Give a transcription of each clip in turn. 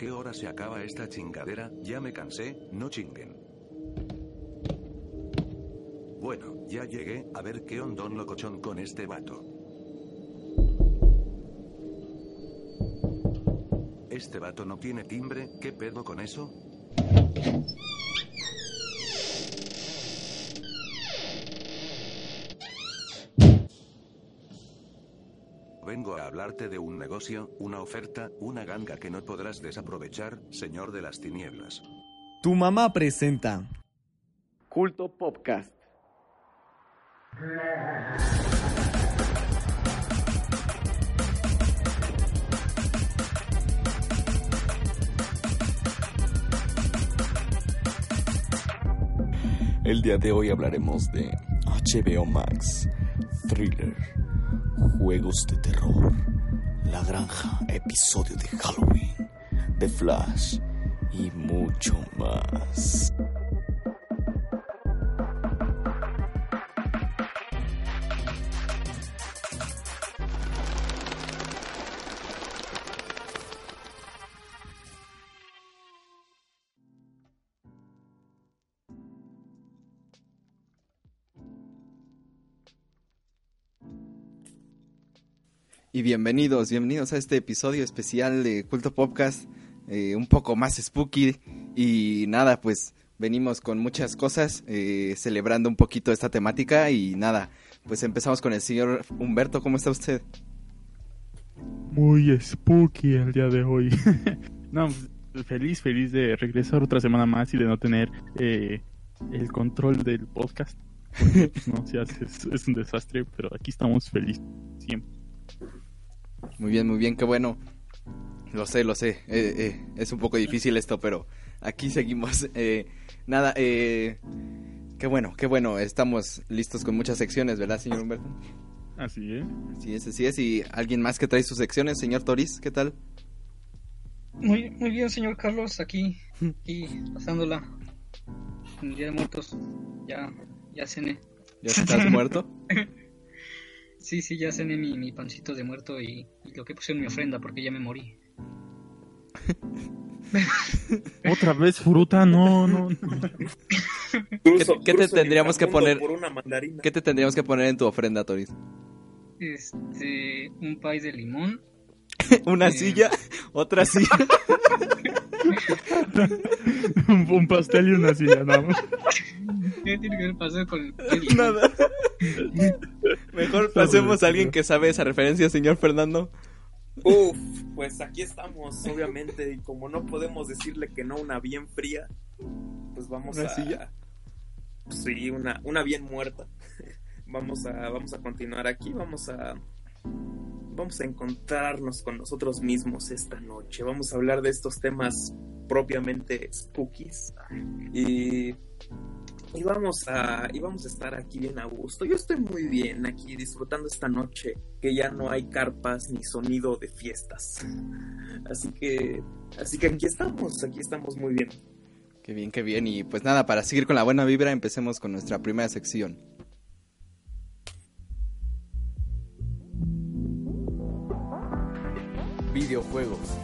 madre, ¿a qué hora se acaba esta chingadera? Ya me cansé, no chinguen. Bueno, ya llegué, a ver qué hondón locochón con este vato. Este vato no tiene timbre, ¿qué pedo con eso? Hablarte de un negocio, una oferta, una ganga que no podrás desaprovechar, señor de las tinieblas. Tu mamá presenta Culto Podcast. El día de hoy hablaremos de HBO Max, thriller, juegos de terror, La Granja, episodio de Halloween, The Flash y mucho más. Y bienvenidos, bienvenidos a este episodio especial de Culto Podcast, eh, un poco más spooky y nada, pues venimos con muchas cosas, eh, celebrando un poquito esta temática y nada, pues empezamos con el señor Humberto, ¿cómo está usted? Muy spooky el día de hoy. no, pues, feliz, feliz de regresar otra semana más y de no tener eh, el control del podcast. Pues, no, sí, es, es un desastre, pero aquí estamos felices siempre. Muy bien, muy bien, qué bueno. Lo sé, lo sé. eh, eh, es un poco difícil esto, pero aquí seguimos. Eh, nada, eh, qué bueno, qué bueno. Estamos listos con muchas secciones, ¿verdad, señor Humberto? Así es. Así es, así es. Y alguien más que trae sus secciones, señor Toris, ¿qué tal? Muy, muy bien, señor Carlos, aquí, aquí pasándola. En el Día de Muertos, ya, ya cené. ¿Ya estás muerto? Sí, sí, ya cené mi, mi pancito de muerto y, y lo que puse en mi ofrenda porque ya me morí. Otra vez fruta, no, no. no. ¿Qué, qué te tendríamos que poner? Por una mandarina. ¿Qué te tendríamos que poner en tu ofrenda, Toris? Este, un pay de limón. ¿Una Eh. silla? ¿Otra silla? un, un pastel y una silla, no. ¿Qué tiene que ver pasar con el? Nada. Mejor pasemos a alguien que sabe esa referencia, señor Fernando. Uf, pues aquí estamos, obviamente, y como no podemos decirle que no una bien fría, pues vamos ¿Una a... silla? Sí, una, una bien muerta. Vamos a, vamos a continuar aquí, vamos a... Vamos a encontrarnos con nosotros mismos esta noche. Vamos a hablar de estos temas propiamente spookies. Y, y vamos a y vamos a estar aquí bien a gusto. Yo estoy muy bien aquí disfrutando esta noche que ya no hay carpas ni sonido de fiestas. Así que así que aquí estamos, aquí estamos muy bien. Qué bien, qué bien. Y pues nada, para seguir con la buena vibra, empecemos con nuestra primera sección. Videojuegos.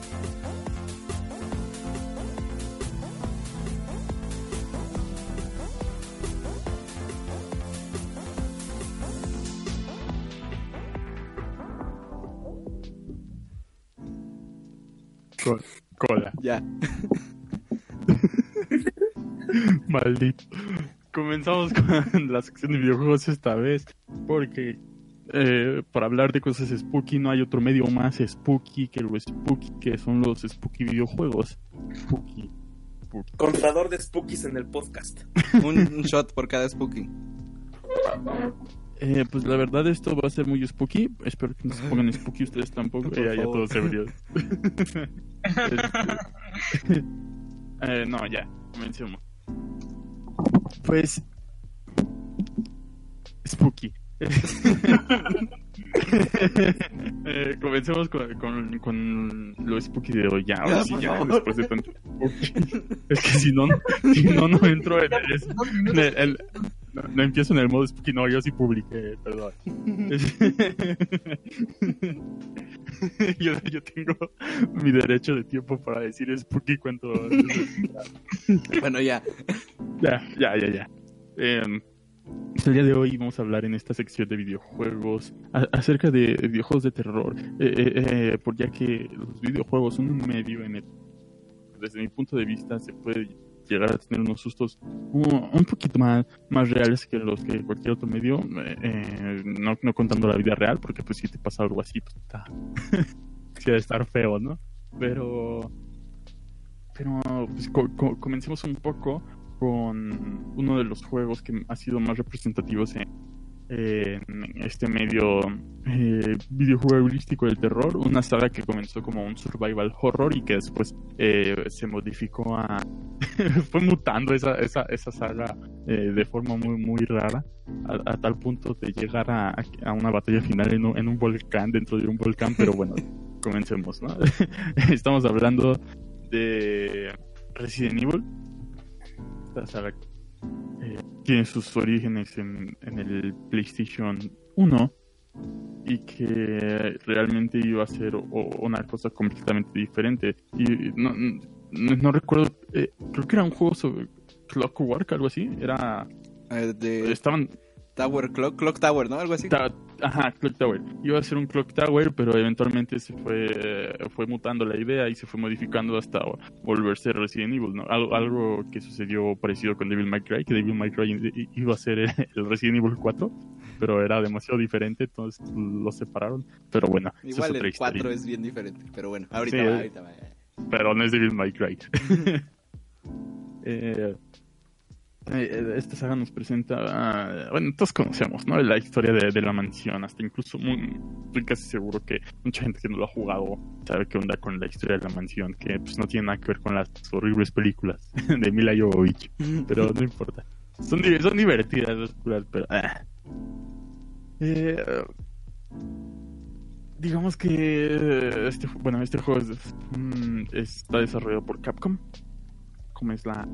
Co- Cola. Ya. Maldito. Comenzamos con la sección de videojuegos esta vez, porque eh, para hablar de cosas spooky no hay otro medio más spooky que lo spooky, que son los spooky videojuegos. Spooky. spooky. Contador de spookies en el podcast. Un, un shot por cada spooky. Eh, pues la verdad esto va a ser muy spooky. Espero que no se pongan spooky ustedes tampoco. Eh, ya todos ebrios. Este, eh, no, ya, comencemos. Pues... Spooky. Eh, comencemos con, con, con lo spooky de hoy. Ya, ahora sí, ya, después de tanto spooky. Es que si no, si no, no entro en, en el, el- No, no empiezo en el modo spooky, no, yo sí publiqué, perdón. yo, yo tengo mi derecho de tiempo para decir spooky cuando... Bueno, ya. Ya, ya, ya, ya. Em, el día de hoy vamos a hablar en esta sección de videojuegos acerca de videojuegos de terror, eh, eh, eh, por ya que los videojuegos son un medio en el desde mi punto de vista se puede llegar a tener unos sustos un poquito más, más reales que los que cualquier otro medio, no, no contando la vida real, porque pues si te pasa algo así, pues está, sí estar feo, ¿no? Pero, pero pues, co- co- comencemos un poco con uno de los juegos que ha sido más representativos en, este medio eh, del terror, una saga que comenzó como un survival horror y que después eh, se modificó a... fue mutando esa, esa, esa saga eh, de forma muy muy rara, a, a tal punto de llegar a, a una batalla final en un, en un volcán, dentro de un volcán, pero bueno, comencemos, ¿no? Estamos hablando de Resident Evil, eh, tiene sus orígenes en, en el PlayStation 1 y que realmente iba a ser o- una cosa completamente diferente. Y no, no, no recuerdo, eh, creo que era un juego sobre Clockwork, algo así. Era. Eh, de Estaban. Tower Clock, Clock Tower, ¿no? Algo así. ta- ajá, Clock Tower. Iba a ser un Clock Tower, pero eventualmente se fue, fue mutando la idea y se fue modificando hasta volverse Resident Evil, ¿no? Algo, algo que sucedió parecido con Devil May Cry, que Devil May Cry iba a ser el, Resident Evil 4, pero era demasiado diferente, entonces lo separaron. Pero bueno, eso es Igual otra el 4 historia. es bien diferente, pero bueno, ahorita Sí, va, eh. ahorita va. pero no es Devil May Cry. Eh, esta saga nos presenta, ah, bueno, todos conocemos, ¿no? La historia de, la mansión, hasta incluso muy- estoy casi seguro que mucha gente que no lo ha jugado sabe qué onda con la historia de la mansión, que pues no tiene nada que ver con las horribles películas de Mila Jovovich, pero no importa. Son, son divertidas las películas, pero... ah. Eh, digamos que este, bueno, este juego es- mm, está desarrollado por Capcom, como es la,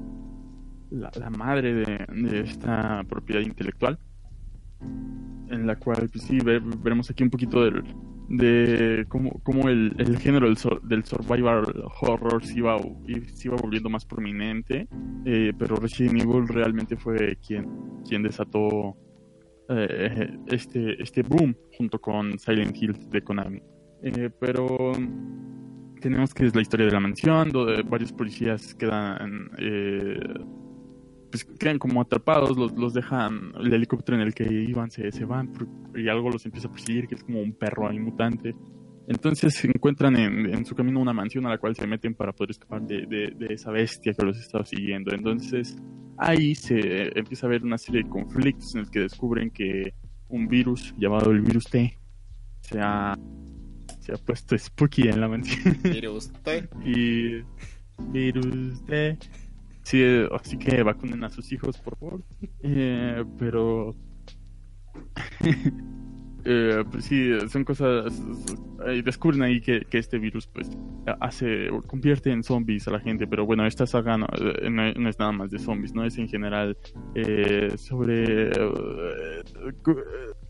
la, madre de, esta propiedad intelectual, en la cual pues, sí ve- veremos aquí un poquito del, de cómo, cómo el, el género del, del survival horror se iba, se iba volviendo más prominente, eh, pero Resident Evil realmente fue quien, quien desató eh, este, este boom junto con Silent Hill de Konami. Eh, pero tenemos que es la historia de la mansión, donde varios policías quedan, pues quedan como atrapados, los, los dejan, el helicóptero en el que iban se, se van y algo los empieza a perseguir, que es como un perro ahí mutante. Entonces se encuentran en, en su camino una mansión a la cual se meten para poder escapar de, de- de esa bestia que los estaba siguiendo. Entonces ahí se empieza a ver una serie de conflictos en el que descubren que un virus llamado el virus T se ha, se ha puesto spooky en la mansión. Mire usted. y virus T. Sí, así que vacunen a sus hijos, por favor. Eh, pero. eh, pues sí, son cosas. eh, descubren ahí que, que este virus, pues, hace. convierte en zombies a la gente. Pero bueno, esta saga no, eh, no- no es nada más de zombies, ¿no? Es en general eh, sobre. eh,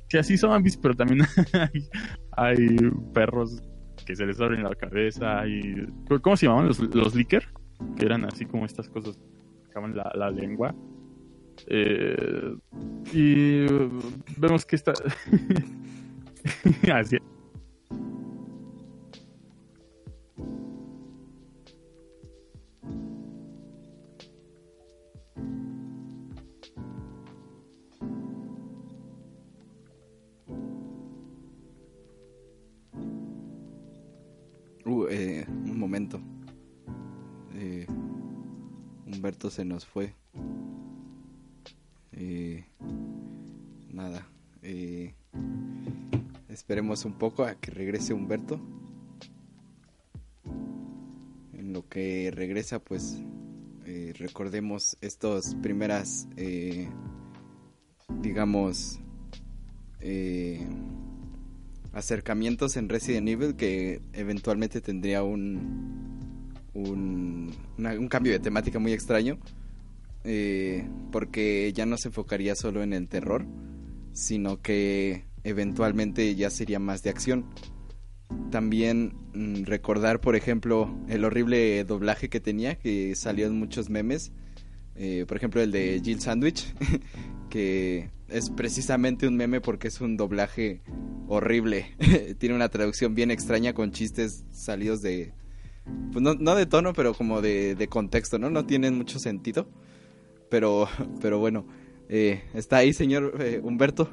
que así zombies, pero también hay, hay perros que se les abren la cabeza y ¿cómo se llamaban los, los licker? Que eran así como estas cosas que sacaban la, la lengua Eh, y vemos que está así Uh, eh, un momento. Eh, Humberto se nos fue. Eh, nada. Eh, esperemos un poco a que regrese Humberto. En lo que regresa, pues eh, recordemos estas primeras, digamos, acercamientos en Resident Evil que eventualmente tendría un un, un cambio de temática muy extraño eh, porque ya no se enfocaría solo en el terror, sino que eventualmente ya sería más de acción. También mm, recordar, por ejemplo, el horrible doblaje que tenía, que salió en muchos memes. Eh, por ejemplo, el de Jill Sandwich, que es precisamente un meme porque es un doblaje horrible. Tiene una traducción bien extraña con chistes salidos de... Pues no, no de tono, pero como de, de, contexto, ¿no? No tienen mucho sentido. Pero, pero bueno, eh, está ahí, señor eh, Humberto.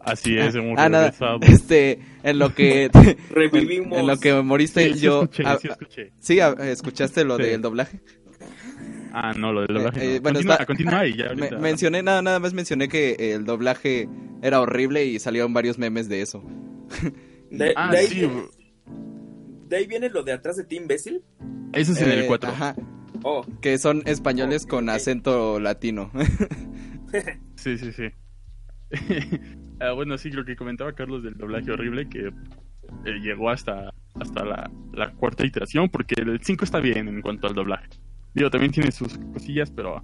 Así es, hemos ah, nada, regresado. este, en lo que Revivimos. en lo que moriste Sí, sí yo escuché, ah, sí escuché. sí, ah, escuchaste lo Sí. del doblaje. Ah, no, lo del doblaje. Eh, eh, no. bueno, continúa, está- continúa y ya Me- ahorita. mencioné nada nada más mencioné que el doblaje era horrible y salieron varios memes de eso. De, Ah, de ahí sí, de ahí viene lo de atrás de ti, imbécil. Eso es en el Eh, 4. Ajá, Oh, que son españoles con acento latino. Sí, sí, sí. Ah, bueno, sí, lo que comentaba Carlos del doblaje horrible, que eh, llegó hasta, hasta la, la cuarta iteración, porque el 5 está bien en cuanto al doblaje. Digo, también tiene sus cosillas, pero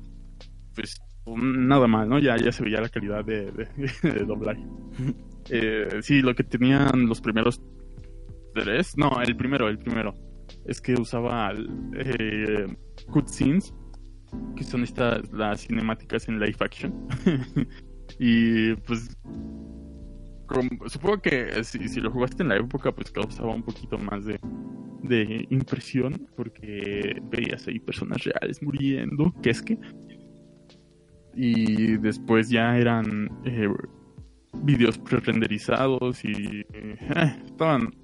pues nada mal, ¿no? Ya, ya se veía la calidad de, de- de doblaje. Eh, sí, lo que tenían los primeros tres, no, el primero, el primero, es que usaba eh, cutscenes, que son estas, las cinemáticas en live action. y pues supongo que si, si lo jugaste en la época pues causaba un poquito más de, de impresión porque veías ahí personas reales muriendo, que es que. Y después ya eran eh, vídeos pre-renderizados y eh, estaban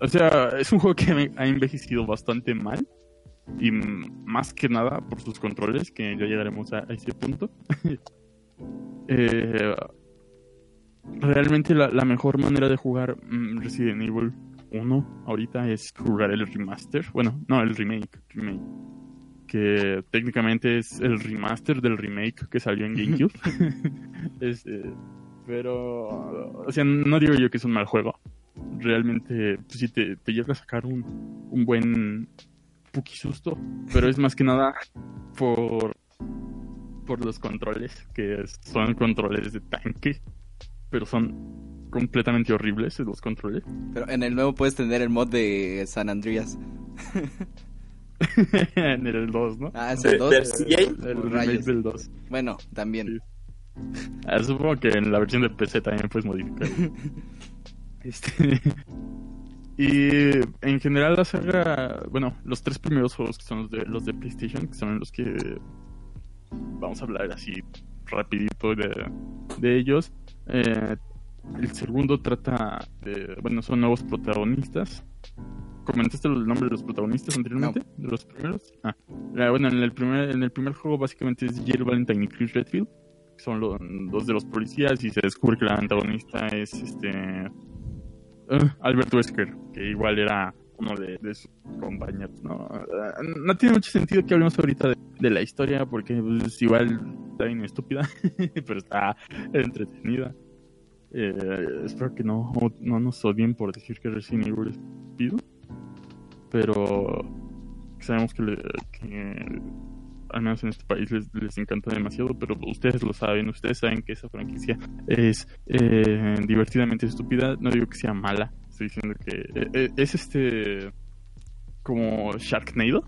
o sea es un juego que ha envejecido bastante mal y más que nada por sus controles que ya llegaremos a, ese punto Eh, realmente la, la mejor manera de jugar mm, Resident Evil 1 ahorita es jugar el remaster. Bueno, no, el remake. remake que técnicamente es el remaster del remake que salió en GameCube. Es, eh, pero, o sea, no digo yo que es un mal juego. Realmente, pues, sí te, te llega a sacar un, un buen puki susto. Pero es más que nada por, por los controles, que son controles de tanque. Pero son completamente horribles los controles. Pero en el nuevo puedes tener el mod de San Andreas. en el 2, ¿no? Ah, es el 2. del CJ. El remake del 2. Bueno, también. Sí. Ah, supongo que en la versión de PC también puedes modificar. este... Y en general la saga, bueno, los tres primeros juegos que son los de, los de PlayStation, que son los que vamos a hablar así rapidito de, de ellos. Eh, el segundo trata de, bueno, son nuevos protagonistas. ¿Comentaste el nombre de los protagonistas anteriormente? ¿De los primeros? Ah, bueno, en el primer, en el primer juego básicamente es Jill Valentine y Chris Redfield que son los dos de los policías y se descubre que la antagonista es este eh, Albert Wesker, que igual era uno de, sus compañeros. ¿no? Eh, no tiene mucho sentido que hablemos ahorita de, la historia porque pues, igual está bien estúpida, pero está entretenida. Eh, espero que no, no nos odien por decir que Resident Evil es estúpido, pero sabemos que, le- que al menos en este país les, les encanta demasiado, pero ustedes lo saben, ustedes saben que esa franquicia es eh, divertidamente estúpida, no digo que sea mala, estoy diciendo que eh, eh, es este como Sharknado.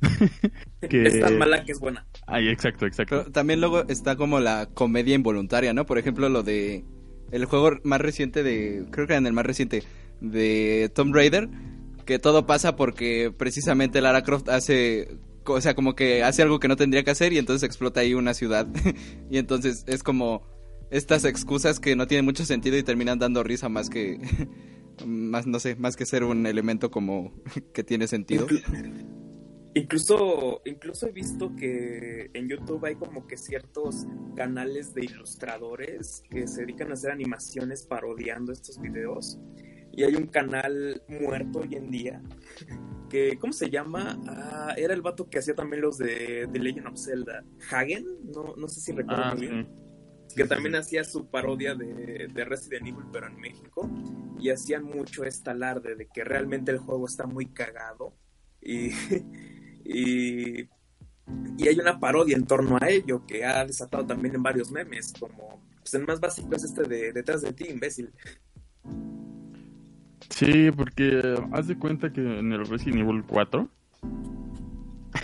que... Es tan mala que es buena. Ay, exacto, exacto. Pero también luego está como la comedia involuntaria, ¿no? Por ejemplo, lo de el juego más reciente de, creo que en el más reciente, de Tomb Raider, que todo pasa porque precisamente Lara Croft hace, o sea, como que hace algo que no tendría que hacer y entonces explota ahí una ciudad. y entonces es como estas excusas que no tienen mucho sentido y terminan dando risa más que, más, no sé, más que ser un elemento como que tiene sentido. Incluso, incluso he visto que en YouTube hay como que ciertos canales de ilustradores que se dedican a hacer animaciones parodiando estos videos. Y hay un canal muerto hoy en día que, ¿cómo se llama? Ah, era el vato que hacía también los de The Legend of Zelda. Hagen, no, no sé si recuerdo Ah, muy sí. bien. Que también hacía su parodia de, de Resident Evil, pero en México. Y hacían mucho esta alarde de que realmente el juego está muy cagado. Y, y Y hay una parodia en torno a ello que ha desatado también en varios memes, como pues el más básico es este de detrás de ti, imbécil. Sí, porque haz de cuenta que en el Resident Evil 4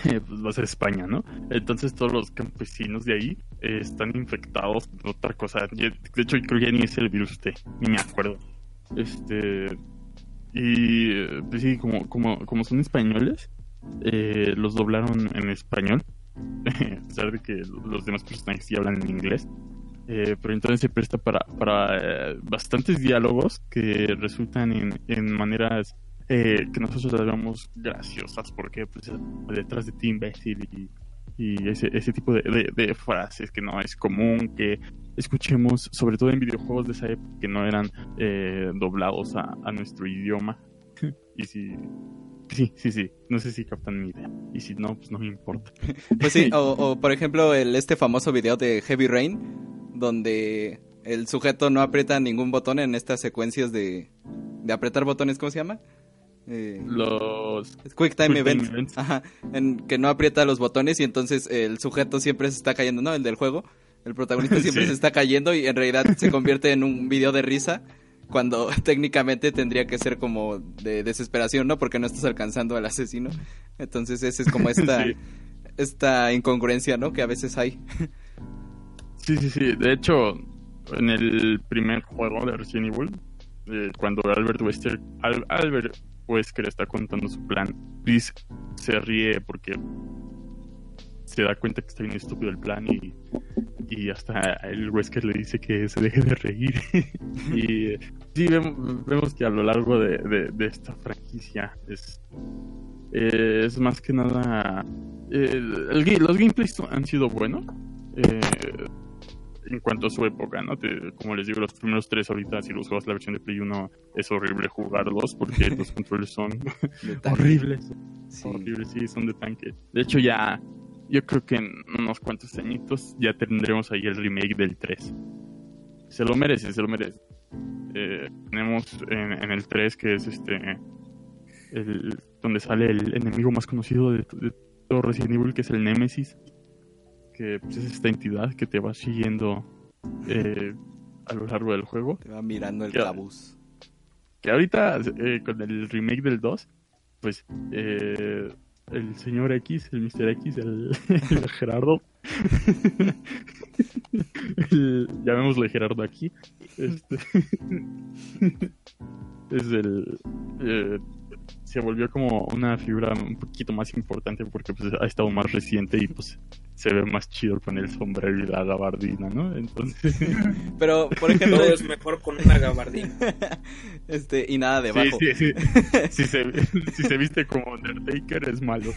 pues vas a España, ¿no? Entonces todos los campesinos de ahí eh, están infectados de otra cosa. De hecho, creo que ya ni es el virus usted, ni me acuerdo. Este. Y pues sí, como, como, como son españoles, eh, los doblaron en español. a pesar de que los demás personajes sí hablan en inglés. Eh, pero entonces se presta para, para bastantes diálogos que resultan en, en maneras eh, que nosotros las veamos graciosas, porque pues, detrás de ti, imbécil, y, y ese, ese tipo de, de, frases que no es común que escuchemos, sobre todo en videojuegos de esa época que no eran eh, doblados a, a, nuestro idioma. y si. Sí, sí, sí. No sé si captan mi idea. Y si no, pues no me importa. Pues sí, o, o por ejemplo, el, este famoso video de Heavy Rain, donde el sujeto no aprieta ningún botón en estas secuencias de, de apretar botones, ¿cómo se llama? Eh, los Quick Time, events, Ajá, en que no aprieta los botones y entonces el sujeto siempre se está cayendo, ¿no? El del juego. El protagonista siempre Sí. se está cayendo y en realidad se convierte en un video de risa cuando técnicamente tendría que ser como de desesperación, ¿no? Porque no estás alcanzando al asesino. Entonces esa es como esta, Sí. esta incongruencia, ¿no? Que a veces hay. Sí, sí, sí. De hecho, en el primer juego de Resident Evil, eh, cuando Albert Wesker, Al- Albert Wesker está contando su plan, Chris se ríe porque se da cuenta que está bien estúpido el plan y, y hasta el Wesker le dice que se deje de reír. y eh, sí, vemos, vemos que a lo largo de, de- de esta franquicia es, eh, es más que nada... el ga- los gameplays han sido buenos. eh, en cuanto a su época, ¿no? Te- como les digo, los primeros tres ahorita, si los juegas la versión de Play 1, es horrible jugarlos porque los controles son horribles. Sí. Horribles, sí, son de tanque. De hecho, ya, yo creo que en unos cuantos añitos ya tendremos ahí el remake del 3. Se lo merece, se lo merece. Eh, tenemos en, en el 3 que es este, el, donde sale el enemigo más conocido de, de todo Resident Evil, que es el Nemesis que pues, es esta entidad que te va siguiendo eh, a lo largo del juego. Te va mirando el Ya. cabuz. Que ahorita eh, con el remake del 2, pues eh, el señor X, el Mr. X, el, Gerardo, el- llamémosle Gerardo aquí, este, es el... eh, se volvió como una figura un poquito más importante porque pues, ha estado más reciente y pues se ve más chido con el sombrero y la gabardina, ¿no? Entonces, Pero, por ejemplo, Todo es mejor con una gabardina. este, y nada debajo. Sí, sí, sí. Si, se, si se viste como Undertaker es malo.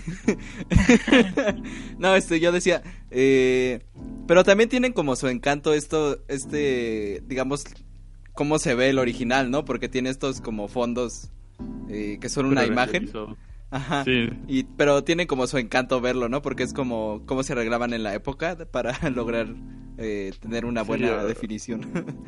no, este, yo decía, eh, pero también tienen como su encanto esto, este, digamos, cómo se ve el original, ¿no? Porque tiene estos como fondos eh, que son una Pero imagen. realizado. Ajá. Sí, Y, pero tiene como su encanto verlo, ¿no? Porque es como cómo se arreglaban en la época para lograr eh, tener una Sí, buena eh, definición.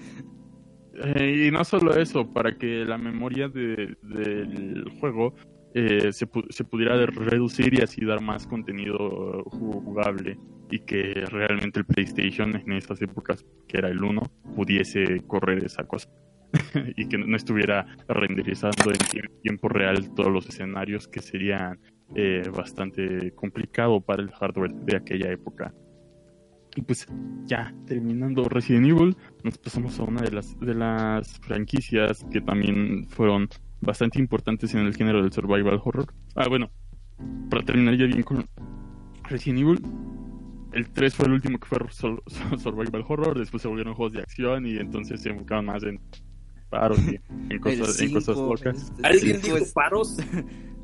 Eh, y no solo eso, para que la memoria de- del juego eh, se, pu- se pudiera reducir y así dar más contenido jugable y que realmente el PlayStation en esas épocas, que era el 1, pudiese correr esa cosa y que no estuviera renderizando en tie- tiempo real todos los escenarios que serían eh, bastante complicado para el hardware de aquella época. Y pues ya terminando Resident Evil, nos pasamos a una de las de las franquicias que también fueron bastante importantes en el género del survival horror. Ah, bueno, para terminar ya bien con Resident Evil, el 3 fue el último que fue sur- survival horror, después se volvieron juegos de acción y entonces se enfocaban más en paros y en cosas, en cosas cinco, locas. el ¿Alguien cinco dijo es- paros?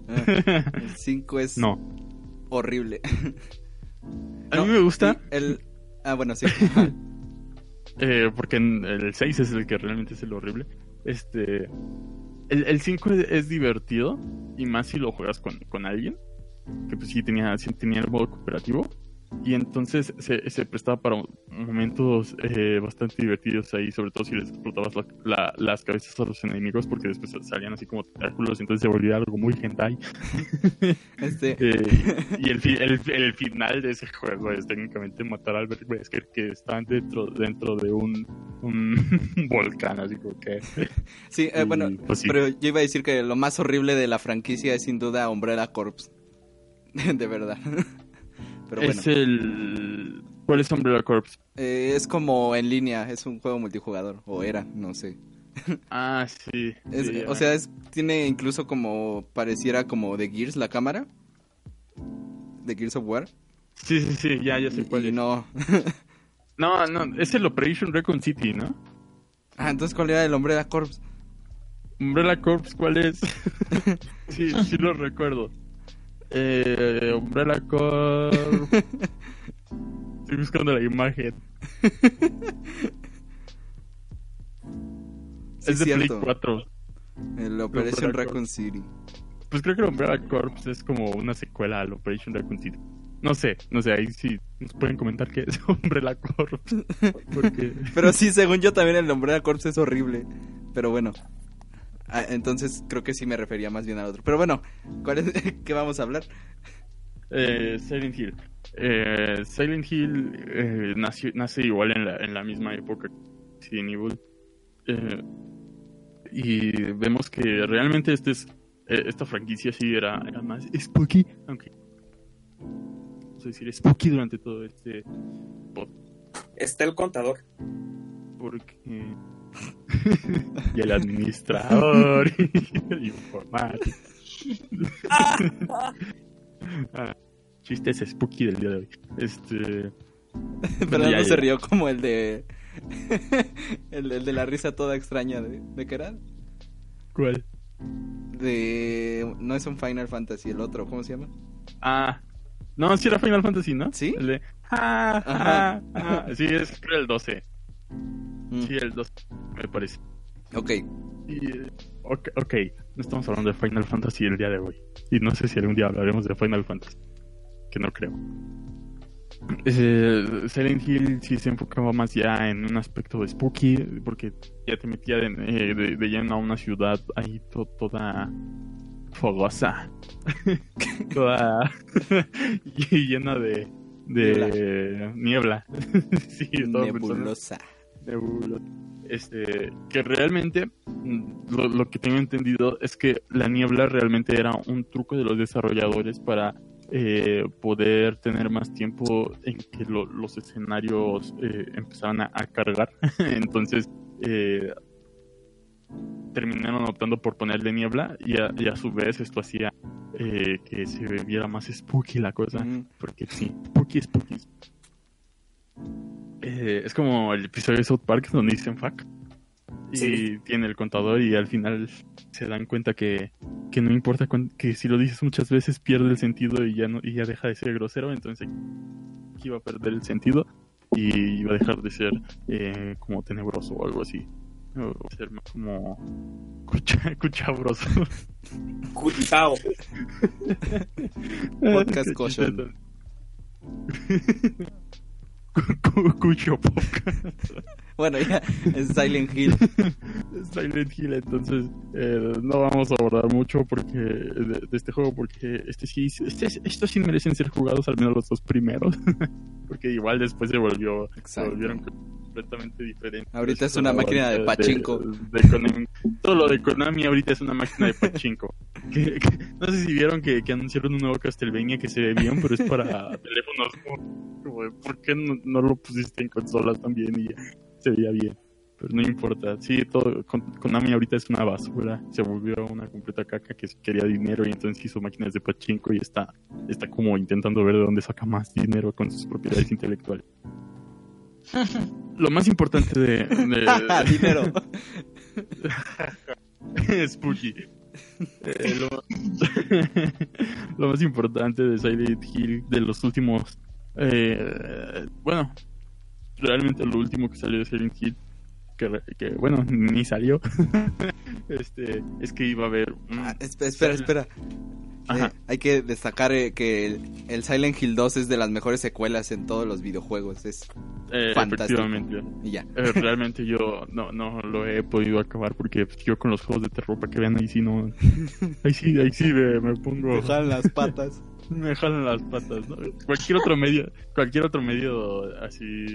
El 5 es No, horrible. a No, mí me gusta el... Ah, bueno, sí. Eh, porque el 6 es el que realmente es el horrible. Este. El, el 5 es, es divertido. Y más si lo juegas con, con alguien. Que pues sí tenía, sí tenía el modo cooperativo. Y entonces se, se prestaba para momentos eh, bastante divertidos ahí, sobre todo si les explotabas la- la- las cabezas a los enemigos, porque después salían así como tentáculos, entonces se volvía algo muy hentai. Este, Eh, y el, fi- el, el final de ese juego es técnicamente matar a Albert Wesker, que está dentro, dentro de un, un volcán, así como que... sí, eh, y, bueno, pues sí. pero yo iba a decir que lo más horrible de la franquicia es sin duda Umbrella Corps. de verdad. Pero bueno, Es el... ¿Cuál es Umbrella Corps? eh, es como en línea, es un juego multijugador, o era, no sé. Ah, sí. Es- sí, o sea, es, tiene incluso como, pareciera como de Gears la cámara. De Gears of War. Sí, sí, sí, ya, ya sé cuál y es. no. No, no, es el Operation Recon City, ¿no? ah, entonces, ¿cuál era el Umbrella Corps? Umbrella Corps, ¿cuál es? sí, sí lo recuerdo. Eh, Umbrella Corps. Estoy buscando la imagen. Sí, es de Play cierto. 4. El Operation Umbrella Raccoon City. Pues creo que el Umbrella Corps es como una secuela al Operation Raccoon City. No sé, no sé, ahí sí nos pueden comentar qué es Umbrella Corps. Porque Pero sí, según yo también el Umbrella Corps es horrible. Pero bueno. Ah, entonces creo que sí me refería más bien al otro. Pero bueno, ¿cuál es, ¿qué vamos a hablar? Eh, Silent Hill. Eh, Silent Hill eh, nació- nace igual en la, en la misma época que Resident Evil. Eh, y vemos que realmente este es, eh, esta franquicia sí era, era más spooky, aunque vamos a decir spooky durante todo este Está el contador. porque y el administrador y informático. Ah, chistes spooky del día de hoy. Este Fernando ya, se ya. rió como el de. el, el de la risa toda extraña. ¿De, ¿de qué era? ¿Cuál? De. No es un Final Fantasy, el otro, ¿cómo se llama? Ah, no, sí era Final Fantasy, ¿no? ¿Sí? El de, ah, ah, ah. Sí, es el 12. Sí, el 12, me parece. Ok. Y, ok, ok, no estamos hablando de Final Fantasy el día de hoy. Y no sé si algún día hablaremos de Final Fantasy. Que no creo. Eh, Silent Hill sí se enfocaba más ya en un aspecto de spooky, porque ya te metía de, eh, de- de lleno a una ciudad ahí to- toda fogosa, toda y llena de, niebla. sí, estaba pensando- Este, que realmente mm, lo, lo que tengo entendido es que la niebla realmente era un truco de los desarrolladores para eh, poder tener más tiempo en que lo- los escenarios eh, empezaran a, a cargar. Entonces eh, terminaron optando por ponerle niebla y a, y a su vez esto hacía eh, que se viera más spooky la cosa. Mm, Porque sí, spooky, spooky. Eh, es como el episodio de South Park donde dicen fuck. Y Sí. tiene el contador y al final se dan cuenta que, que no importa cuán- que si lo dices muchas veces pierde el sentido y ya no y ya deja de ser grosero, entonces que iba a perder el sentido y iba a dejar de ser eh, como tenebroso o algo así. O ser más como cucha- cuchabroso. Cuchao. Podcast Qué kosher. chiste Bueno, ya, es Silent Hill. Silent Hill, entonces eh, no vamos a abordar mucho porque de, de este juego porque este sí, este, estos sí merecen ser jugados al menos los dos primeros, porque igual después se volvió, se volvieron completamente diferentes. Ahorita es una máquina de pachinko. de. Todo lo de Konami ahorita es una máquina de pachinko. Que- que- no sé si vieron que, que anunciaron un nuevo Castlevania que se ve bien, pero es para teléfonos. Como, ¿Por qué no, no lo pusiste en consolas también y ya se veía bien? Pero no importa. Sí, todo, Kon- Konami ahorita es una basura. Se volvió una completa caca que quería dinero y entonces hizo máquinas de pachinko y está, está como intentando ver de dónde saca más dinero con sus propiedades intelectuales. Lo más importante de, de- Dinero. Spooky. Eh, lo, lo más importante de Silent Hill de los últimos. eh, bueno, realmente lo último que salió de Silent Hill, que, que, bueno, ni salió. este Es que iba a haber. Ah, esp- espera, espera. Ajá. Eh, hay que destacar eh, que el, el Silent Hill 2 es de las mejores secuelas en todos los videojuegos. Es Eh, fantástico. efectivamente. y ya. Eh, realmente yo no, no lo he podido acabar porque pues, yo con los juegos de terror, para que vean, ahí sí no. Ahí sí, ahí sí me, me pongo. las patas. Me jalan las patas, ¿no? Cualquier otro medio, cualquier otro medio así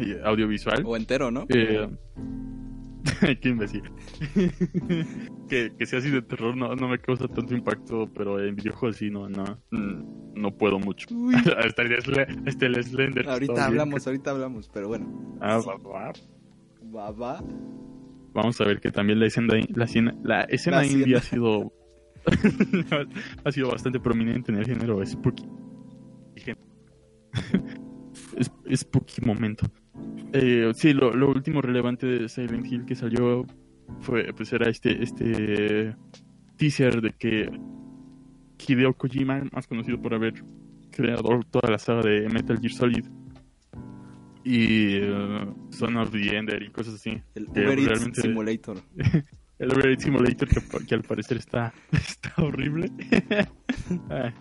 eh, audiovisual. o entero, ¿no? Eh, qué imbécil. que, que sea así de terror no, no me causa tanto impacto, pero en videojuegos sí, no, no, mm, no puedo mucho. Hasta, el, hasta el Slender. ahorita hablamos, ahorita hablamos, pero bueno. Ah, va, va. Va, va. Vamos a ver que también la escena, la escena, la escena La escena. ha sido ha sido bastante prominente en el género spooky. Spooky momento. Eh, sí, lo, lo último relevante de Silent Hill que salió fue, pues era este, este teaser de que Hideo Kojima, más conocido por haber creado toda la saga de Metal Gear Solid y eh, Son of the Ender y cosas así. El Uber Eats realmente- Simulator. El Eats Simulator que, al parecer está, está horrible.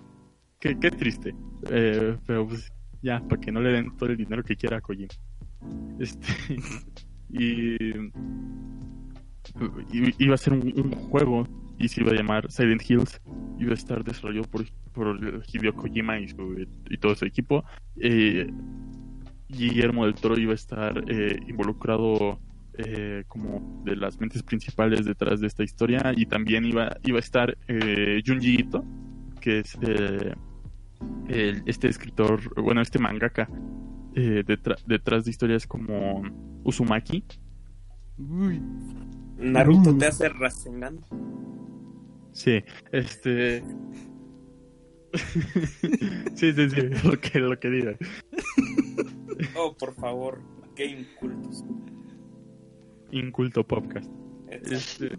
Qué, qué triste. Eh, pero pues ya, para que no le den todo el dinero que quiera a Kojima. Este, y, iba a ser un, un juego y se iba a llamar Silent Hills. Iba a estar desarrollado por, por Hideo Kojima y, su- y todo su equipo. Eh, Guillermo del Toro iba a estar eh, involucrado eh, como de las mentes principales detrás de esta historia y también iba, iba a estar eh, Junji Ito, que es eh, el- este escritor, bueno, este mangaka eh, detra- detrás de historias como Uzumaki. Uy, Naruto te hace Rasengan. Sí, este... sí, sí, sí, lo que, lo que diga. Oh, por favor, qué incultos. Inculto Podcast. Este,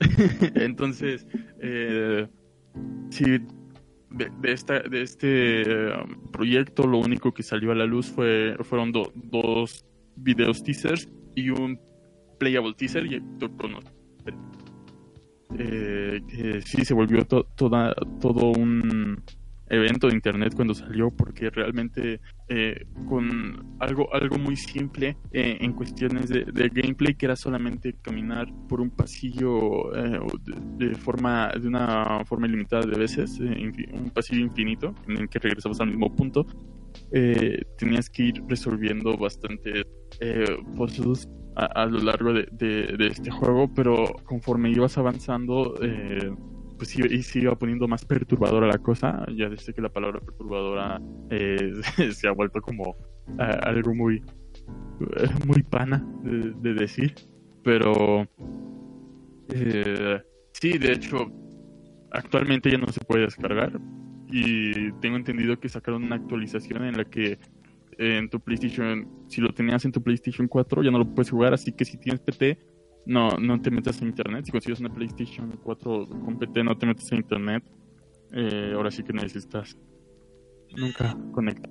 entonces, eh, de, esta, de este eh, proyecto lo único que salió a la luz fue fueron do- dos videos teasers y un playable teaser y. Eh, sí se volvió to- toda, todo un evento de internet cuando salió porque realmente eh, con algo algo muy simple eh, en cuestiones de, gameplay que era solamente caminar por un pasillo eh, de, forma de una forma ilimitada de veces eh, un pasillo infinito en el que regresabas al mismo punto eh, tenías que ir resolviendo bastantes puzzles a, a lo largo de, de- este juego pero conforme ibas avanzando pues sí, y se iba poniendo más perturbadora la cosa. Ya desde que la palabra perturbadora eh, se ha vuelto como algo muy, eh, muy pana de, de decir. Pero eh, sí, de hecho, actualmente ya no se puede descargar. Y tengo entendido que sacaron una actualización en la que en tu PlayStation, si lo tenías en tu PlayStation 4, ya no lo puedes jugar. Así que si tienes PT, no, no te metas a internet. Si consigues una PlayStation 4 con PT, no te metas a internet. Eh, ahora sí que necesitas nunca conectar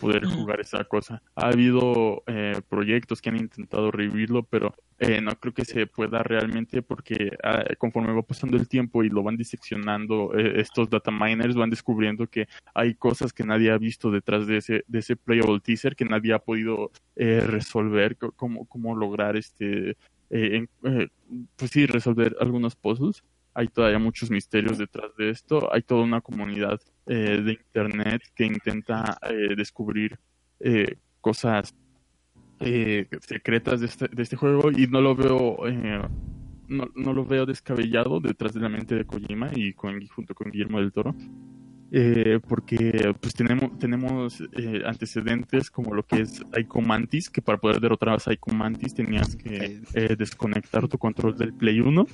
poder jugar esa cosa. Ha habido eh, proyectos que han intentado revivirlo, pero eh, no creo que se pueda realmente porque ah, conforme va pasando el tiempo y lo van diseccionando eh, estos data miners van descubriendo que hay cosas que nadie ha visto detrás de ese de ese playable teaser que nadie ha podido eh, resolver cómo cómo lograr este eh, eh, pues sí resolver algunos puzzles hay todavía muchos misterios detrás de esto. Hay toda una comunidad eh, de internet que intenta eh, descubrir eh, cosas eh, secretas de este, de este juego y no lo veo no, no lo veo descabellado detrás de la mente de Kojima y con, junto con Guillermo del Toro eh, porque pues tenemos tenemos eh, antecedentes como lo que es Ico Mantis que para poder derrotar a Psycho Mantis tenías que eh, desconectar tu control del Play 1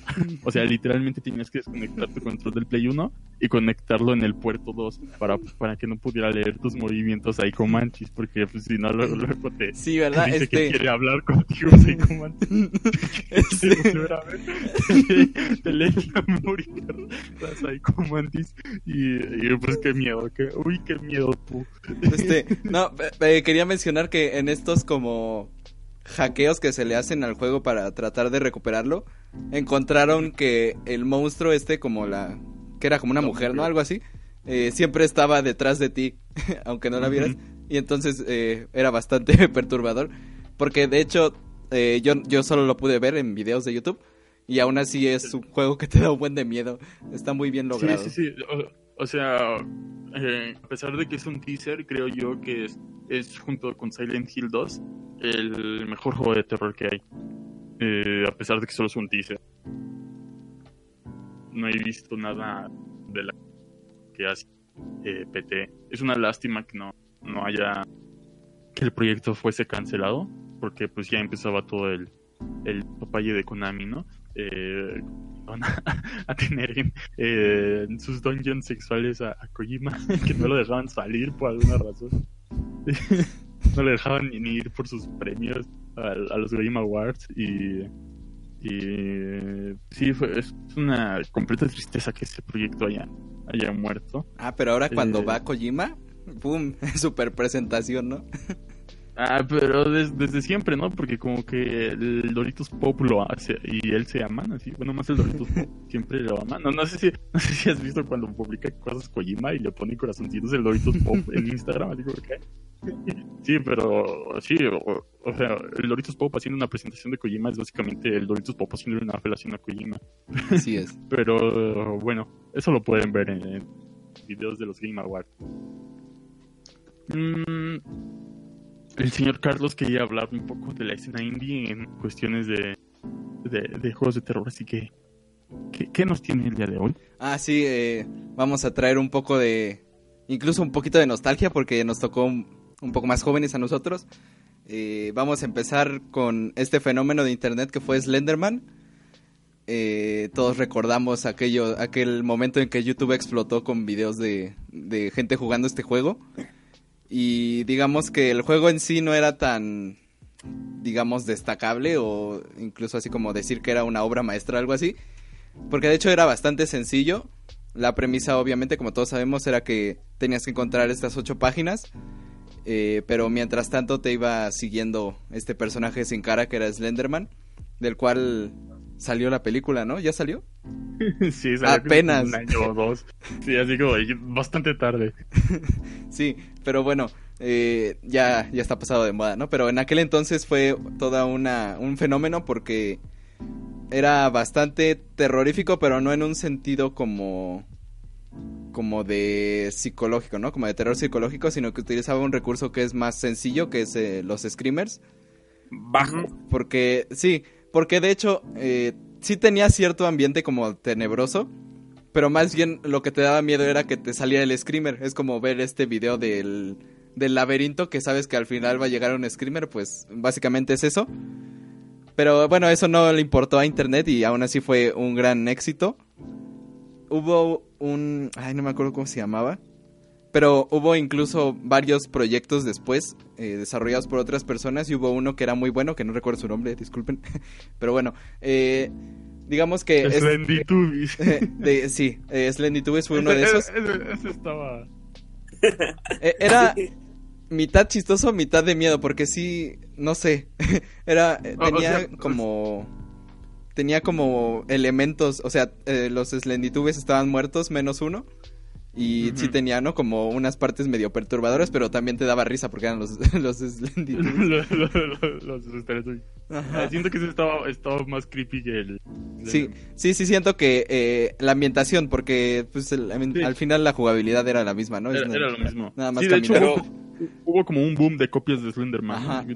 o sea literalmente tenías que desconectar tu control del Play 1 y conectarlo en el puerto 2 para, para que no pudiera leer tus movimientos Psycho Mantis porque pues si no luego, luego te Sí, ¿verdad? dice que Este, quiere hablar contigo Psycho Mantis este, ver. te lee la memoria la Psycho Mantis y, y, pues qué miedo que, uy qué miedo tú este, no, eh, quería mencionar que en estos como hackeos que se le hacen al juego para tratar de recuperarlo, encontraron que el monstruo este como la que era como una mujer, ¿no? Algo así. eh, siempre estaba detrás de ti, aunque no la vieras. Y entonces eh, era bastante perturbador. Porque de hecho, eh, yo, yo solo lo pude ver en videos de YouTube. Y aún así es un juego que te da un buen de miedo. Está muy bien logrado. Sí, sí, sí. O, sea, eh, a pesar de que es un teaser, creo yo que es, es junto con Silent Hill 2 el mejor juego de terror que hay. Eh, a pesar de que solo es un teaser. No he visto nada de la que hace eh, PT. Es una lástima que no, no haya que el proyecto fuese cancelado, porque pues ya empezaba todo el, el papaye de Konami, ¿no? Eh, van a, a tener en, eh, sus dungeons sexuales a, a Kojima, que no lo dejaban salir por alguna razón. no le dejaban ni, ir por sus premios a, a los Game Awards y, y sí, fue, es una completa tristeza que ese proyecto haya, haya muerto. Ah, pero ahora cuando Eh. va Kojima, ¡pum! Super presentación, ¿no? Ah, pero des- desde siempre, ¿no? Porque como que el Doritos Pop lo hace y él se aman, así. Bueno, más el Doritos Pop siempre lo aman. No, no sé si, no sé si has visto cuando publica cosas Kojima y le pone corazoncitos el Doritos Pop en Instagram. Sí, pero sí, o, o sea, el Doritos Pop haciendo una presentación de Kojima es básicamente el Doritos Pop haciendo una apelación a Kojima. Así es. Pero bueno, eso lo pueden ver en, en videos de los Game Awards. Mm, el señor Carlos quería hablar un poco de la escena indie en cuestiones de, de, de juegos de terror, así que ¿qué, qué nos tiene el día de hoy? Ah, sí, eh, vamos a traer un poco de... Incluso un poquito de nostalgia porque nos tocó un, poco más jóvenes a nosotros. Eh, vamos a empezar con este fenómeno de internet que fue Slenderman. Eh, todos recordamos aquello, aquel momento en que YouTube explotó con videos de, de gente jugando este juego. Y digamos que el juego en sí no era tan, digamos, destacable o incluso así como decir que era una obra maestra, algo así. Porque de hecho era bastante sencillo. La premisa, obviamente, como todos sabemos, era que tenías que encontrar estas ocho páginas. eh, pero mientras tanto te iba siguiendo este personaje sin cara que era Slenderman. Del cual salió la película, ¿no? ¿Ya salió? sí, salió Apenas. Un año o dos. Sí, así como bastante tarde. Sí, pero bueno, eh, ya, ya está pasado de moda, ¿no? Pero en aquel entonces fue toda una un fenómeno porque era bastante terrorífico, pero no en un sentido como como de psicológico, ¿no? Como de terror psicológico, sino que utilizaba un recurso que es más sencillo, que es eh, los screamers. Bajo. Porque, sí, porque de hecho, eh, sí tenía cierto ambiente como tenebroso, pero más bien lo que te daba miedo era que te saliera el screamer. Es como ver este video del, del laberinto que sabes que al final va a llegar un screamer, pues básicamente es eso. Pero bueno, eso no le importó a internet y aún así fue un gran éxito. Hubo un... Ay, no me acuerdo cómo se llamaba. Pero hubo incluso varios proyectos después eh, desarrollados por otras personas y hubo uno que era muy bueno, que no recuerdo su nombre, disculpen. Pero bueno, eh, digamos que... es- Slendy Tubbies. de- sí, eh, Slendy fue uno de esos. Ese, ese- ese estaba... Eh, era mitad chistoso, mitad de miedo, porque sí, no sé, era, eh, O- o tenía sea, como, tenía como elementos, o sea, eh, los Slendytubes estaban muertos, menos uno, y sí tenía, ¿no? Como unas partes medio perturbadoras, pero también te daba risa porque eran los, los los, los. Ah, Siento que ese estaba, estaba más creepy que el. Sí, sí, sí, siento que eh, la ambientación, porque pues el- Sí. al final la jugabilidad era la misma, ¿no? Era, lo mismo. Nada más sí, de hecho, hubo, hubo como un boom de copias de Slenderman.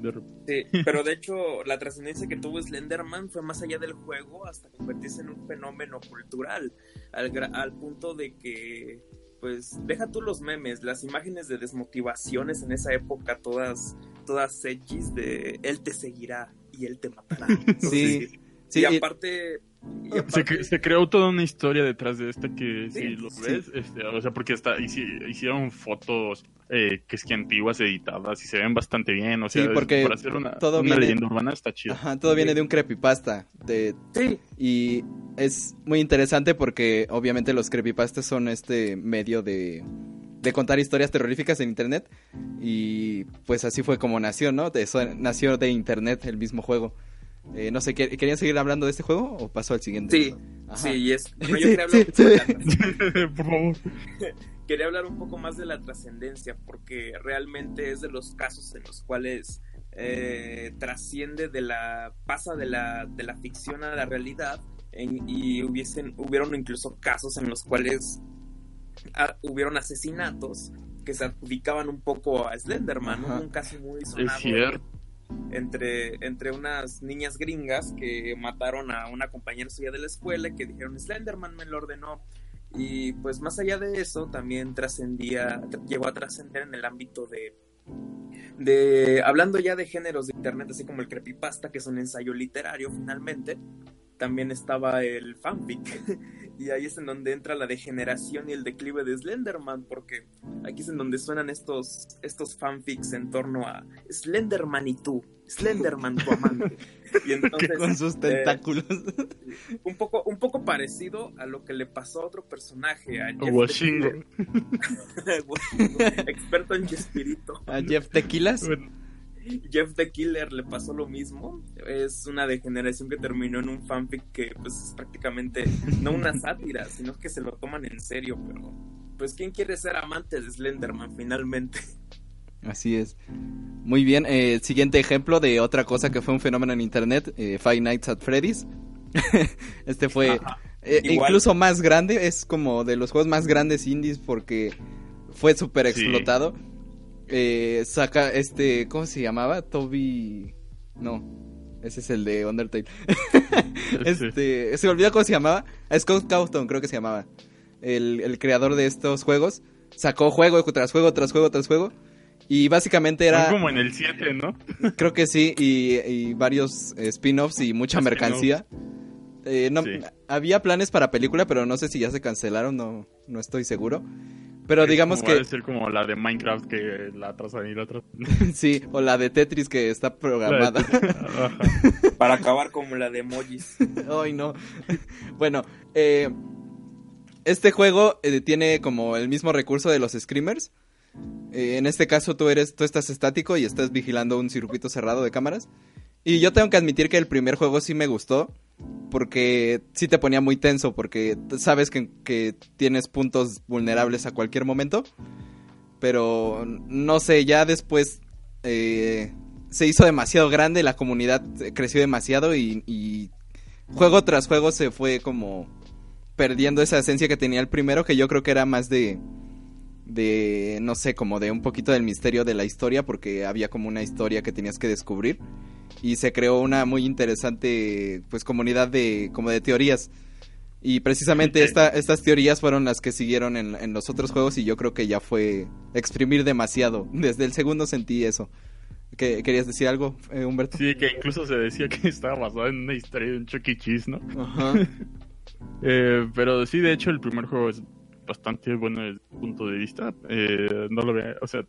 Sí, pero de hecho la trascendencia que tuvo Slenderman fue más allá del juego hasta convertirse en un fenómeno cultural, al, gra- al punto de que, pues, deja tú los memes, las imágenes de desmotivaciones en esa época, todas, todas edgys de él te seguirá y él te matará. Entonces, Sí, y y- aparte... y Se, aparte- cre- se creó toda una historia detrás de esta que si Sí, lo sí. ves, este, o sea, porque hasta hici- hicieron fotos eh, que es que antiguas editadas y se ven bastante bien, o sea, Sí, porque para hacer una, todo una viene- leyenda urbana está chido. Ajá, todo viene de un creepypasta. De, Sí, y es muy interesante porque obviamente los creepypastas son este medio de, de contar historias terroríficas en internet. Y pues así fue como nació, ¿no? De eso nació de internet el mismo juego. Eh, no sé, ¿quer- ¿querían seguir hablando de este juego o pasó al siguiente? Sí, Ajá. sí, y es. bueno, yo Sí, quería hablar, sí, un poco de sí. la- Por favor. Quería hablar un poco más de la trascendencia, porque realmente es de los casos en los cuales eh, trasciende de la. pasa de la, de la ficción a la realidad. en- y hubiesen, hubieron incluso casos en los cuales ah, hubieron asesinatos que se adjudicaban un poco a Slenderman, ¿no? Un caso muy Es sonado cierto. entre, entre unas niñas gringas que mataron a una compañera suya de la escuela y que dijeron Slenderman me lo ordenó. Y pues más allá de eso, también trascendía, llegó a trascender en el ámbito de, de, hablando ya de géneros de internet, así como el creepypasta, que es un ensayo literario finalmente, también estaba el fanfic. y ahí es en donde entra la degeneración y el declive de Slenderman, porque aquí es en donde suenan estos, estos fanfics en torno a Slenderman y tú, Slenderman tu amante. Y entonces, Con sus eh, tentáculos. un poco, un poco parecido a lo que le pasó a otro personaje, a Jeff experto en Chespirito. a Jeff Tequilas. Bueno, Jeff the Killer le pasó lo mismo. Es una degeneración que terminó en un fanfic que pues es prácticamente no una sátira, sino que se lo toman en serio, pero pues quién quiere ser amante de Slenderman finalmente. Así es. Muy bien. eh, siguiente ejemplo de otra cosa que fue un fenómeno en internet: eh, Five Nights at Freddy's. este fue eh, incluso más grande. Es como de los juegos más grandes indies porque fue súper Sí. Eh, saca este. ¿Cómo se llamaba? Toby. No. Ese es el de Undertale. este. Se me olvidó cómo se llamaba. Scott Cawthon, creo que se llamaba. El, el creador de estos juegos. Sacó juego tras juego, tras juego, tras juego. Y básicamente era. como en el 7, ¿no? Creo que sí, y, y varios spin-offs y mucha mercancía. Eh, no, Sí. Había planes para película, pero no sé si ya se cancelaron, no, no estoy seguro. Pero Es digamos como que ser como la de Minecraft que la atrasan y la atrasan. sí, o la de Tetris que está programada. Para acabar como la de emojis. Ay, no. bueno, eh, este juego eh, tiene como el mismo recurso de los screamers. Eh, en este caso tú eres, tú estás estático y estás vigilando un circuito cerrado de cámaras. Y yo tengo que admitir que el primer juego sí me gustó. Porque sí te ponía muy tenso. Porque sabes que, que tienes puntos vulnerables a cualquier momento. Pero no sé, ya después eh, se hizo demasiado grande. La comunidad eh, creció demasiado. Y, y juego tras juego se fue como perdiendo esa esencia que tenía el primero. Que yo creo que era más de de, no sé, como de un poquito del misterio de la historia, porque había como una historia que tenías que descubrir. Y se creó una muy interesante, pues, comunidad de, como de teorías. Y precisamente esta, estas teorías fueron las que siguieron en, en los otros juegos y yo creo que ya fue exprimir demasiado. Desde el segundo sentí eso. ¿Qué- ¿Querías decir algo, eh, Humberto? Sí, que incluso se decía que estaba basada en una historia de un Chuck E. Cheese, ¿no? Ajá. Eh, pero sí, de hecho, el primer juego es bastante bueno desde el punto de vista. Eh, no lo veo, o sea,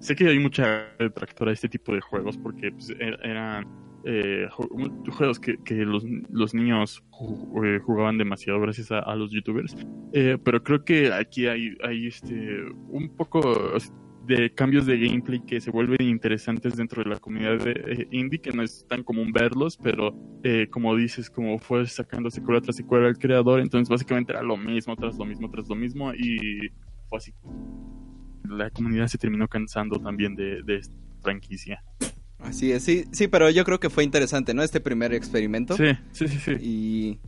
sé que hay mucha detractora de este tipo de juegos porque pues, er- eran eh, juegos que, que los, los niños eh, jugaban demasiado gracias a, los youtubers. Pero creo que aquí hay, hay este un poco de cambios de gameplay que se vuelven interesantes dentro de la comunidad de eh, indie, que no es tan común verlos, pero eh, como dices, como fue sacando secuela tras secuela el creador, entonces básicamente era lo mismo, tras lo mismo, tras lo mismo, y fue así. La comunidad se terminó cansando también de, de esta franquicia. Así es, sí, sí, pero yo creo que fue interesante, ¿no? Este primer experimento. Sí, sí, sí, sí. Y,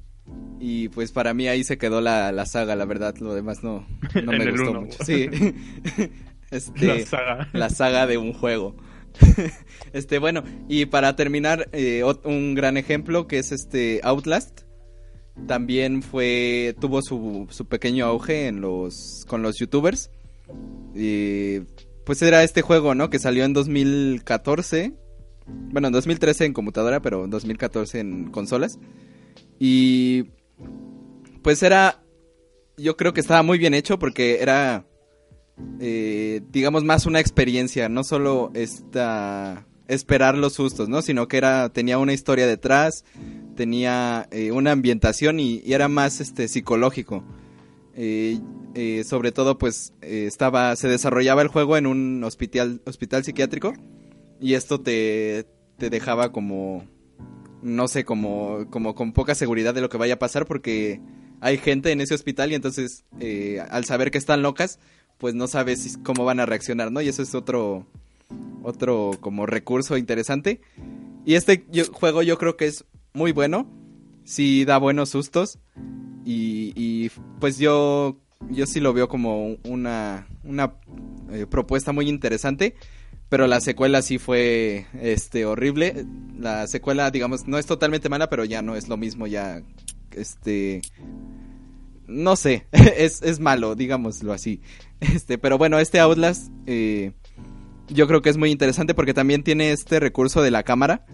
y pues para mí ahí se quedó la, la saga, la verdad, lo demás no, no me gustó uno. mucho. Sí. este, La saga. la saga de un juego. este, bueno, y para terminar, eh, un gran ejemplo que es este Outlast. También fue, tuvo su, su pequeño auge en los, con los youtubers. Y pues era este juego, ¿no? Que salió en 2014. Bueno, en 2013 en computadora, pero en 2014 en consolas. Y pues era, yo creo que estaba muy bien hecho porque era, eh, digamos, más una experiencia, no solo esta esperar los sustos, ¿no? Sino que era, tenía una historia detrás, tenía eh, una ambientación y, era más este psicológico. Eh, eh, sobre todo, pues estaba, se desarrollaba el juego en un hospital, hospital psiquiátrico y esto te, te dejaba como, no sé, como, como con poca seguridad de lo que vaya a pasar porque hay gente en ese hospital y entonces al saber que están locas, pues no sabes cómo van a reaccionar, ¿no? Y eso es otro, otro como recurso interesante. Y este juego yo creo que es muy bueno, sí da buenos sustos y, y, pues yo, yo sí lo veo como una, una eh, propuesta muy interesante. Pero la secuela sí fue este horrible. La secuela, digamos, no es totalmente mala, pero ya no es lo mismo, ya este no sé, es, es malo, digámoslo así. Este, pero bueno, este Outlast eh, yo creo que es muy interesante porque también tiene este recurso de la cámara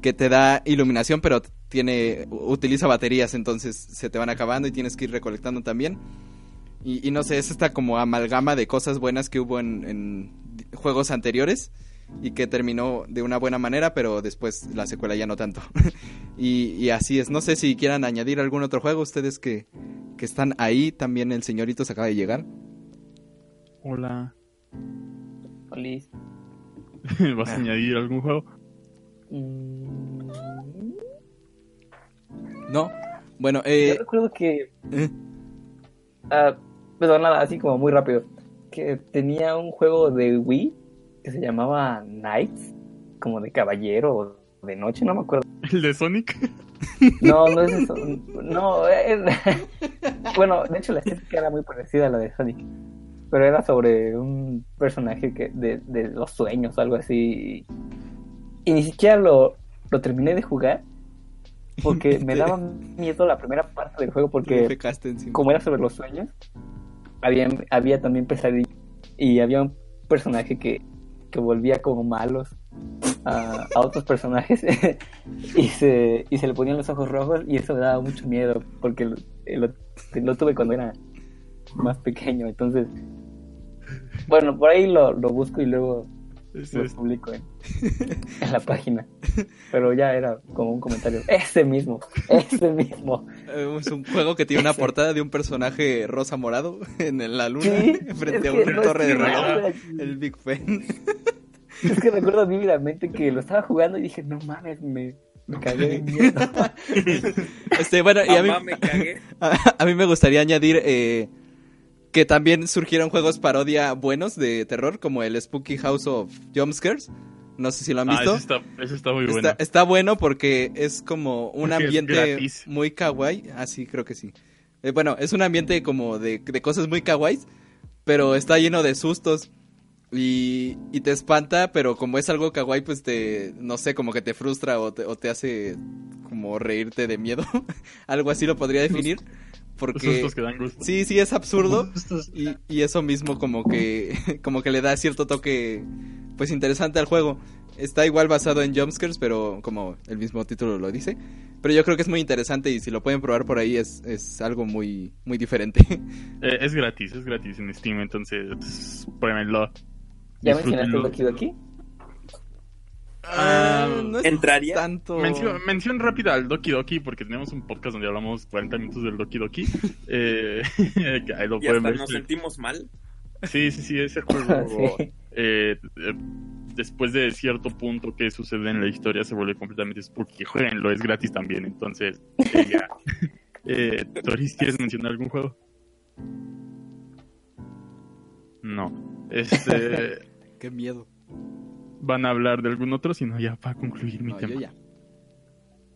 que te da iluminación, pero tiene utiliza baterías, entonces se te van acabando y tienes que ir recolectando también. Y, no sé, es esta como amalgama de cosas buenas que hubo en, juegos anteriores y que terminó de una buena manera, pero después la secuela ya no tanto. y, y así es. No sé si quieran añadir algún otro juego, ustedes que, que están ahí, también el señorito se acaba de llegar. Hola. ¿Vas a añadir algún juego? ¿No? Bueno, Yo eh, recuerdo que. eh, ah, perdón, nada, así como muy rápido. Que tenía un juego de Wii que se llamaba Knights, como de caballero o de noche, no me acuerdo. ¿El de Sonic? No, no es eso. No, es- bueno, de hecho la estética era muy parecida a la de Sonic. Pero era sobre un personaje que de, de los sueños, algo así. Y ni siquiera lo, lo terminé de jugar porque me daba miedo la primera parte del juego porque como era sobre los sueños, había, había también pesadillas y había un personaje que, que volvía como malos a, a otros personajes y, se, y se le ponían los ojos rojos y eso me daba mucho miedo porque lo, lo, lo tuve cuando era más pequeño. Entonces, bueno, por ahí lo, lo busco y luego lo es- publico en, en la página. Pero ya era como un comentario. Ese mismo, ese mismo. Eh, Es un juego que tiene una portada de un personaje rosa morado en la luna Sí, frente a es una no torre de reloj. El Big Ben. Es que recuerdo vívidamente que lo estaba jugando y dije, no mames, me, me cagué de miedo. Este, bueno, y a mí, Mamá, me cagué. a, a mí me gustaría añadir eh, que también surgieron juegos parodia buenos de terror, como el Spooky House of Jumpscares. No sé si lo han Ah, visto. ese está, ese está muy bueno. está bueno porque es como un Porque ambiente muy kawaii. Ah, sí, creo que sí. Eh, bueno, es un ambiente como de, de cosas muy kawaii, pero está lleno de sustos. Y, y te espanta, pero como es algo kawaii, pues te, no sé, como que te frustra o te, o te hace como reírte de miedo. algo así lo podría definir. Porque sustos que dan gusto. sí, sí es absurdo. Y, y eso mismo como que como que le da cierto toque pues interesante al juego. Está igual basado en jumpscares, pero como el mismo título lo dice. Pero yo creo que es muy interesante y si lo pueden probar por ahí es, es algo muy muy diferente. Eh, es gratis, es gratis en Steam, entonces pruébenlo. ¿Ya mencionaste. Doki Doki? Ah, no es ¿entraría? tanto Mención, mención rápida al Doki Doki, porque tenemos un podcast donde hablamos 40 minutos del Doki Doki. Eh, que ahí lo Y pueden hasta ver. nos sentimos mal. Sí, sí, sí, ese juego. Sí. eh, eh, después de cierto punto que sucede en la historia, se vuelve completamente spooky. Jueguenlo, es gratis también, entonces. eh, ya. Eh, Toris, ¿quieres mencionar algún juego? No. Este. Qué miedo. ¿Van a hablar de algún otro? Si no, ya para concluir mi No, tema. yo ya.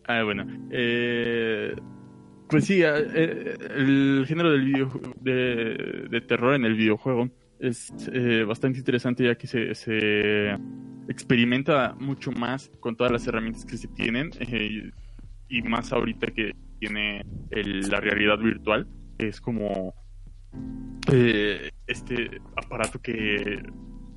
Ah, bueno. Eh, pues sí, eh, eh, el género del video, de, de terror en el videojuego es eh, bastante interesante ya que se, se experimenta mucho más con todas las herramientas que se tienen y, más ahorita que tiene el- la realidad virtual. que Es como este aparato que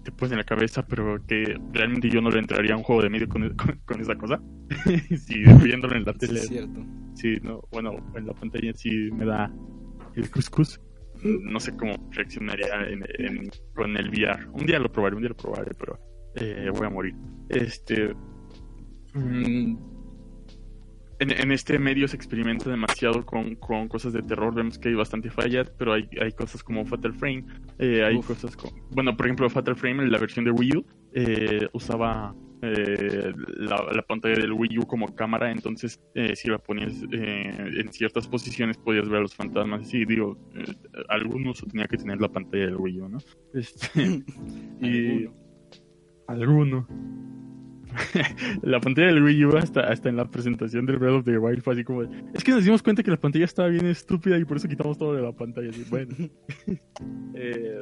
te pones en la cabeza, pero que realmente yo no le entraría a un juego de medio con, con- con esa cosa. sí, viéndolo en la Sí, tele, es cierto. sí, no, bueno, en la pantalla sí me da el cuscús. No sé cómo reaccionaría en- en- con el VR. Un día lo probaré, un día lo probaré, pero eh, voy a morir. Este. mm, en, en este medio se experimenta demasiado con, con cosas de terror. Vemos que hay bastante fallas, pero hay, hay cosas como Fatal Frame. eh, hay Uf. cosas como. Bueno, por ejemplo, Fatal Frame, la versión de Wii U, eh, usaba eh, la, la pantalla del Wii U como cámara. Entonces, eh, si la ponías eh, en ciertas posiciones, podías ver a los fantasmas. Sí, digo, eh, algún uso tenía que tener la pantalla del Wii U, ¿no? Este, y. Alguno. la pantalla del Wii U hasta, hasta en la presentación del Breath of the Wild fue así como es que nos dimos cuenta que la pantalla estaba bien estúpida y por eso quitamos todo de la pantalla así, bueno. Eh,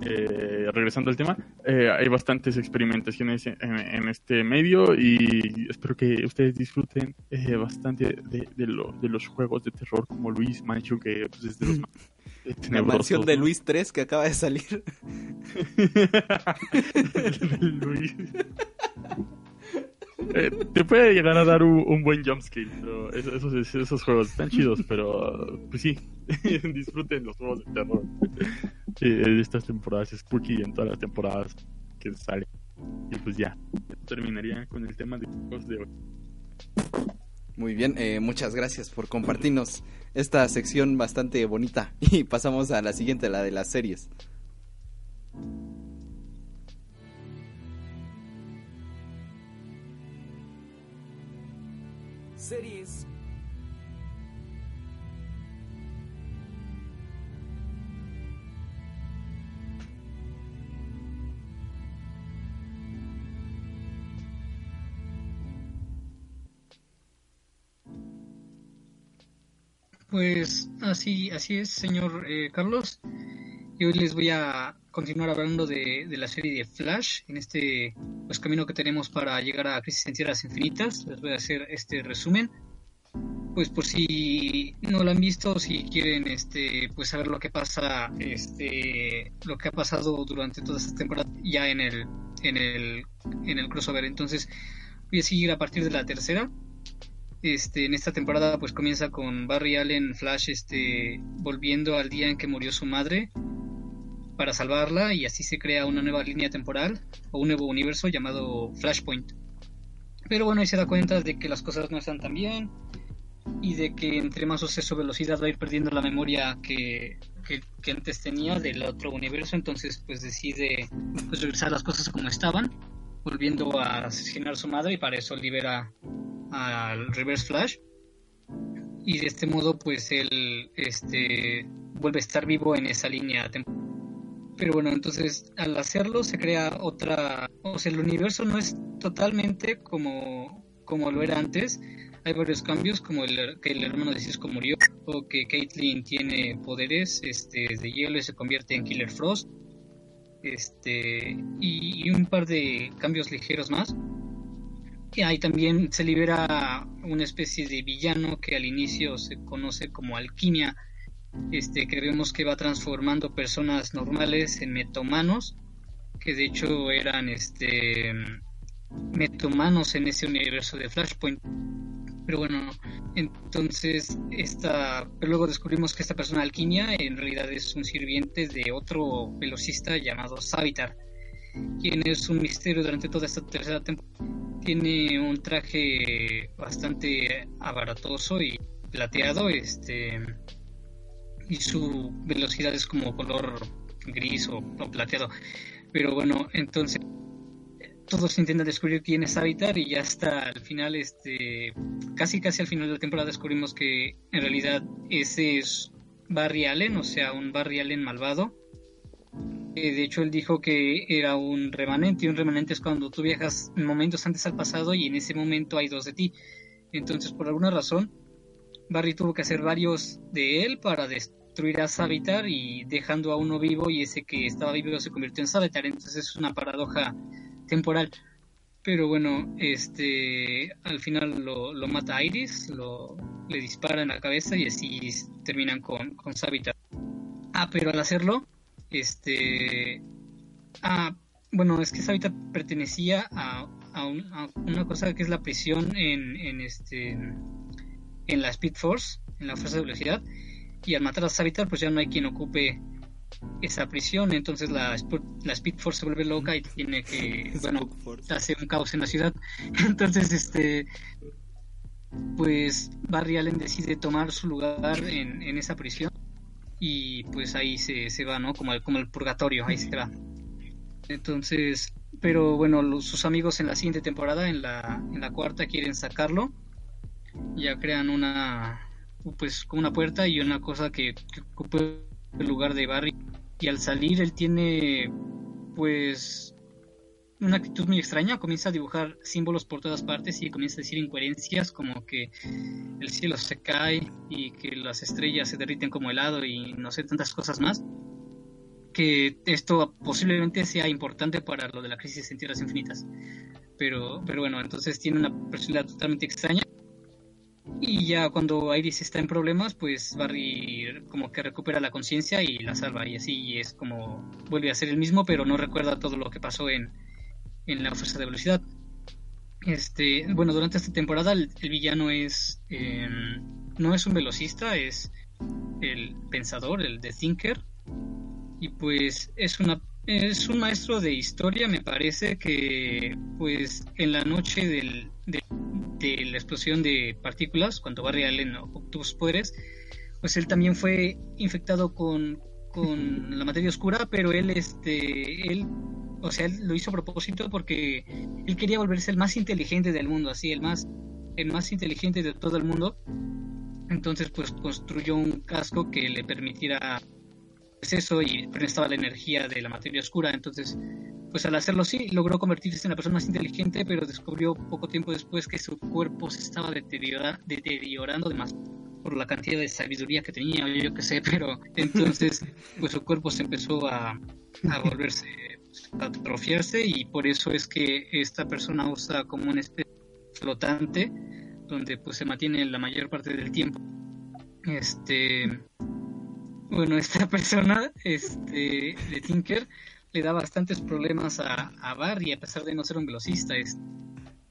eh, regresando al tema eh, hay bastantes experimentaciones en, en este medio y espero que ustedes disfruten bastante de, de, lo- de los juegos de terror como Luis Mansion que pues, es de los más La tenebrosos, mansión de. Luis 3 que acaba de salir. Luis. Eh, te puede llegar a dar un, un buen jumpscare, pero eso- esos, esos, juegos están chidos, pero pues sí, disfruten los juegos de terror eh, de estas temporadas spooky y en todas las temporadas que salen. Y pues ya, terminaría con el tema de juegos de hoy. Muy bien, eh, muchas gracias por compartirnos esta sección bastante bonita. Y pasamos a la siguiente, la de las series. Series. Pues así, así es, señor eh, Carlos. Y hoy les voy a continuar hablando de, de la serie de Flash, en este pues, camino que tenemos para llegar a Crisis en Tierras Infinitas. Les voy a hacer este resumen. Pues por si no lo han visto, si quieren este pues saber lo que pasa, este lo que ha pasado durante toda esta temporada ya en el en el en el crossover. Entonces voy a seguir a partir de la tercera. Este, en esta temporada pues comienza con Barry Allen Flash este volviendo al día en que murió su madre para salvarla y así se crea una nueva línea temporal o un nuevo universo llamado Flashpoint. Pero bueno, se da cuenta de que las cosas no están tan bien y de que entre más suceso velocidad va a ir perdiendo la memoria que, que, que antes tenía del otro universo, entonces pues decide pues regresar las cosas como estaban, volviendo a asesinar a su madre y para eso libera al Reverse Flash. Y de este modo pues él este vuelve a estar vivo en esa línea temporal pero bueno entonces al hacerlo se crea otra o sea el universo no es totalmente como como lo era antes. Hay varios cambios como el que el hermano de Cisco murió o que Caitlyn tiene poderes este de hielo y se convierte en Killer Frost este y, un par de cambios ligeros más y ahí también se libera una especie de villano que al inicio se conoce como alquimia, este, que vemos que va transformando personas normales en metomanos, que de hecho eran este metomanos en ese universo de Flashpoint. Pero bueno, entonces esta, pero luego descubrimos que esta persona alquimia en realidad es un sirviente de otro velocista llamado Savitar, quien es un misterio durante toda esta tercera temporada tiene un traje bastante abaratoso y plateado, este y su velocidad es como color gris o, o plateado. Pero bueno, entonces todos intentan descubrir quién es Avatar y ya hasta al final, este, casi casi al final de la temporada descubrimos que en realidad ese es Barry Allen, o sea, un Barry Allen malvado. Eh, de hecho, él dijo que era un remanente y un remanente es cuando tú viajas momentos antes al pasado y en ese momento hay dos de ti. Entonces, por alguna razón, Barry tuvo que hacer varios de él para destruir a Savitar y dejando a uno vivo y ese que estaba vivo se convirtió en Savitar. Entonces es una paradoja temporal. Pero bueno, este al final lo, lo mata Iris, lo, le dispara en la cabeza y así terminan con, con Savitar. Ah, pero al hacerlo, este ah, bueno, es que Savitar pertenecía a, a, un, a, una cosa que es la prisión en, en este en la Speed Force, en la fuerza de velocidad, y al matar a Savitar, pues ya no hay quien ocupe esa prisión, entonces la, la Speed Force se vuelve loca y tiene que, bueno, hacer un caos en la ciudad. Entonces, este, pues Barry Allen decide tomar su lugar en, en esa prisión y pues ahí se, se va, ¿no? Como el, como el purgatorio, ahí se va. Entonces, pero bueno, sus amigos en la siguiente temporada, en la, en la cuarta, quieren sacarlo. Ya crean una, pues, una puerta y una cosa que, el lugar de Barry. Y al salir, él tiene, pues, una actitud muy extraña, comienza a dibujar símbolos por todas partes y comienza a decir incoherencias como que el cielo se cae y que las estrellas se derriten como helado y no sé, tantas cosas más. Que esto posiblemente sea importante para lo de la crisis en tierras infinitas. Pero, pero bueno, entonces tiene una personalidad totalmente extraña. Y ya cuando Iris está en problemas, pues Barry como que recupera la conciencia y la salva. Y así es como vuelve a ser el mismo, pero no recuerda todo lo que pasó en, en la fuerza de velocidad. Este, bueno, durante esta temporada el, villano es eh, no es un velocista, es el pensador, el The Thinker, y pues es una es un maestro de historia, me parece que pues en la noche del, de, de, la explosión de partículas, cuando Barry Allen obtuvo sus poderes, pues él también fue infectado con, con la materia oscura, pero él este él o sea, lo hizo a propósito porque él quería volverse el más inteligente del mundo, así, el más, el más inteligente de todo el mundo. Entonces, pues construyó un casco que le permitiera pues, eso y prestaba la energía de la materia oscura. Entonces, pues al hacerlo sí, logró convertirse en la persona más inteligente, pero descubrió poco tiempo después que su cuerpo se estaba deteriora, deteriorando demasiado por la cantidad de sabiduría que tenía, yo qué sé, pero entonces pues su cuerpo se empezó a, a volverse atrofiarse y por eso es que esta persona usa como un especie flotante donde pues se mantiene la mayor parte del tiempo. Este bueno, esta persona, este, de Tinker, le da bastantes problemas a, a Barry a pesar de no ser un velocista. Es,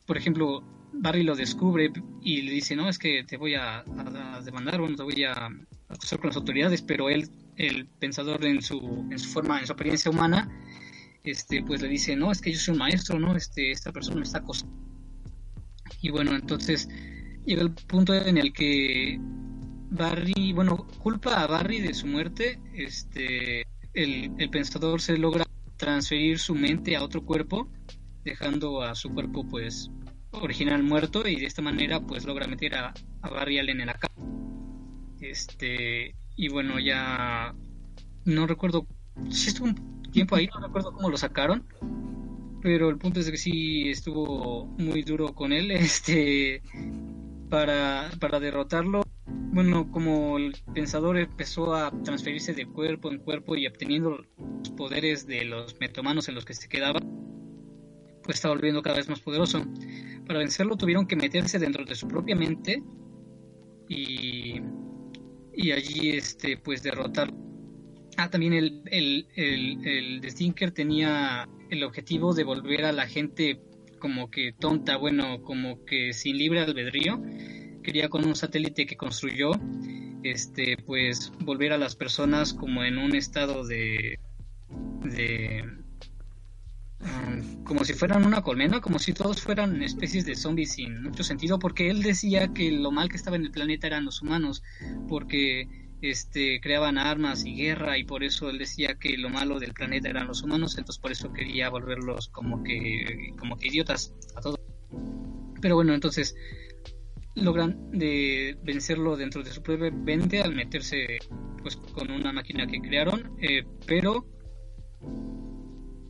por ejemplo, Barry lo descubre y le dice, no, es que te voy a, a demandar, bueno, te voy a acusar con las autoridades, pero él, el pensador en su, en su forma, en su apariencia humana, este, pues le dice, no, es que yo soy un maestro, ¿no? Este, esta persona me está acosando. Y bueno, entonces llega el punto en el que Barry, bueno, culpa a Barry de su muerte, este, el, el pensador se logra transferir su mente a otro cuerpo, dejando a su cuerpo, pues, original muerto, y de esta manera, pues, logra meter a, a Barry Allen en la cama. Este, y bueno, ya no recuerdo si estuvo un tiempo ahí, no recuerdo cómo lo sacaron, pero el punto es que sí estuvo muy duro con él, este, para, para derrotarlo. Bueno, como el pensador empezó a transferirse de cuerpo en cuerpo y obteniendo los poderes de los metomanos en los que se quedaba, pues estaba volviendo cada vez más poderoso. Para vencerlo tuvieron que meterse dentro de su propia mente y, y allí este pues derrotarlo Ah, también el, el, el, el Stinker tenía el objetivo de volver a la gente como que tonta, bueno, como que sin libre albedrío. Quería con un satélite que construyó, este, pues volver a las personas como en un estado de, de, um, como si fueran una colmena, como si todos fueran especies de zombies sin mucho sentido, porque él decía que lo mal que estaba en el planeta eran los humanos, porque este, creaban armas y guerra y por eso él decía que lo malo del planeta eran los humanos, entonces por eso quería volverlos como que, como que idiotas a todos. Pero bueno, entonces logran de vencerlo dentro de su propia mente al meterse pues con una máquina que crearon, eh, pero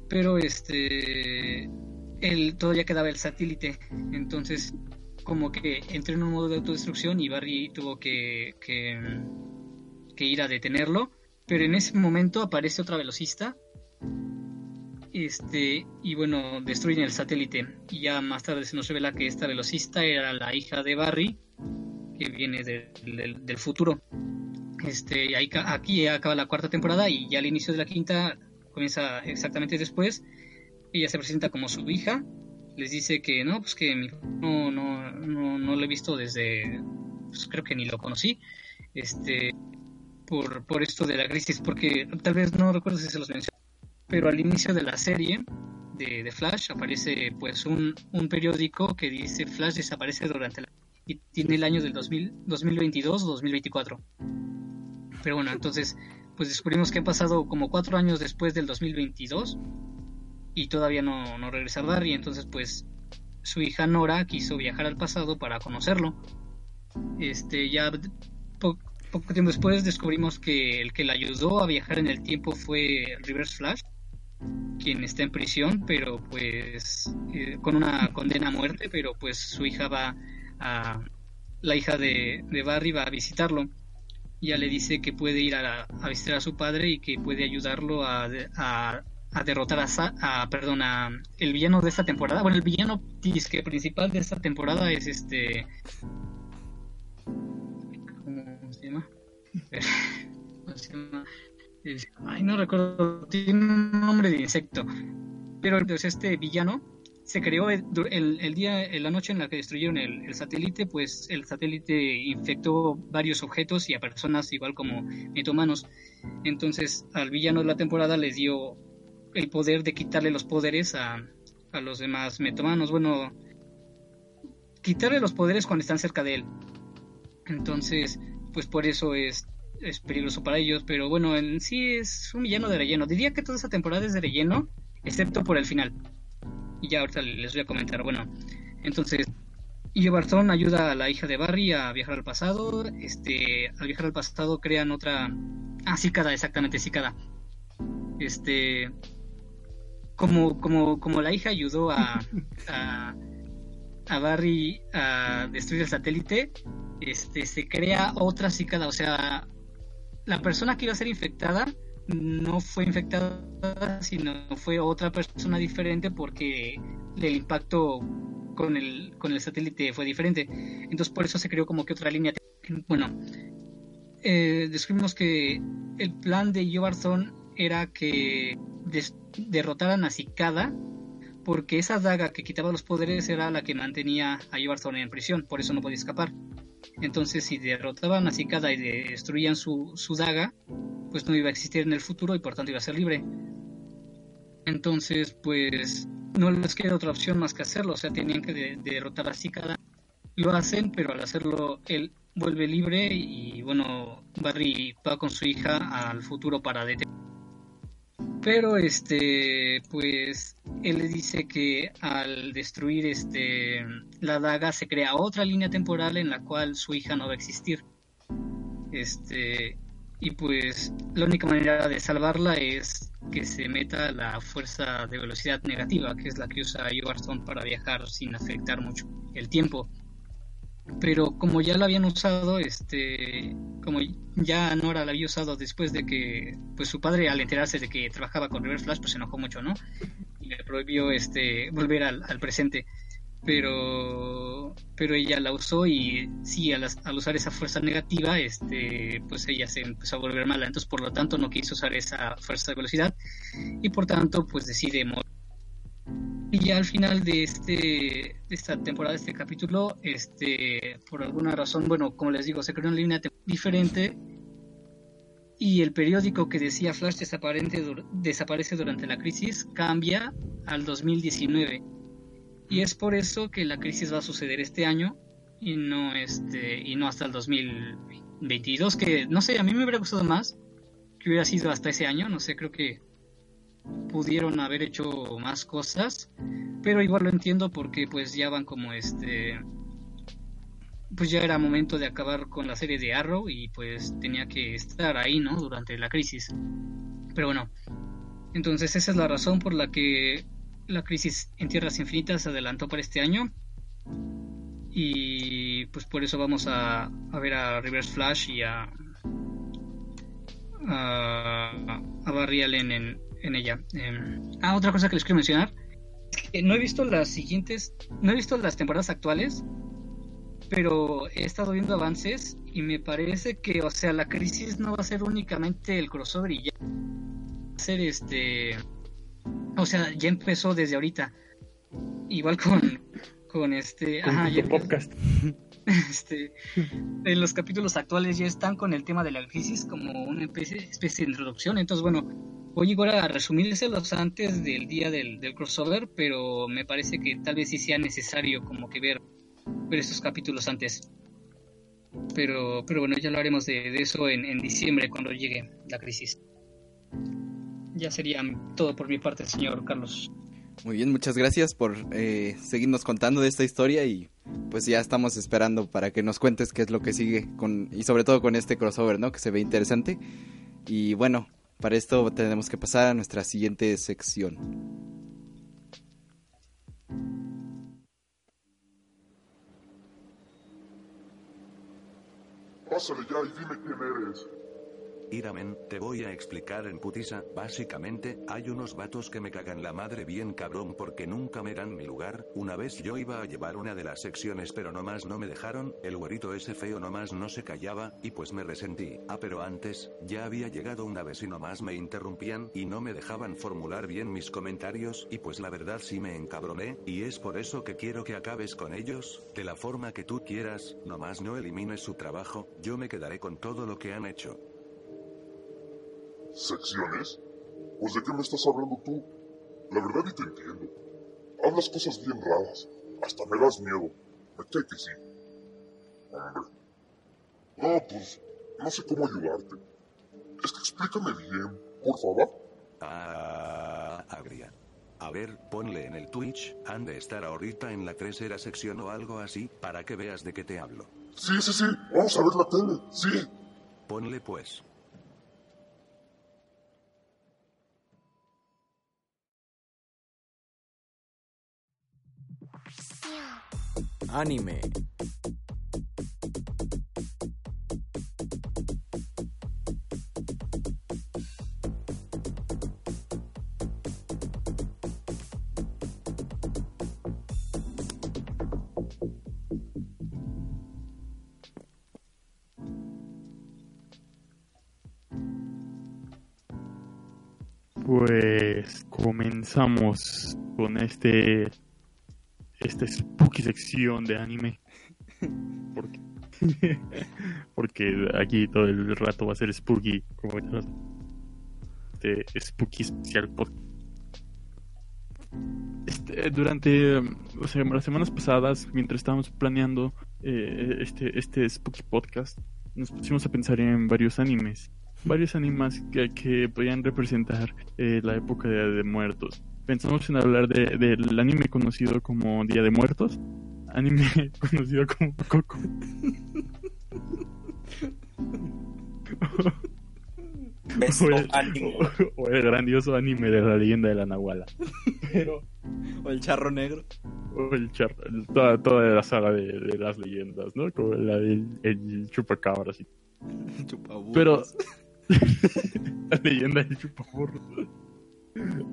pero este él todavía quedaba el satélite, entonces como que entró en un modo de autodestrucción y Barry tuvo que, que que ir a detenerlo, pero en ese momento aparece otra velocista. Este, y bueno, destruyen el satélite. Y ya más tarde se nos revela que esta velocista era la hija de Barry, que viene del futuro. Este, ahí, aquí acaba la cuarta temporada y ya al inicio de la quinta comienza exactamente después. Ella se presenta como su hija, les dice que no, pues que no, no, no, no lo he visto desde, pues creo que ni lo conocí. Este, por, por esto de la crisis, porque tal vez no recuerdo si se los mencioné, pero al inicio de la serie de, Flash aparece pues un, un, periódico que dice Flash desaparece durante la... y tiene el año del 2000, 2022 o 2024. Pero bueno, entonces pues descubrimos que han pasado como cuatro años después del 2022 y todavía no, no regresa Barry, entonces pues su hija Nora quiso viajar al pasado para conocerlo. Este, ya poco tiempo después descubrimos que el que la ayudó a viajar en el tiempo fue Reverse Flash, quien está en prisión, pero pues eh, con una condena a muerte, pero pues su hija va a, la hija de, Barry va a visitarlo. Ya le dice que puede ir a, visitar a su padre y que puede ayudarlo a, a derrotar a, a perdón, a el villano de esta temporada. Bueno, el villano principal de esta temporada es este Ay, no recuerdo. Tiene un nombre de insecto. Pero entonces pues, este villano se creó el, día, en la noche en la que destruyeron el, satélite, pues el satélite infectó varios objetos y a personas igual como metomanos. Entonces al villano de la temporada les dio el poder de quitarle los poderes a, a los demás metomanos. Bueno, quitarle los poderes cuando están cerca de él. Entonces, pues por eso es es peligroso para ellos, pero bueno, en sí es un villano de relleno. Diría que toda esa temporada es de relleno, excepto por el final. Y ya ahorita les voy a comentar. Bueno, entonces, Io Barton ayuda a la hija de Barry a viajar al pasado. Este, al viajar al pasado crean otra. Ah, Cicada, exactamente, Cicada. Este. Como, como, como la hija ayudó a, a, a Barry a destruir el satélite, este, se crea otra cicada, o sea, la persona que iba a ser infectada no fue infectada, sino fue otra persona diferente porque el impacto con el, con el satélite fue diferente. Entonces por eso se creó como que otra línea. Bueno, eh, descubrimos que el plan de Yobarzón era que derrotaran a Cicada porque esa daga que quitaba los poderes era la que mantenía a Yobarzón en prisión, por eso no podía escapar. Entonces, si derrotaban a Cicada y destruían su, daga, pues no iba a existir en el futuro y por tanto iba a ser libre. Entonces, pues no les queda otra opción más que hacerlo, o sea, tenían que derrotar a Cicada. Lo hacen, pero al hacerlo él vuelve libre y bueno, Barry va con su hija al futuro para detener pero este, pues él le dice que al destruir este la daga se crea otra línea temporal en la cual su hija no va a existir. Este, y pues la única manera de salvarla es que se meta la fuerza de velocidad negativa, que es la que usa Stone para viajar sin afectar mucho el tiempo pero como ya la habían usado, este, como ya Nora la había usado después de que, pues su padre al enterarse de que trabajaba con Reverse Flash, pues se enojó mucho, ¿no? Y le prohibió, este, volver al, presente. Pero, pero ella la usó y sí, al, al, usar esa fuerza negativa, este, pues ella se empezó a volver mala. Entonces, por lo tanto, no quiso usar esa fuerza de velocidad y por tanto, pues decide morir y ya al final de este de esta temporada, de este capítulo, este por alguna razón, bueno, como les digo, se creó una línea diferente y el periódico que decía Flash desaparece durante la crisis cambia al 2019. Y es por eso que la crisis va a suceder este año y no este y no hasta el 2022 que no sé, a mí me hubiera gustado más que hubiera sido hasta ese año, no sé, creo que pudieron haber hecho más cosas, pero igual lo entiendo porque pues ya van como este pues ya era momento de acabar con la serie de Arrow y pues tenía que estar ahí, ¿no? Durante la crisis. Pero bueno, entonces esa es la razón por la que la crisis en Tierras Infinitas se adelantó para este año. Y pues por eso vamos a, ver a Reverse Flash y a, a, a Barry Allen en, en ella. Em, ah, otra cosa que les quiero mencionar. no he visto las siguientes, no he visto las temporadas actuales, pero he estado viendo avances y me parece que, o sea, la crisis no va a ser únicamente el crossover y ya. Va a ser este. O sea, ya empezó desde ahorita. Igual con, con este. ajá, podcast. Este, en los capítulos actuales ya están con el tema de la crisis como una especie, especie de introducción. Entonces, bueno, voy igual a resumírselos antes del día del, crossover, pero me parece que tal vez sí sea necesario como que ver ver estos capítulos antes. Pero, pero bueno, ya lo haremos de, de eso en, en diciembre cuando llegue la crisis. Ya sería todo por mi parte, señor Carlos. Muy bien, muchas gracias por eh, seguirnos contando de esta historia y pues ya estamos esperando para que nos cuentes qué es lo que sigue con y sobre todo con este crossover, ¿no? Que se ve interesante. Y bueno, para esto tenemos que pasar a nuestra siguiente sección. Pásale ya y dime quién eres. Iramen, te voy a explicar en putisa, básicamente, hay unos vatos que me cagan la madre bien cabrón porque nunca me dan mi lugar, una vez yo iba a llevar una de las secciones pero nomás no me dejaron, el güerito ese feo nomás no se callaba, y pues me resentí, ah pero antes, ya había llegado una vez y nomás me interrumpían, y no me dejaban formular bien mis comentarios, y pues la verdad sí me encabroné, y es por eso que quiero que acabes con ellos, de la forma que tú quieras, nomás no elimines su trabajo, yo me quedaré con todo lo que han hecho. ¿Secciones? Pues de qué me estás hablando tú? La verdad ni te entiendo. Hablas cosas bien raras. Hasta me das miedo. Me cae que sí. Hombre. No, pues, no sé cómo ayudarte. Es que explícame bien, por favor. Ah, Agria. A ver, ponle en el Twitch, han de estar ahorita en la tercera sección o algo así, para que veas de qué te hablo. Sí, sí, sí. Vamos a ver la tele. Sí. Ponle pues. Anime. Pues comenzamos con este esta spooky sección de anime. Porque, porque aquí todo el rato va a ser spooky, como este spooky especial podcast. Este, durante o sea, las semanas pasadas, mientras estábamos planeando eh, este, este spooky podcast, nos pusimos a pensar en varios animes. Varios animes que, que podían representar eh, la época de, de muertos pensamos en hablar de, del anime conocido como Día de Muertos, anime conocido como Coco. O, el, ánimo. o- o el grandioso anime de la leyenda de la Nahuala. Pero, O el charro negro. o el char- el- toda, toda la saga de, de las leyendas, ¿no? Como la del el chupacabras y Chupaburros. Pero. la leyenda del chupaburros.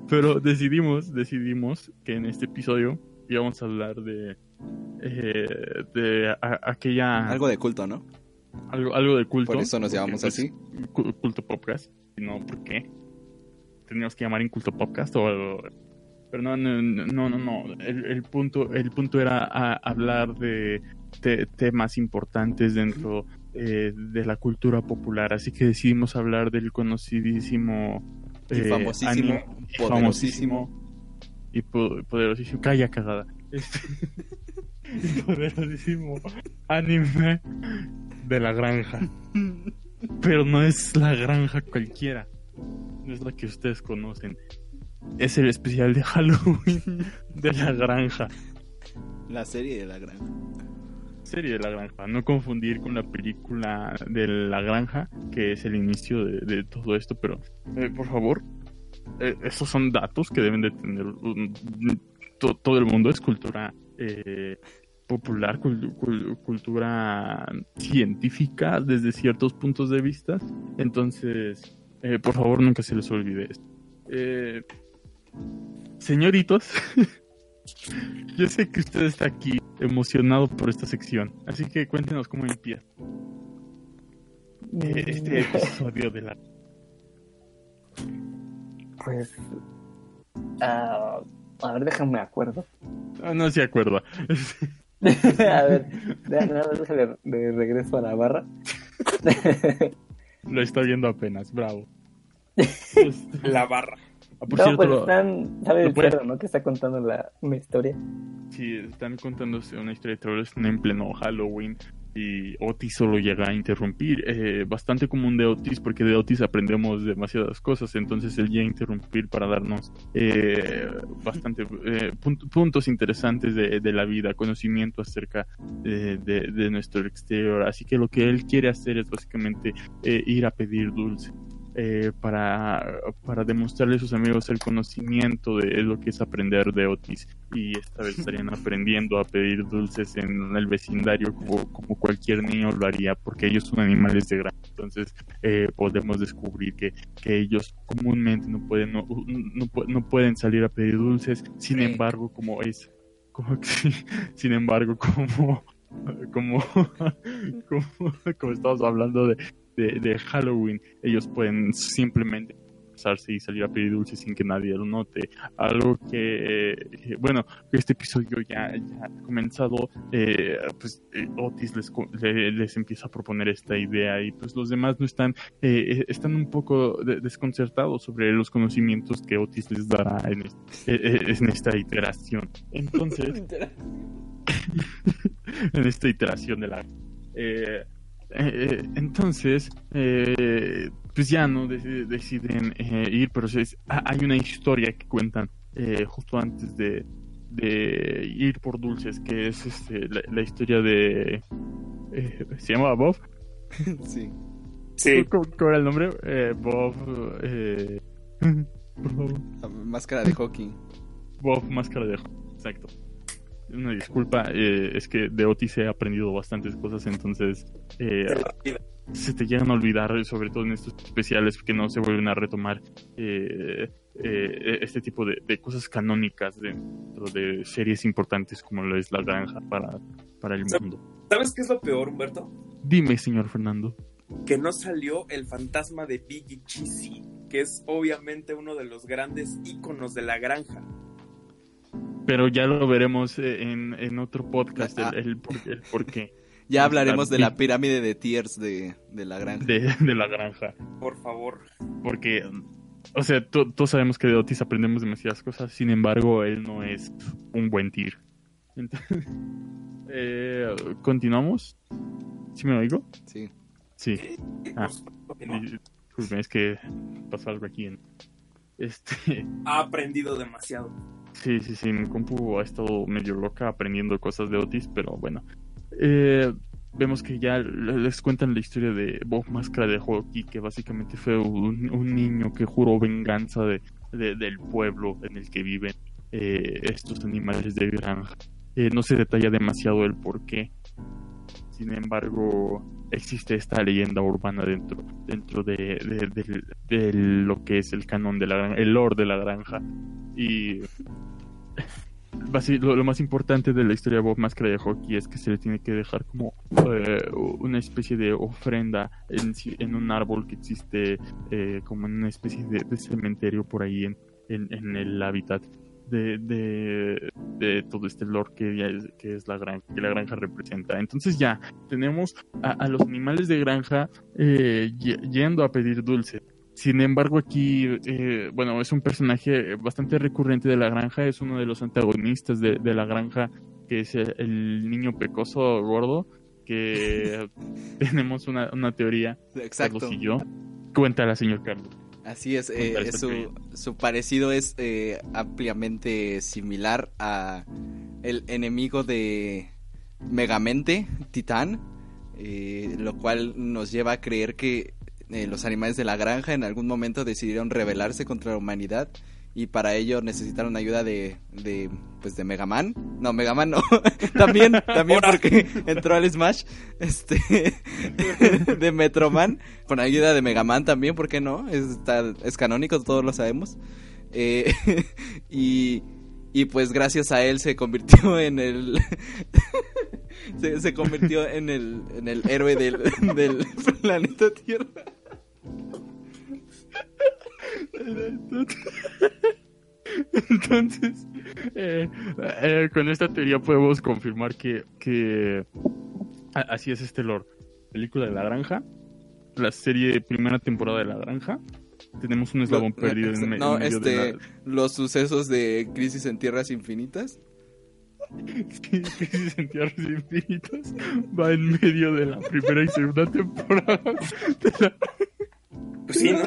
Pero decidimos, decidimos que en este episodio íbamos a hablar de. eh, de a- aquella. Algo de culto, ¿no? algo, algo de culto. Por eso nos llamamos pues, así. cu- Culto Podcast. No, ¿por qué? Teníamos que llamar en culto podcast o algo. Pero no, no, no, no. no. El, el punto, el punto era a- hablar de te- temas importantes dentro eh, de la cultura popular. Así que decidimos hablar del conocidísimo. Y eh, famosísimo, anime- poderosísimo. famosísimo y po- poderosísimo. Calla cagada. Y poderosísimo anime de la granja. Pero no es la granja cualquiera. No es la que ustedes conocen. Es el especial de Halloween de la granja. La serie de la granja. Serie de la granja. No confundir con la película de la granja, que es el inicio de, todo esto. Pero, eh, por favor, eh, esos son datos que deben de tener to- todo el mundo. Es cultura eh, popular, cul- cul- cultura científica desde ciertos puntos de vista. Entonces, por favor, nunca se les olvide esto. Señoritos, yo sé que usted está aquí emocionado por esta sección, así que cuéntenos cómo empieza eh, este episodio de la... Pues. ah, a ver, déjame acuerdo. Ah, no se acuerda. a ver, déjame de regreso a la barra. Lo está viendo apenas, bravo. Este, La barra. Ah, por no, cierto, pues lo- están. ¿Sabe lo el puede- perro, no? Que está contando la, una historia. si están contándose una historia de terror, están en pleno Halloween y Otis solo llega a interrumpir. Eh, bastante común de Otis porque de Otis aprendemos demasiadas cosas, entonces él llega a interrumpir para darnos eh, bastante eh, punt- puntos interesantes de, de la vida, conocimiento acerca de, de- de nuestro exterior. Así que lo que él quiere hacer es básicamente eh, ir a pedir dulce. Eh, para, para demostrarle a sus amigos el conocimiento de lo que es aprender de Otis. Y esta vez estarían aprendiendo a pedir dulces en el vecindario como, como cualquier niño lo haría porque ellos son animales de granja entonces eh, podemos descubrir que, que ellos comúnmente no pueden no, no no pueden salir a pedir dulces. Sin embargo como es como sin embargo como como como, como estamos hablando de, de, de Halloween ellos pueden simplemente pasarse y salir a pedir dulces sin que nadie lo note. Algo que eh, bueno este episodio ya, ya ha comenzado eh, pues eh, Otis les, les empieza a proponer esta idea y pues los demás no están eh, están un poco de- desconcertados sobre los conocimientos que Otis les dará en, este- en esta iteración. Entonces en esta iteración de la eh, eh, entonces eh, pues ya no Dec- deciden eh, ir pero es- ha- hay una historia que cuentan eh, justo antes de, de ir por dulces que es este, la, la historia de eh, se llama Bob sí. Sí, ¿Cómo, cómo era el nombre? Eh, Bob eh, Máscara de hockey. Bob Máscara de Ojo. Exacto. Una disculpa, eh, es que de Otis he aprendido bastantes cosas, entonces eh, se te llegan a olvidar, sobre todo en estos especiales, que no se vuelven a retomar eh, eh, este tipo de, de cosas canónicas dentro de series importantes como lo es La Granja para, para el mundo. ¿sabes qué es lo peor, Humberto? Dime, señor Fernando. Que no salió el fantasma de Biggie Cheesy, que es obviamente uno de los grandes íconos de la granja. Pero ya lo veremos eh, en, en otro podcast, Ah. el, el, por- el por qué Ya hablaremos de la pirámide de tiers de, de la granja. de, de La Granja. Por favor. porque, o sea, to- todos sabemos que de Otis aprendemos demasiadas cosas, sin embargo, él no es un buen tir. Entonces, eh, ¿continuamos? ¿Sí me oigo? Sí. Sí. Ah. Por supuesto que no. Disculpen, es que pasó algo aquí en... Este, Ha aprendido demasiado. Sí, sí, sí, mi compu ha estado medio loca aprendiendo cosas de Otis, pero bueno. Eh, vemos que ya les cuentan la historia de Bob Máscara de Hockey, que básicamente fue un, un niño que juró venganza de, de- del pueblo en el que viven eh, estos animales de granja. Eh, no se detalla demasiado el por qué. Sin embargo, existe esta leyenda urbana dentro, dentro de, de- de- de lo que es el canon de la granja, el lore de la granja. Y lo, más importante de la historia de Bob Máscara de Hockey es que se le tiene que dejar como eh, una especie de ofrenda en, un árbol que existe eh, como en una especie de, cementerio por ahí en el hábitat de, de, de todo este lore que, es, que es la granja, que la granja representa. Entonces ya tenemos a, a los animales de granja eh, ye- yendo a pedir dulce. Sin embargo, aquí, eh, bueno, es un personaje bastante recurrente de la granja, es uno de los antagonistas de, de la granja, que es el, el niño pecoso gordo, que tenemos una, una teoría, Exacto. Carlos y yo. Cuéntala, señor Carlos. Así es, eh, es su, su parecido es eh, ampliamente similar a el enemigo de Megamente, Titán, eh, lo cual nos lleva a creer que eh, los animales de la granja en algún momento decidieron rebelarse contra la humanidad y para ello necesitaron ayuda de, de pues de Megaman. No, Megaman no. también, también porque entró al Smash este de Metroman con ayuda de Megaman también, ¿por qué no? Es, está- es canónico, todos lo sabemos. Eh, y y pues gracias a él se convirtió en el se, se convirtió en el en el héroe del, del planeta Tierra. Entonces, eh, eh, con esta teoría podemos confirmar que, que así es este lore. Película de la granja, la serie primera temporada de la granja. Tenemos un eslabón No, perdido en, me- no, en medio este, de la... los sucesos de Crisis en Tierras Infinitas. Sí, Crisis en Tierras Infinitas va en medio de la primera y segunda temporada de la Pues sí, ¿no?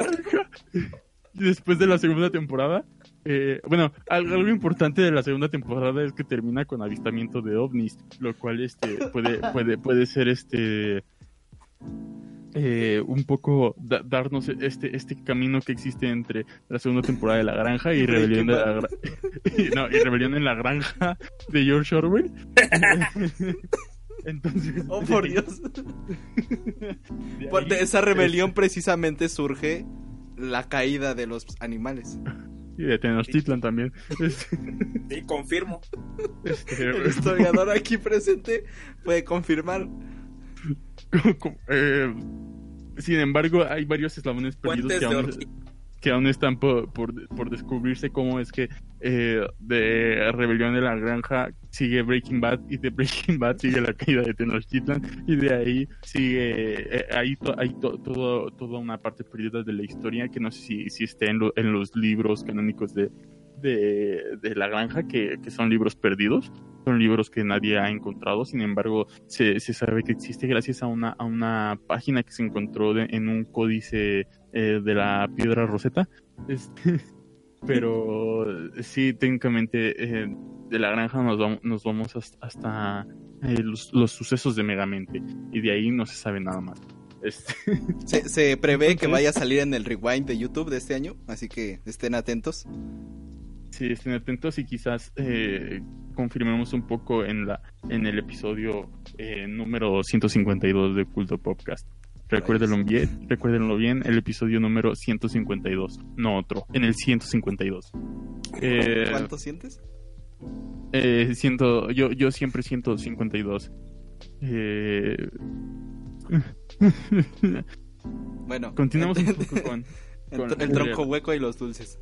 Después de la segunda temporada, eh, bueno, al- algo importante de la segunda temporada es que termina con avistamiento de ovnis, lo cual este puede puede puede ser este eh, un poco da- darnos este este camino que existe entre la segunda temporada de la granja y rebelión de la no, y rebelión en la granja de George Orwell. Entonces, Oh, por Dios. de Por- ahí, de esa rebelión precisamente surge la caída de los animales. y de Tenochtitlan también. Este, Sí, confirmo. este, El historiador aquí presente puede confirmar. eh, sin embargo, hay varios eslabones perdidos que aún. Que aún están por, por, descubrirse cómo es que eh, de Rebelión de la Granja sigue Breaking Bad y de Breaking Bad sigue la caída de Tenochtitlan y de ahí sigue eh, ahí to- hay to- todo, toda una parte perdida de la historia que no sé si, si está en, en los libros canónicos de, de, de la granja que, que son libros perdidos son libros que nadie ha encontrado sin embargo se, se sabe que existe gracias a una, a una página que se encontró de- en un códice eh, de la piedra roseta. Este, pero sí, técnicamente eh, de la granja nos vamos, nos vamos hasta, hasta, eh, los, los sucesos de Megamente y de ahí no se sabe nada más. Este, Se, se prevé que vaya a salir en el rewind de YouTube de este año, así que estén atentos. sí, estén atentos y quizás eh, confirmemos un poco en, la, en el episodio eh, número 152 de Culto Podcast. Recuérdenlo bien, recuérdenlo bien, el episodio número 152, no otro, en el 152. Eh, ¿Cuánto sientes? Eh, siento, yo, yo siempre siento 52. Eh... Bueno, Continuamos un poco con con el tronco hueco y los dulces.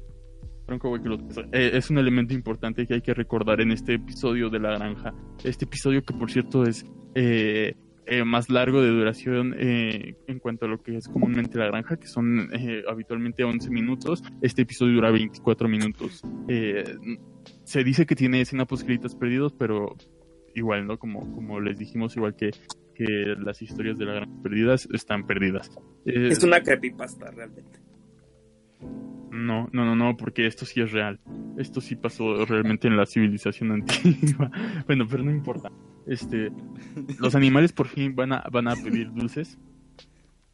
Tronco Hueco y los- eh, es un elemento importante que hay que recordar en este episodio de la granja. Este episodio que por cierto es eh, eh, más largo de duración eh, en cuanto a lo que es comúnmente la granja, que son eh, habitualmente 11 minutos. Este episodio dura 24 minutos. Eh, se dice que tiene escenas poscritas perdidos, pero igual, ¿no? Como, como les dijimos, igual que, que las historias de la granja perdidas están perdidas. Eh, Es una creepypasta realmente. No, no, no, no, porque esto sí es real. Esto sí pasó realmente en la civilización antigua. bueno, pero no importa. Este, los animales por fin van a, van a pedir dulces.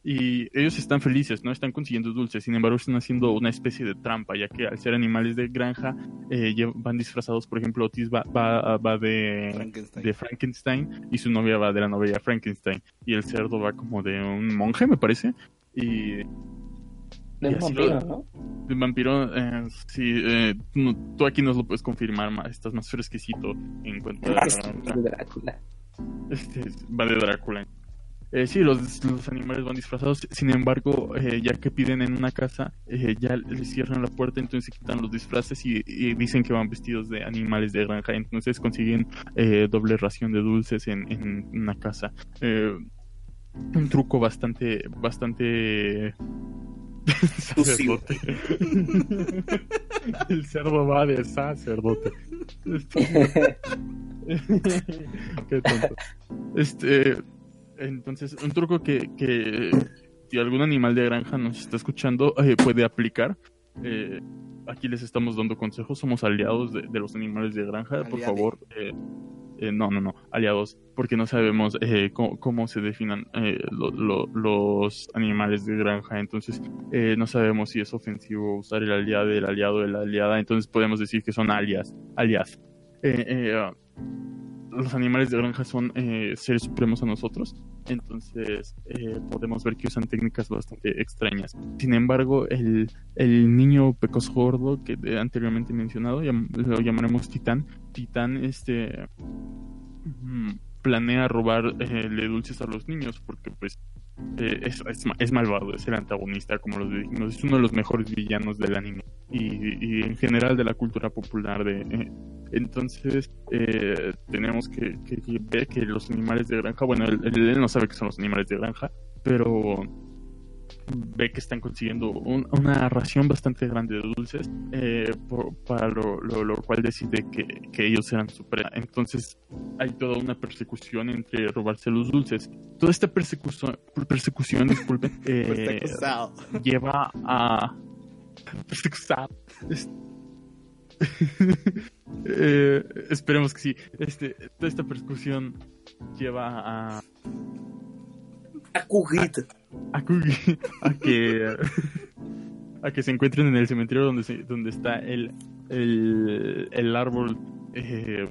Y ellos están felices, ¿no? Están consiguiendo dulces. Sin embargo, están haciendo una especie de trampa, ya que al ser animales de granja, eh, van disfrazados. Por ejemplo, Otis va, va, va de, Frankenstein. de Frankenstein y su novia va de la novia Frankenstein. Y el cerdo va como de un monje, me parece. Y De Y un así vampiro, lo- ¿no? el vampiro, eh, sí, eh, no- tú aquí nos lo puedes confirmar, ma, estás más fresquecito en cuanto a... De Drácula. Este, va de Drácula. Eh, sí, los, los animales van disfrazados, sin embargo, eh, ya que piden en una casa, eh, ya les cierran la puerta, entonces se quitan los disfraces y, y dicen que van vestidos de animales de granja, entonces consiguen eh, doble ración de dulces en, en una casa. Eh, un truco bastante, bastante... Sacerdote. El cerdo va de sacerdote. Este- Qué tonto. Este, entonces, un truco que, que si algún animal de granja nos está escuchando eh, puede aplicar. Eh, aquí les estamos dando consejos, somos aliados de, de los animales de granja, por favor. eh, eh, no, no, no, aliados, porque no sabemos eh, cómo, cómo se definan lo- lo- los animales de granja, entonces no sabemos si es ofensivo usar el aliado, el aliado, de la aliada, entonces podemos decir que son alias, alias. Eh, eh, los animales de granja son eh, seres supremos a nosotros, entonces eh, podemos ver que usan técnicas bastante extrañas. Sin embargo, el, el niño pecoso gordo que anteriormente mencionado, lo llamaremos Titán, Titán este mm, planea robarle dulces a los niños porque pues eh, es, es, ma- es malvado, es el antagonista, como los dijimos, es uno de los mejores villanos del anime y, y en general de la cultura popular de... eh, entonces, eh, tenemos que, que- que ver que los animales de granja, bueno, él no sabe que son los animales de granja, pero ve que están consiguiendo un- una ración bastante grande de dulces, eh, por- para lo, lo- lo cual decide que, que ellos eran su presa. Entonces hay toda una persecución entre robarse los dulces. Toda esta persecución, persecución disculpe, eh, lleva a... Eh, esperemos que sí. Este, toda esta persecución lleva a, A Kugit. a, que- a que a que se encuentren en el cementerio donde se- donde está el el, el árbol eh,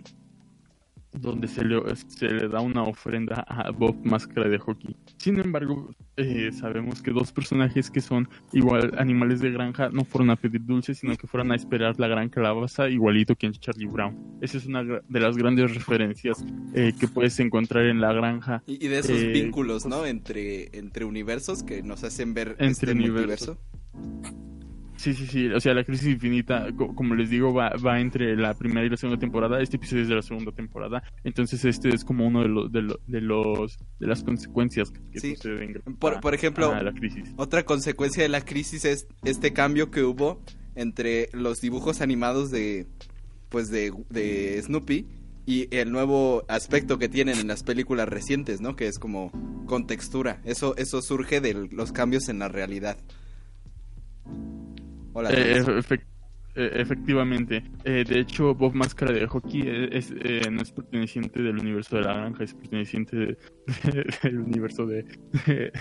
donde se le, se le da una ofrenda a Bob Máscara de Hockey. Sin embargo, eh, sabemos que dos personajes que son igual animales de granja no fueron a pedir dulces, sino que fueron a esperar la gran calabaza, igualito que en Charlie Brown. Esa es una de las grandes referencias eh, que puedes encontrar en la granja Y, y de esos Eh, vínculos, ¿no? Entre, entre universos que nos hacen ver Entre este multiverso. Sí, sí, sí. O sea, la crisis infinita, co- como les digo, va, va entre la primera y la segunda temporada. Este episodio es de la segunda temporada. Entonces, este es como uno de los de, lo- de los de las consecuencias que, Sí. suceden. Por, a- por ejemplo, la crisis. otra consecuencia de la crisis es este cambio que hubo entre los dibujos animados de pues de, de Snoopy y el nuevo aspecto que tienen en las películas recientes, ¿no? Que es como con textura. Eso eso surge de los cambios en la realidad. Hola. Eh, Luis. efec- eh, efectivamente. Eh, de hecho, Bob Máscara de Hockey es, eh, no es perteneciente del universo de la granja, es perteneciente de- del universo de... de-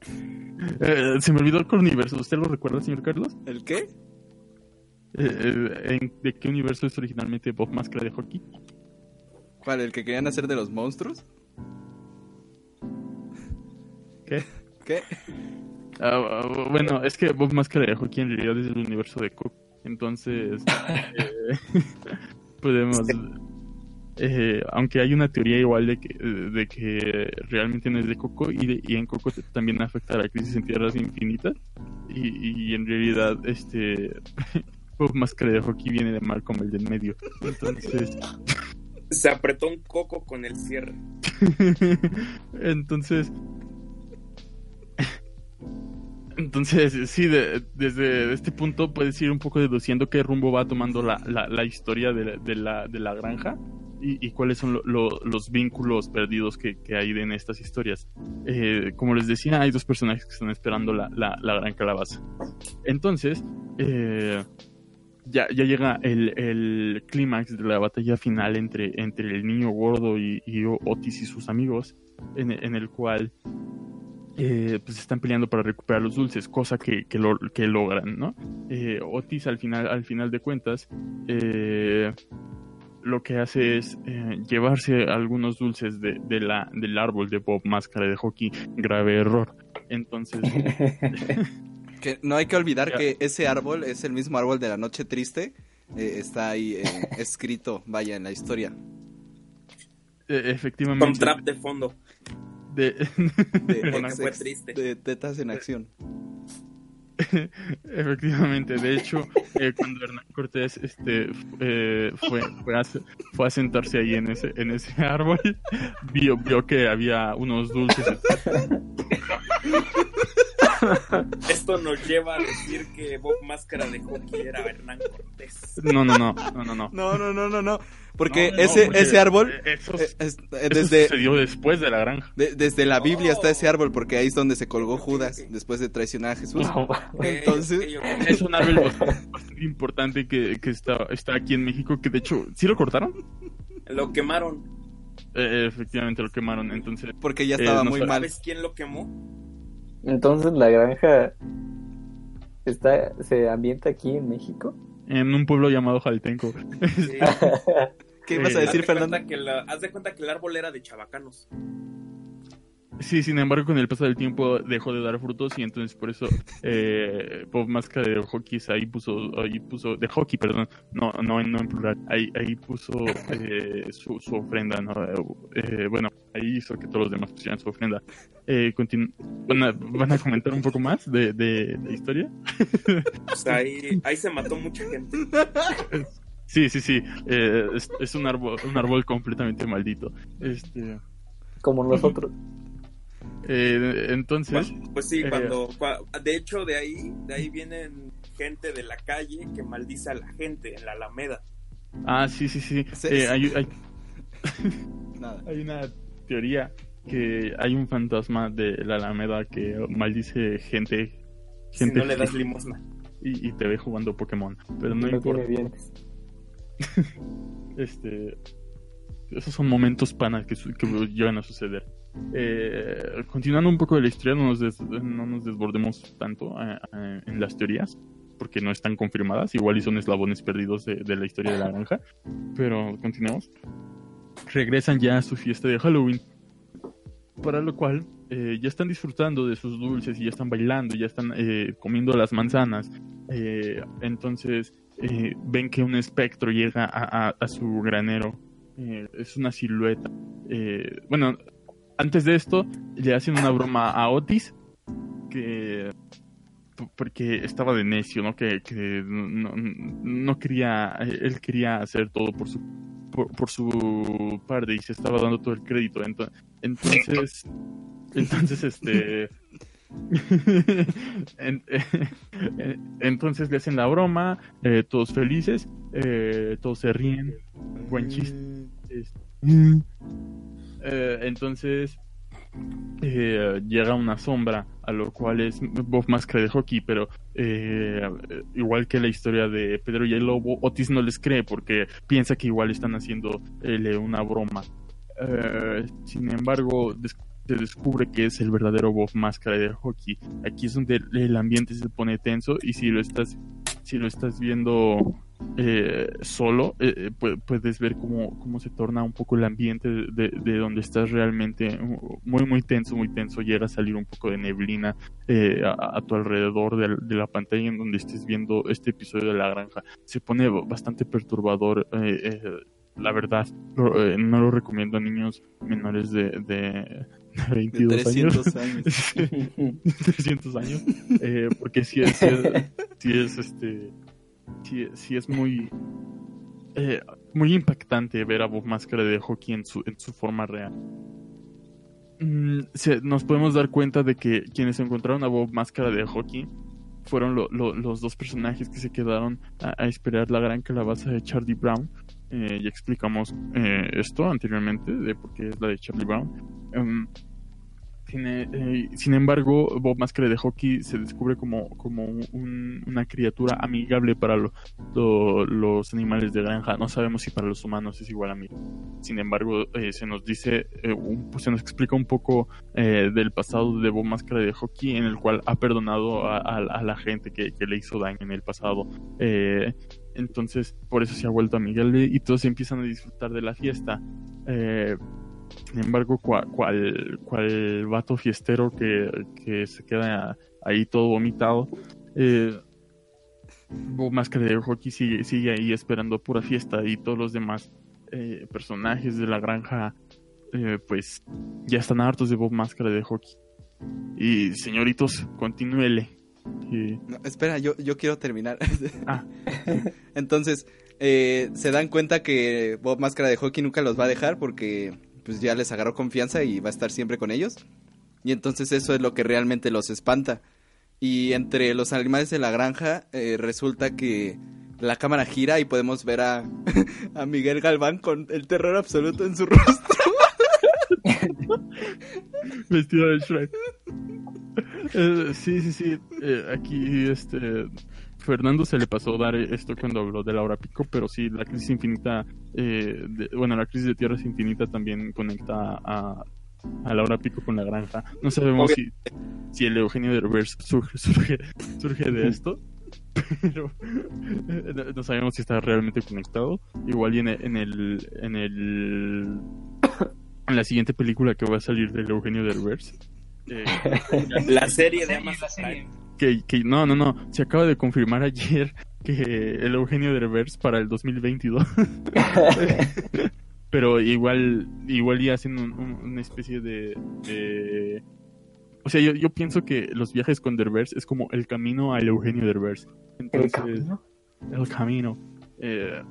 se me olvidó el universo. ¿Usted lo recuerda, señor Carlos? ¿El qué? ¿en- ¿De qué universo es originalmente Bob Máscara de Hockey? ¿Cuál? ¿El que querían hacer de los monstruos? ¿Qué? ¿Qué? Ah, ah, bueno, es que Bob Máscara de Hockey en realidad es el universo de Coco. Entonces, eh, podemos. eh, aunque hay una teoría igual de que, de que realmente no es de Coco, y, de- y en Coco también afecta a la crisis en tierras infinitas. Y, y en realidad, este. Bob Máscara de Hockey viene de mal como el del medio. Entonces. Se apretó un coco con el cierre. Entonces. Entonces, sí, de- desde este punto puedes ir un poco deduciendo qué rumbo va tomando la, la, la historia de la, de la, de la granja y, cuáles son lo- lo- los vínculos perdidos que, que hay en estas historias. Eh, como les decía, hay dos personajes que están esperando la, gran calabaza. Entonces, eh, ya, ya llega el, el clímax de la batalla final entre, entre el niño gordo y, y Otis y sus amigos, en, en el cual eh, pues están peleando para recuperar los dulces, cosa que, que, lo- que logran, ¿no? Eh, Otis al final, al final de cuentas, eh, lo que hace es eh, llevarse algunos dulces de, de la, del árbol de Bob Máscara de Hockey, grave error. Entonces, Que no hay que olvidar Ya. que ese árbol es el mismo árbol de la noche triste. eh, está ahí eh, escrito, vaya, en la historia. eh, efectivamente... Con trap de fondo. De- De, ex- triste. tetas en acción. Efectivamente, de hecho, eh, cuando Hernán Cortés este, eh, fue, fue, a, fue a sentarse ahí en ese, en ese árbol, vio, vio que había unos dulces. Esto nos lleva a decir que Bob Máscara de Hockey era Hernán Cortés. No, no, no, no, no. no. No, no, no, no, no. Porque No, no, ese, porque, ese árbol, eh, Eso, eh, es- eh, eso desde, sucedió después de la granja. de- desde la Biblia está Oh. ese árbol, porque ahí es donde se colgó Judas después de traicionar a Jesús. No, Entonces-. Es un árbol bastante, importante que, que está, está aquí en México, que de hecho, ¿sí lo cortaron? Lo quemaron. Eh, efectivamente lo quemaron, entonces... Porque ya Eh, estaba no muy mal. ¿Sabes quién lo quemó? Entonces la granja está se ambienta aquí en México. En un pueblo llamado Jaltenco. Sí. ¿Qué ibas a decir, de Fernando? cuenta que la- haz de cuenta que el árbol era de chabacanos. Sí, sin embargo, con el paso del tiempo dejó de dar frutos y entonces por eso eh, Bob Máscara de Hockey ahí puso, ahí puso, de hockey, perdón, no, no, no en plural, ahí, ahí puso eh, su, su ofrenda, ¿no? Eh, bueno, ahí hizo que todos los demás pusieran su ofrenda. Eh, ¿van, a, ¿Van a comentar un poco más de, de la historia? Ahí, ahí se mató mucha gente. Sí, sí, sí, eh, es, es un árbol, un árbol completamente maldito. Este, Como nosotros. Eh, entonces, Pues, pues sí, eh, cuando, cua- de hecho de ahí, de ahí vienen gente de la calle que maldice a la gente en la Alameda. ah, sí, sí, sí. Sí, Eh, sí. hay, hay- Nada. hay una teoría que hay un fantasma de la Alameda que maldice gente, Si gente no le das limosna. y, y te ve jugando Pokémon. Pero no, No importa. Este, esos son momentos panas que, su- que llegan a suceder. Eh, continuando un poco de la historia, no nos, no nos desbordemos tanto eh, eh, en las teorías, porque no están confirmadas. Igual y son eslabones perdidos de, la historia de la granja. Pero continuemos. Regresan ya a su fiesta de Halloween. Para lo cual eh, ya están disfrutando de sus dulces y ya están bailando, ya están eh, comiendo las manzanas. Entonces ven que un espectro llega a, su granero. Es una silueta. Bueno, antes de esto le hacen una broma a Otis que porque estaba de necio, ¿no? Que, que no, quería, él quería hacer todo por su por, su parte y se estaba dando todo el crédito. Ento- Entonces, entonces este en- entonces le hacen la broma, eh, todos felices, eh, todos se ríen, buen chiste. este, eh, entonces eh, llega una sombra, a lo cual es Bob Máscara de hockey, pero eh, igual que la historia de Pedro y el Lobo, Otis no les cree porque piensa que igual están haciendo eh, una broma. Sin embargo, se descubre que es el verdadero Bob Máscara de hockey. Aquí es donde el ambiente se pone tenso y si lo estás, si lo estás viendo eh, solo, eh, eh, pu- puedes ver cómo, cómo se torna un poco el ambiente de, de- de donde estás realmente uh, muy, muy tenso, muy tenso. Llega a salir un poco de neblina eh, a, a tu alrededor de, de la pantalla en donde estés viendo este episodio de la granja. Se pone bastante perturbador. la verdad, no lo recomiendo a niños menores de, de, de 22 De 300 años. años. 300 años. Porque si es, sí es, este, sí, sí es muy, eh, muy impactante ver a Bob Máscara de hockey en su, en su forma real. Mm, nos podemos dar cuenta de que quienes encontraron a Bob Máscara de hockey fueron lo- lo- los dos personajes que se quedaron a, a esperar la gran calabaza de Charlie Brown. Eh, ya explicamos eh, esto anteriormente de por qué es la de Charlie Brown. Em, sin, eh, sin embargo, Bob Máscara de Hockey se descubre como, como un- una criatura amigable para lo- lo- los animales de granja. No sabemos si para los humanos es igual a mí. Sin embargo, eh, se nos dice, eh, pues, se nos explica un poco eh, del pasado de Bob Máscara de Hockey, en el cual ha perdonado a, la gente que, que le hizo daño en el pasado. Eh, entonces, por eso se ha vuelto amigable y todos empiezan a disfrutar de la fiesta. Sin embargo, cual, cual, cual vato fiestero que, que se queda ahí todo vomitado, eh, Bob Máscara de Hockey sigue, sigue ahí esperando pura fiesta y todos los demás eh, personajes de la granja, eh, pues ya están hartos de Bob Máscara de Hockey. Y señoritos, continúele. Y- No, espera, yo, yo quiero terminar. Ah. Entonces, eh, se dan cuenta que Bob Máscara de Hockey nunca los va a dejar porque pues ya les agarró confianza y va a estar siempre con ellos. Y entonces eso es lo que realmente los espanta. Y entre los animales de la granja eh, resulta que la cámara gira y podemos ver a, a Miguel Galván con el terror absoluto en su rostro. vestido de Shrek. Eh, sí, sí, sí. eh, aquí, este. Fernando se le pasó dar esto cuando habló de la hora pico, pero sí, la crisis infinita. eh, de- bueno, la crisis de tierras infinita también conecta a, a la hora pico con la granja. No sabemos si, si el Eugenio de Reverse surge, surge, surge de esto. Pero eh, no- sabemos si está realmente conectado. Igual y en el, en el, en el en la siguiente película que va a salir del Eugenio Derbez. Eh, La serie de La Amazon. Que, que no, no, no, se acaba de confirmar ayer que el Eugenio Derbez para el 2022. Pero igual, igual ya hacen un- un- una especie de, de- O sea, yo, yo pienso que los viajes con Derbez es como el camino al Eugenio Derbez. ¿El Entonces, camino? el camino. Eh,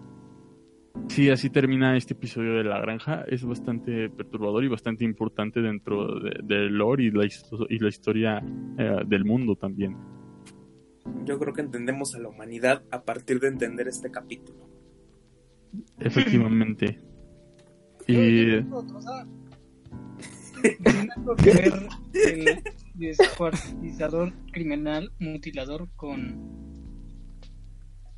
Sí, así termina este episodio de La Granja. Es bastante perturbador y bastante importante dentro del de lore y la, y la historia eh, del mundo también. Yo creo que entendemos a la humanidad a partir de entender este capítulo. Efectivamente. y... el descuartizador criminal mutilador con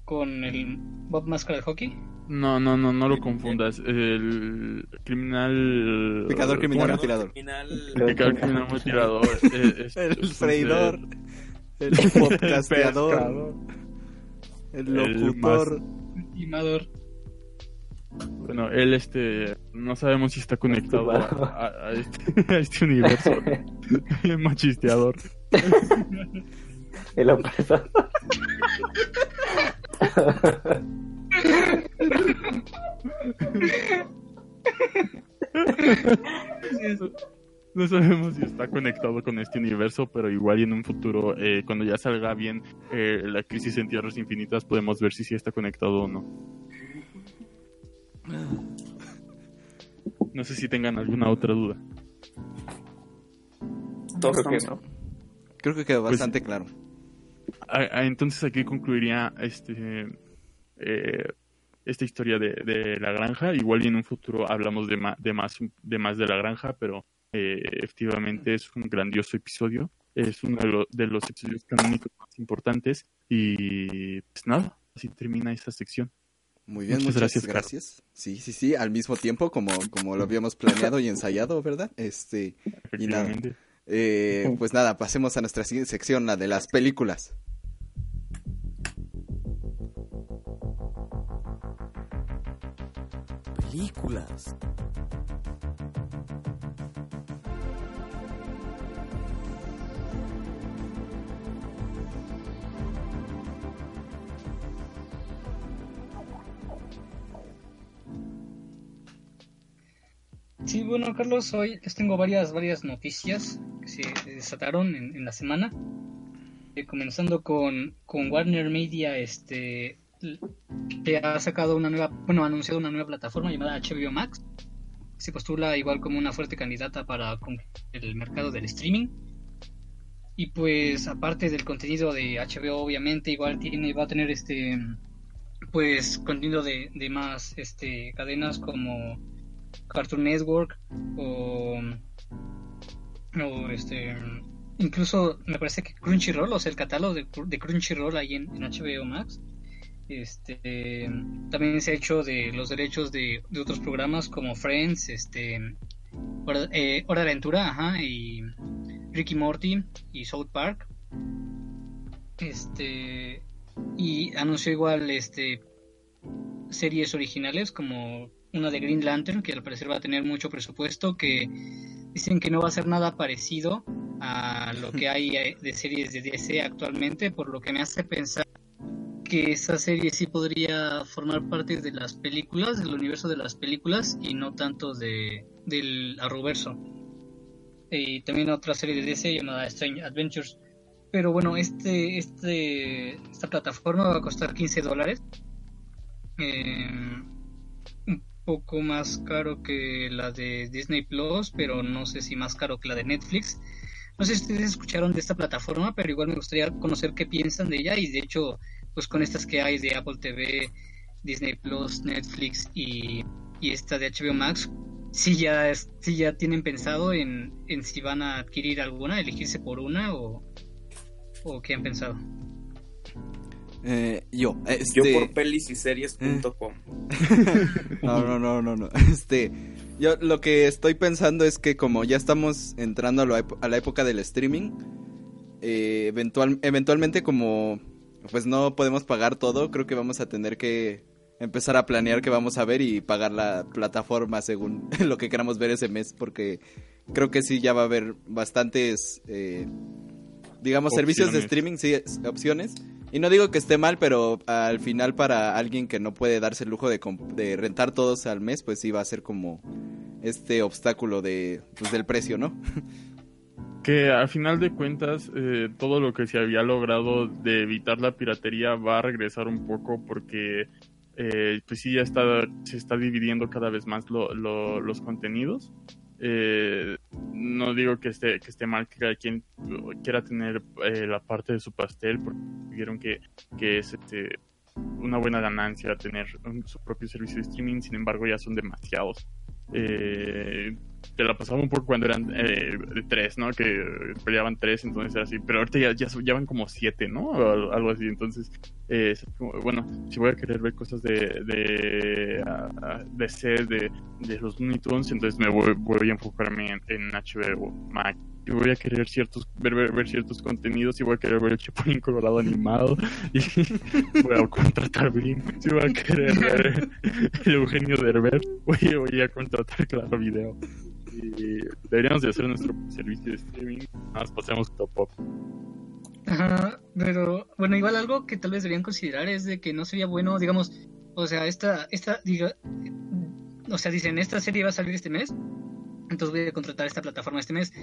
con el Bob Máscara de hockey. No, no, no, no lo confundas. El criminal. Picador criminal mutilador. Picador criminal mutilador. el freidor. El podcasteador. El locutor. El Bueno, él este no sabemos si está conectado a, este, a este, universo machisteador. El opresor. No sabemos si está conectado con este universo, pero igual y en un futuro, eh, cuando ya salga bien eh, la crisis en Tierras Infinitas, podemos ver si sí está conectado o no. No sé si tengan alguna otra duda. Creo que no. Creo que quedó Pues- bastante claro. Ah, ah, entonces aquí concluiría este eh, esta historia de, de la granja. Igual y en un futuro hablamos de, ma- de más de más de la granja, pero eh, efectivamente es un grandioso episodio. Es uno de, lo- de los episodios canónicos más importantes. Y pues nada, así termina esta sección. Muy bien, Muchas muchas, gracias, gracias. Carlos. Sí, sí, sí, al mismo tiempo como, como lo habíamos planeado y ensayado, ¿verdad? Este, y nada. Eh, pues nada, pasemos a nuestra siguiente sección, la de las películas. Películas. Sí, bueno, Carlos, hoy les tengo varias, varias noticias se desataron en, en la semana. Eh, comenzando con, con Warner Media, este, ha sacado una nueva, bueno, ha anunciado una nueva plataforma llamada HBO Max. Se postula igual como una fuerte candidata para el mercado del streaming. Y pues, aparte del contenido de HBO, obviamente, igual tiene, va a tener este, pues, contenido de, de más, este, cadenas como Cartoon Network o, o este incluso me parece que Crunchyroll, o sea el catálogo de, de Crunchyroll ahí en, HBO Max este también se ha hecho de los derechos de, de otros programas como Friends este Hora, eh, Hora de Aventura ajá, y Ricky Morty y South Park. Este y anunció igual este series originales como una de Green Lantern que al parecer va a tener mucho presupuesto que dicen que no va a ser nada parecido a lo que hay eh, de series de DC actualmente por lo que me hace pensar que esa serie sí podría formar parte de las películas del universo de las películas y no tanto de del Arrowverso y también otra serie de DC llamada Strange Adventures. Pero bueno este este esta plataforma va a costar 15 dólares. Eh, un poco más caro que la de Disney Plus, pero no sé si más caro que la de Netflix. No sé si ustedes escucharon de esta plataforma, pero igual me gustaría conocer qué piensan de ella y de hecho, pues con estas que hay de Apple TV, Disney Plus, Netflix y, y esta de HBO Max, si ya si ya tienen pensado en, en si van a adquirir alguna, elegirse por una o, o qué han pensado. Eh, yo, Yo este... por pelisyseries.com. No, no, no, no, no. Este, yo lo que estoy pensando es que como ya estamos entrando a, la a la época del streaming, eh, eventual, eventualmente como pues no podemos pagar todo, creo que vamos a tener que empezar a planear qué vamos a ver y pagar la plataforma según lo que queramos ver ese mes, porque creo que sí ya va a haber bastantes, eh, digamos, servicios de streaming, sí, es- opciones. Y no digo que esté mal, pero al final para alguien que no puede darse el lujo de, rentar todos al mes, pues sí va a ser como este obstáculo de, pues, del precio, ¿no? Que al final de cuentas, eh, todo lo que se había logrado de evitar la piratería va a regresar un poco porque eh, pues sí ya está, se está dividiendo cada vez más lo, lo, los contenidos. Eh, no digo que esté, que esté mal que cada quien quiera tener eh, la parte de su pastel, porque vieron que, que es este, una buena ganancia tener su propio servicio de streaming, sin embargo ya son demasiados. Eh, te la pasaba un poco cuando eran eh, tres, ¿no? Que peleaban tres, entonces era así, pero ahorita ya, ya, van como siete, ¿no? O al- algo así, entonces, eh, bueno, si voy a querer ver cosas de, de, de de, de los Looney entonces me voy, voy a enfocarme en, en HBO Max. Y voy a querer ciertos, ver, ver, ciertos contenidos y voy a querer ver el Chapulín Colorado animado y voy a contratar Blim. Si voy a querer ver el Eugenio Derbez, voy, voy a contratar Claro Video. Deberíamos de hacer nuestro servicio de streaming. Más pasemos top pop. Ajá, pero bueno, igual algo que tal vez deberían considerar es de que no sería bueno, digamos, o sea, esta, esta, diga, o sea, dicen, esta serie va a salir este mes, entonces voy a contratar esta plataforma este mes,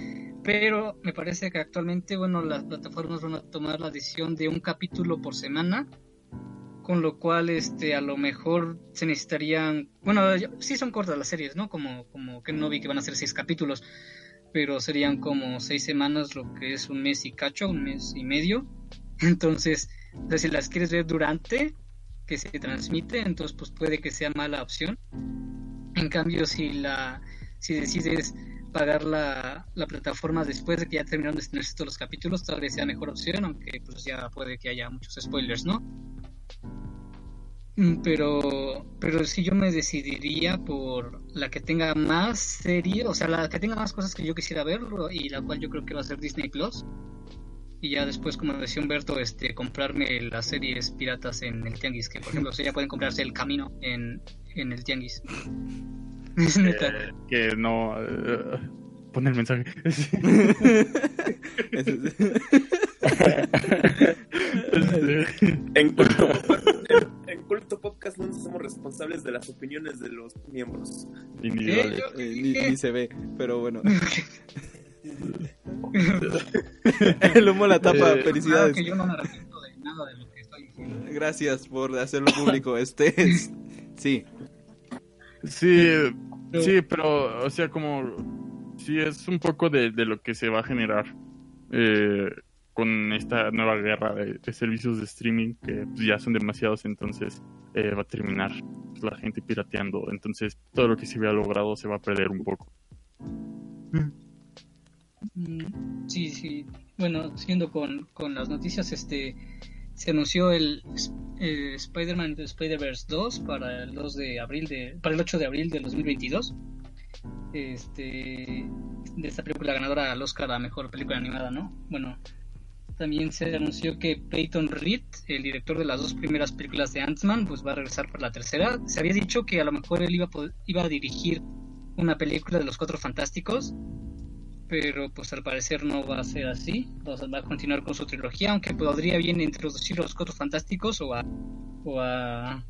pero me parece que actualmente, bueno, las plataformas van a tomar la decisión de un capítulo por semana, con lo cual, este, a lo mejor se necesitarían, bueno, sí son cortas las series, ¿no? Como, como que no vi que van a ser seis capítulos, pero serían como seis semanas, lo que es un mes y cacho, un mes y medio. Entonces, si las quieres ver durante que se transmite, entonces pues puede que sea mala opción. En cambio, si la si decides pagar la, la plataforma después de que ya terminaron de estrenarse todos los capítulos, tal vez sea mejor opción, aunque pues ya puede que haya muchos spoilers, ¿no? Mm, Pero, pero si yo me decidiría por la que tenga más serie, o sea, la que tenga más cosas que yo quisiera ver y la cual yo creo que va a ser Disney Plus. Y ya después, como decía Humberto, este, comprarme las series piratas en el Tianguis, que por ejemplo, o sea, ya pueden comprarse El Camino en, en el Tianguis. Es neta. Eh, que no. pon el mensaje. En Culto, Podcast, en, en Culto Podcast no nos somos responsables de las opiniones de los miembros. Eh, Eh, ni, ni se ve, pero bueno. El humo la tapa, Eh, Claro felicidades. que yo no me arrepiento de nada de lo que estoy diciendo. Gracias por hacerlo público. Este es- Sí, Sí, Pero- sí, pero, o sea, como. Sí, es un poco de, de lo que se va a generar eh, con esta nueva guerra de, servicios de streaming que pues, ya son demasiados, entonces eh, va a terminar la gente pirateando. Entonces, todo lo que se había logrado se va a perder un poco. Mm, Sí, sí. Bueno, siguiendo con, con las noticias, este se anunció el eh, Spider-Man Spider-Verse 2 para el 2 de abril de para el 8 de abril del 2022. Este de esta película ganadora al Oscar a mejor película animada, ¿no? Bueno, también se anunció que Peyton Reed, el director de las dos primeras películas de Ant-Man, pues va a regresar para la tercera. Se había dicho que a lo mejor él iba a, iba a dirigir una película de los Cuatro Fantásticos, pero pues al parecer no va a ser así. Va a continuar con su trilogía, aunque podría bien introducir a los Cuatro Fantásticos o a, o a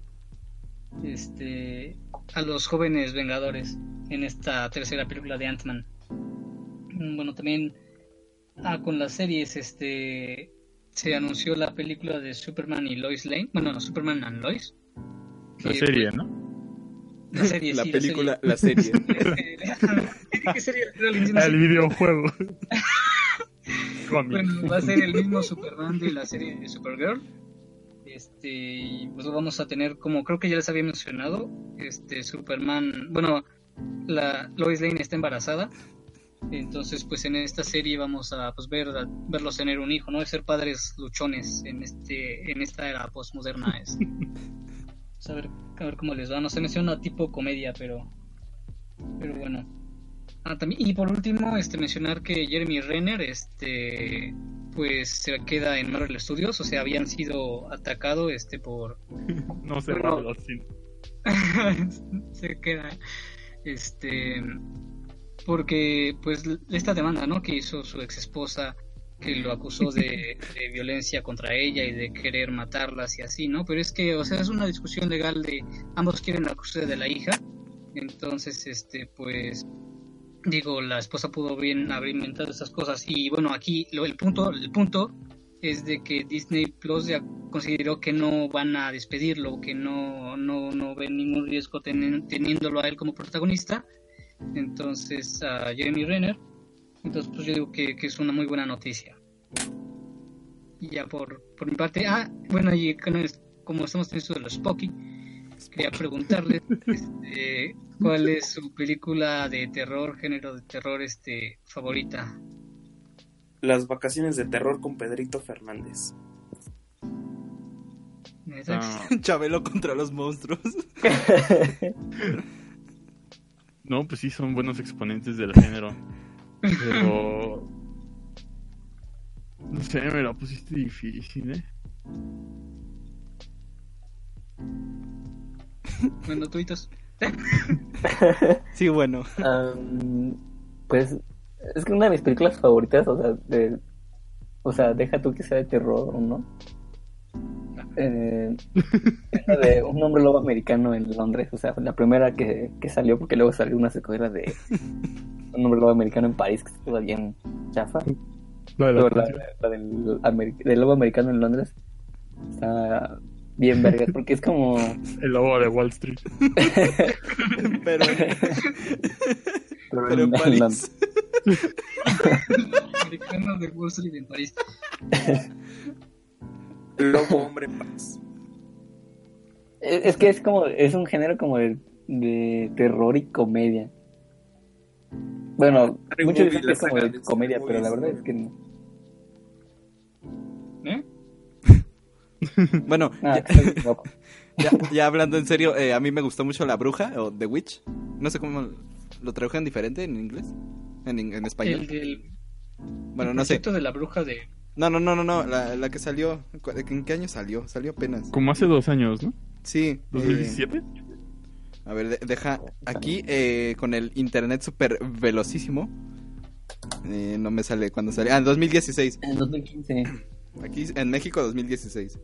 este a los jóvenes Vengadores en esta tercera película de Ant-Man. Mm, Bueno, también ah, con las series este se anunció la película de Superman y Lois Lane, bueno, no, Superman and Lois. La serie, ¿no? La serie, la sí, película, la serie. serie. ¿Qué serie? Era el videojuego. Bueno, va a ser el mismo Superman de la serie de Supergirl. Este, y pues vamos a tener como creo que ya les había mencionado, este Superman, bueno, la Lois Lane está embarazada. Entonces, pues en esta serie vamos a pues ver verlos tener un hijo, ¿no? De ser padres luchones en este en esta era postmoderna es. Pues, a ver, a ver cómo les va. No se menciona tipo comedia, pero pero bueno. Ah, también, y por último, este mencionar que Jeremy Renner, este, pues se queda en Marvel Studios, o sea, habían sido atacados, este, por, No sé. Marvel, sí. se queda, este, porque, pues, esta demanda, ¿no? Que hizo su ex esposa, que lo acusó de, violencia contra ella y de querer matarlas y así, ¿no? Pero es que, o sea, es una discusión legal de ambos quieren la custodia de la hija, entonces, este, pues, digo, la esposa pudo bien haber inventado esas cosas y bueno, aquí lo, el punto, el punto es de que Disney Plus ya consideró que no van a despedirlo, que no, no, no ven ningún riesgo teni- teniéndolo a él como protagonista. Entonces, a Jeremy Renner. Entonces, pues yo digo que, que es una muy buena noticia. Y ya por, por mi parte, ah, bueno, y como estamos teniendo esto de los Spocky, quería preguntarle este, cuál es su película de terror, género de terror este favorita. Las vacaciones de terror con Pedrito Fernández. Chabelo contra los monstruos. no, pues sí, son buenos exponentes del género. Pero. No sé, me la pusiste difícil, ¿eh? Bueno, tuitos. Sí, bueno. Pues es que una de mis películas favoritas, o sea, de, o sea, deja tú que sea de terror o no. Eh, de un hombre lobo americano en Londres, o sea, la primera que, que salió, porque luego salió una secuela de un hombre lobo americano en París, que estuvo bien chafa. La de la Pero la, la del, ameri- del lobo americano en Londres está bien vergas, porque es como... El lobo de Wall Street. Pero, pero en París. Americano de Wall Street en París. Lobo Hombre Paz. Es, es que es como, es un género como de, de terror y comedia. Bueno, Scary muchos dicen que es como de comedia, pero la verdad es que no. ¿Eh? Bueno, Ah, ya, hablando en serio, eh, a mí me gustó mucho La Bruja o The Witch. No sé cómo lo tradujeron diferente en inglés. En, en español. El del Bueno, el no sé. de la bruja de. No, no, no, no, no. La, la que salió. ¿cu- ¿En qué año salió? Salió apenas. Como hace dos años, ¿no? Sí. eh, ¿2017? a ver, de- deja. Aquí eh, con el internet súper velocísimo. Eh, no me sale cuando sale. Ah, en 2016. En 2015. Aquí en México 2016.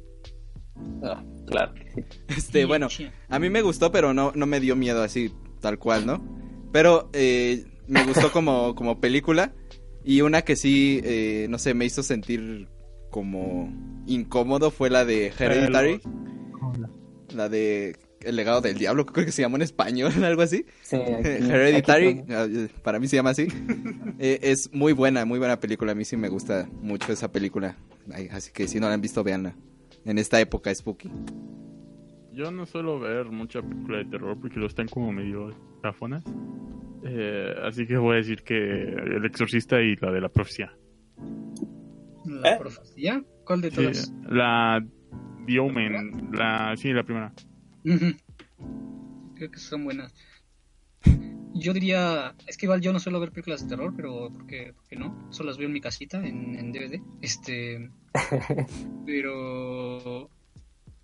Ah, claro que sí. Este, Sí, bueno, a mí me gustó, pero no, no me dio miedo así, tal cual, ¿no? Pero eh, me gustó como, como película. Y una que sí, eh, no sé, me hizo sentir como incómodo fue la de Hereditary. La de El legado del diablo, creo que se llamó en español, algo así. Sí, aquí- Hereditary, aquí ah, eh, para mí se llama así. Eh, es muy buena, muy buena película. A mí sí me gusta mucho esa película. Ay, así que si no la han visto, véanla. En esta época spooky. Yo no suelo ver mucha película de terror porque lo están como medio chafonas. Eh, así que voy a decir que El Exorcista y la de la profecía. La ¿Eh? profecía. ¿Cuál de Sí, todas? la The Omen, la, sí, la primera. Creo que son buenas. Yo diría, es que igual yo no suelo ver películas de terror, pero porque, porque no, solo las veo en mi casita en, en DVD. Este, pero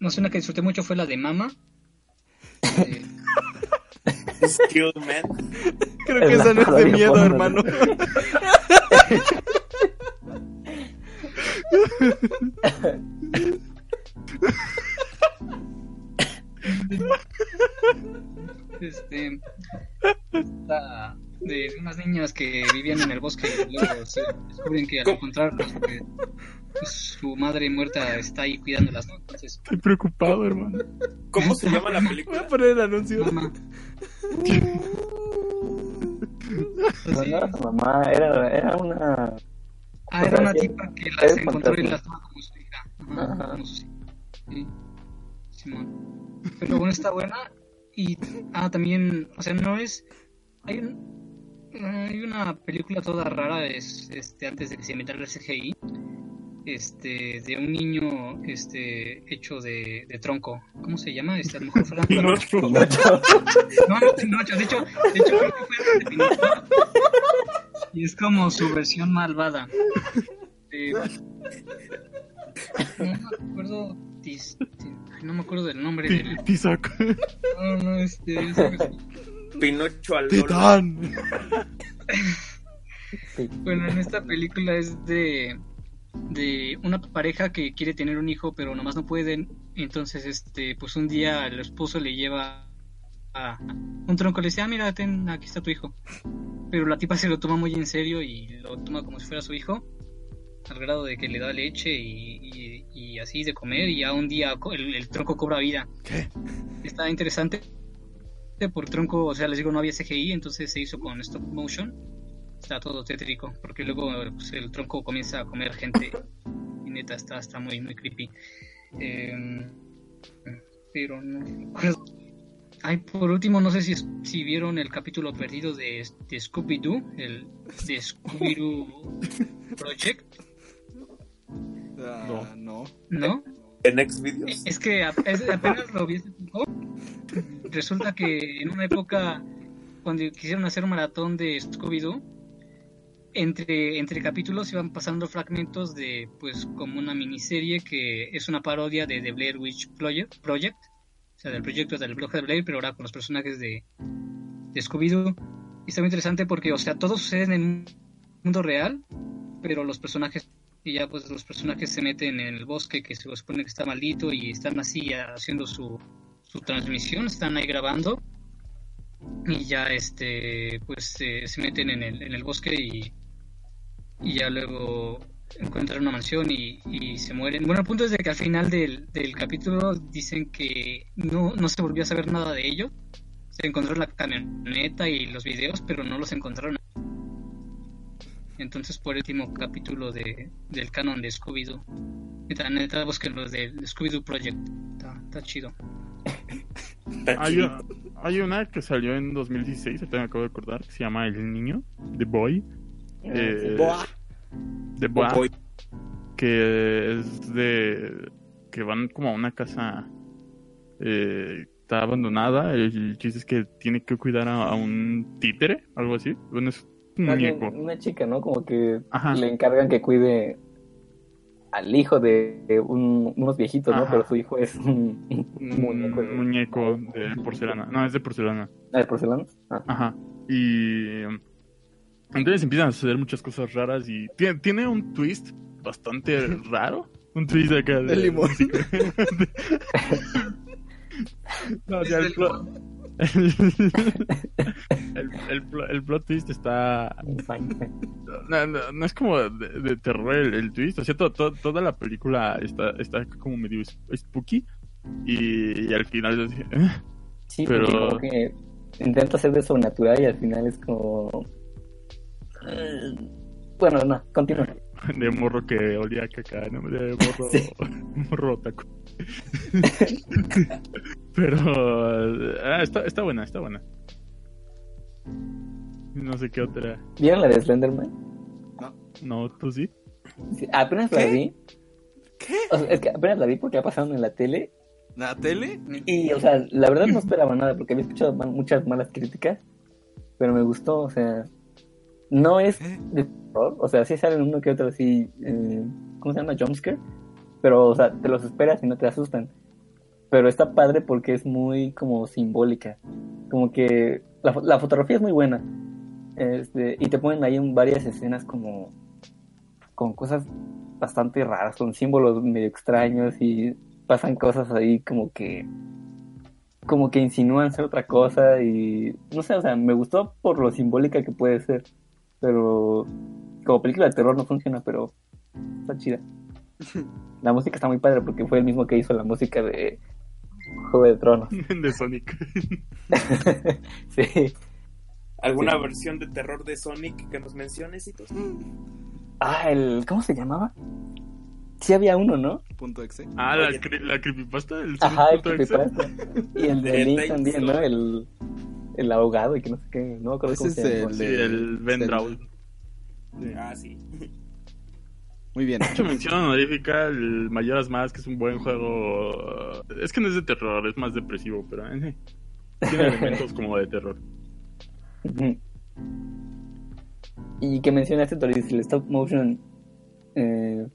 no sé una que disfruté mucho fue la de Mama. Eh, Skilled Man. Creo Es que esa no es de miedo, porno, hermano. este, la- de unas niñas que vivían en el bosque y luego se descubren que al encontrarlas, porque, pues, su madre muerta está ahí cuidándolas, ¿no? Entonces, Estoy preocupado, hermano. ¿Cómo se llama la Voy a película? poner el anuncio. mamá. No, mamá, era, era una... Ah, era una tipa que las encontró y las toma como su hija. Ajá, Ajá. como su hija. Sí, Simón. Pero bueno, está buena. Y, ah, también, o sea, no es. Hay, un, hay una película toda rara, es, este, antes de que se inventara el CGI. Este, de un niño este, hecho de, de tronco. ¿Cómo se llama? Este, a lo mejor fue la- Pinocho. No, no, Pinocho. De hecho, de hecho creo que fue de Pinocho. Y es como su versión malvada. Eh, no me acuerdo. tis- ti- ay, no me acuerdo del nombre del. Tizoc. No, no, este. es. Pinocho al. Titán. Bueno, en esta película es de. De una pareja que quiere tener un hijo, pero nomás no pueden. Entonces, este, pues un día el esposo le lleva a un tronco, le dice, ah, mira, ten, aquí está tu hijo. Pero la tipa se lo toma muy en serio y lo toma como si fuera su hijo. al grado de que le da leche y, y- y así de comer y ya un día el, el tronco cobra vida. ¿Qué? Está interesante por tronco, o sea, les digo, no había CGI, entonces se hizo con stop motion. Está todo tétrico, porque luego pues, el tronco comienza a comer gente y neta está, está muy, muy creepy. Em, pero no. Ay, por último, no sé si, si vieron el capítulo perdido de, de Scooby-Doo, el de Scooby-Doo Project, Ah, no. ¿no? En Xvideos. Es que apenas lo vi hace poco. Resulta que en una época, cuando quisieron hacer un maratón de Scooby-Doo, entre, entre capítulos iban pasando fragmentos de, pues, como una miniserie que es una parodia de The Blair Witch Project o sea, del proyecto del blog de Blair, pero ahora con los personajes de, de Scooby-Doo. Y está muy interesante porque, o sea, todo sucede en el mundo real, pero los personajes y ya pues los personajes se meten en el bosque que se supone que está maldito y están así haciendo su, su transmisión, están ahí grabando y ya este pues eh, se meten en el, en el bosque y, y ya luego encuentran una mansión y, y se mueren. Bueno, el punto es de que al final del, del capítulo dicen que no, no se volvió a saber nada de ello. Se encontró la camioneta y los videos, pero no los encontraron. Entonces, por el último capítulo de, del canon de Scooby-Doo. Neta, neta, busquen los del Scooby-Doo Project. Está, está chido. Está Hay, chido. hay una que salió en 2016, ahorita me acabo de acordar, que se llama El Niño, The Boy. Eh, The Boy. Boy. que es de que van como a una casa eh, está abandonada el chiste es que tiene que cuidar a, a un títere algo así bueno es muñeco Una chica, ¿no? Como que Ajá. le encargan que cuide al hijo de, de un- unos viejitos, ¿no? Ajá. Pero su hijo es un, un muñeco de, muñeco de porcelana no es de porcelana Ah, ¿de porcelana. Ah. ajá y entonces empiezan a suceder muchas cosas raras y tiene, tiene un twist bastante raro un twist de acá de, De limón. no, o sea, el, el, el plo- el plot twist está no, no, no es como de, de terror el, el twist, o sea, to- to- toda la película está, está como medio sp- spooky y, y al final ¿eh? Sí, Pero- como que intenta hacer de sobrenatural y al final es como... Eh, Bueno, no, continúa. de morro que olía a caca, ¿no? De morro, Sí. morro otaku. Pero ah, está, está buena, está buena. No sé qué otra. ¿Vieron la de Slenderman? No, tú sí. Sí, apenas la vi. ¿Qué? O sea, es que apenas la vi porque la pasaron en la tele ¿La tele? Y, o sea, la verdad no esperaba nada porque había escuchado muchas malas críticas, pero me gustó, o sea, no es ¿Eh? de terror, o sea, sí salen uno que otro así, eh, ¿cómo se llama? Jumpscare, pero, o sea, te los esperas y no te asustan. Pero está padre porque es muy como simbólica, como que la, la fotografía es muy buena, este, y te ponen ahí en varias escenas como con cosas bastante raras, con símbolos medio extraños y pasan cosas ahí como que como que insinúan ser otra cosa y no sé, o sea, me gustó por lo simbólica que puede ser, pero como película de terror no funciona, pero está chida. La música está muy padre porque fue el mismo que hizo la música de Juego de Tronos. De Sonic. sí. ¿Alguna Sí. versión de terror de Sonic que nos menciones, Hitos? Ah, el ¿cómo se llamaba? Sí había uno, ¿no? Punto exe. Ah, la, Oye. cre- la creepypasta del Ajá, el creepypasta. Y el de Link también, ¿no? El, el ahogado y que no sé qué, no me acuerdo Ese cómo es se llama. el Sí, el Ben Drawl. Sí. Ah, sí. Muy bien. Mucha mención honorífica, el Mayoras Más, que es un buen juego. Es que no es de terror, es más depresivo, pero eh, tiene elementos como de terror. Y que mencionaste, Toris, el stop motion. eh,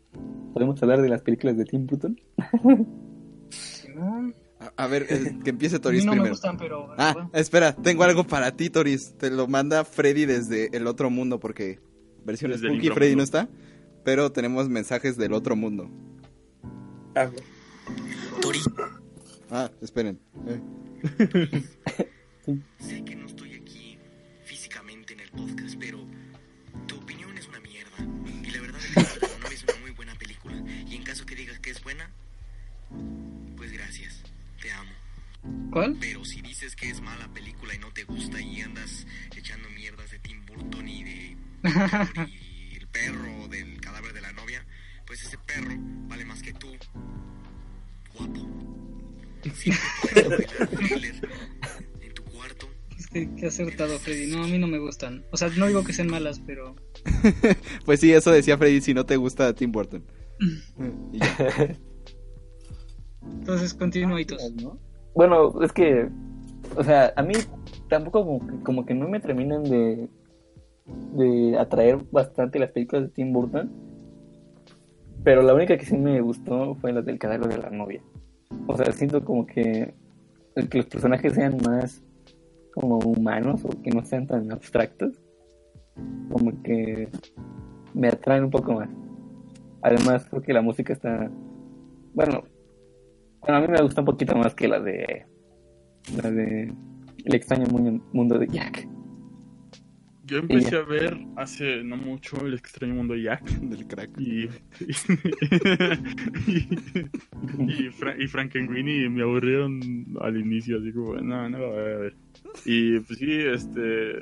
¿Podemos hablar de las películas de Tim Burton? A, a ver, eh, que empiece Toris no me primero. gustan, pero. Ah, bueno. espera, tengo algo para ti, Toris. Te lo manda Freddy desde el otro mundo porque versión Spooky Freddy no está, pero tenemos mensajes del otro mundo. Ah, ah esperen. Eh. sé que no estoy aquí físicamente en el podcast, pero tu opinión es una mierda. Y la verdad es que no es una muy buena película. Y en caso que digas que es buena, pues gracias. Te amo. ¿Cuál? Pero si dices que es mala película y no te gusta y andas echando mierdas de Tim Burton y de... ese perro vale más que tú. Guapo. Siempre puedes bailar thriller en tu cuarto. Qué acertado, Freddy. No, a mí no me gustan. O sea, no digo que sean malas, pero. Pues sí, eso decía Freddy si no te gusta Tim Burton. Entonces, continuitos. ¿no? Bueno, es que, o sea, a mí tampoco como que, como que no me terminan de, de atraer bastante las películas de Tim Burton. Pero la única que sí me gustó fue la del cadáver de la novia. O sea, siento como que, los personajes sean más como humanos o que no sean tan abstractos. Como que me atraen un poco más. Además, creo que la música está. Bueno, bueno, a mí me gusta un poquito más que la de. La de. El extraño mu- mundo de Jack. Yo empecé a ver hace no mucho El extraño mundo de Jack. Del crack. Y, y, y, Fra- y Frankenweenie me aburrieron al inicio, así como, no, no, a ver, a ver. Y pues sí, este.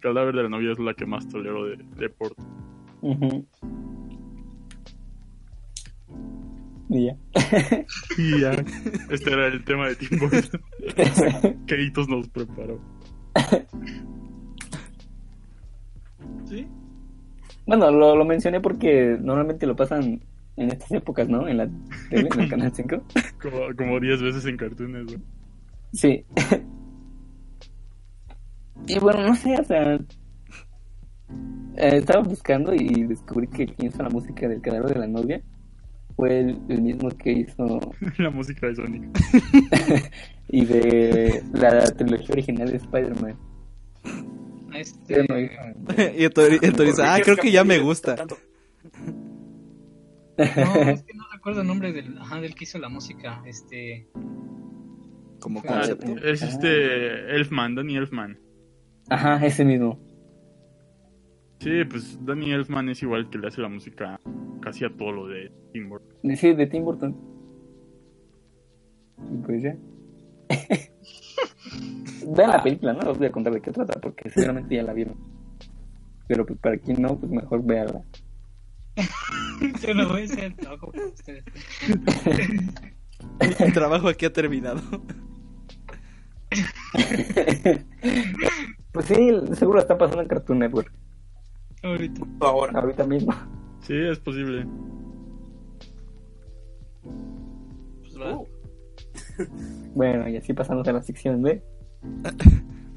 Cadáver de la novia es la que más tolero de, de Porto. Y ya. Y ya, este era el tema de Tim Burton. que Hitos nos preparó. ¿Sí? Bueno, lo, lo mencioné porque normalmente lo pasan en estas épocas, ¿no? En la tele, en el canal 5. Como, como 10 veces en cartoons, ¿no? Sí. y bueno, no sé, o sea. eh, estaba buscando y descubrí que quien hizo la música del cadáver de la novia fue el, el mismo que hizo La música de Sonic. y de la trilogía original de Spider-Man. Este, no, y el Tori, el Tori dice, ah, creo que ya me gusta. No, es que no recuerdo el nombre del, ajá, del que hizo la música. Este, Como Ah, concepto. Es este Elfman, Danny Elfman. Ajá, ese mismo. Sí, pues Danny Elfman es igual que le hace la música casi a todo lo de Tim Burton. Sí, de Tim Burton. Y pues ya. Vean la película, no les voy a contar de qué trata, porque seguramente ya la vieron. Pero pues para quien no, pues mejor véanla. yo no voy a hacer el trabajo por ustedes. El trabajo aquí ha terminado. Pues sí, seguro está pasando en Cartoon Network. Ahorita. Ahora. Ahorita mismo. Sí, es posible. Pues va. Uh, Bueno, y así pasamos a la sección de.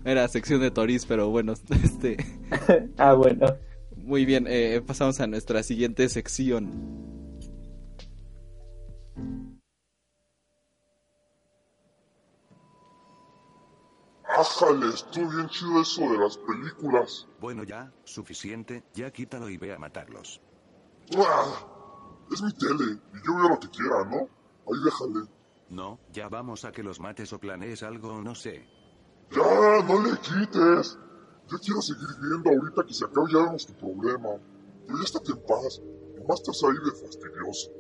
Era sección de Toris, pero bueno, este... ah, bueno. Muy bien, eh, pasamos a nuestra siguiente sección. Ájale, estuvo bien chido eso de las películas. Bueno ya, suficiente, ya quítalo y ve a matarlos. ¡Ah! Es mi tele, y yo veo lo que quiera, ¿no? Ahí déjale. No, ya vamos a que los mates o planees algo, no sé. Ya, no le quites. Yo quiero seguir viendo ahorita que se acabe ya vemos tu problema. Pero ya estate en paz. Nomás estás ahí de fastidioso.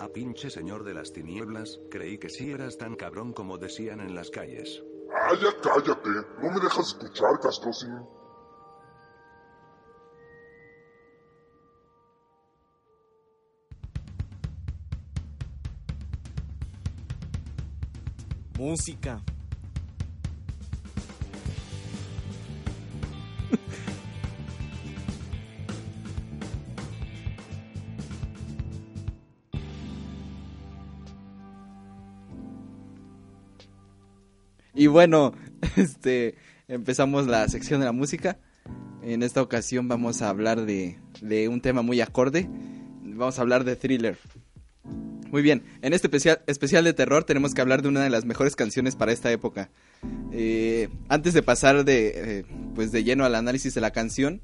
A pinche señor de las tinieblas, creí que sí eras tan cabrón como decían en las calles. Ah, ya cállate. No me dejas escuchar, Castrocín. Música. Y bueno, este empezamos la sección de la música. En esta ocasión vamos a hablar de, de un tema muy acorde. Vamos a hablar de thriller. Muy bien, en este especial, especial de terror tenemos que hablar de una de las mejores canciones para esta época. Eh, antes de pasar de, eh, pues de lleno al análisis de la canción,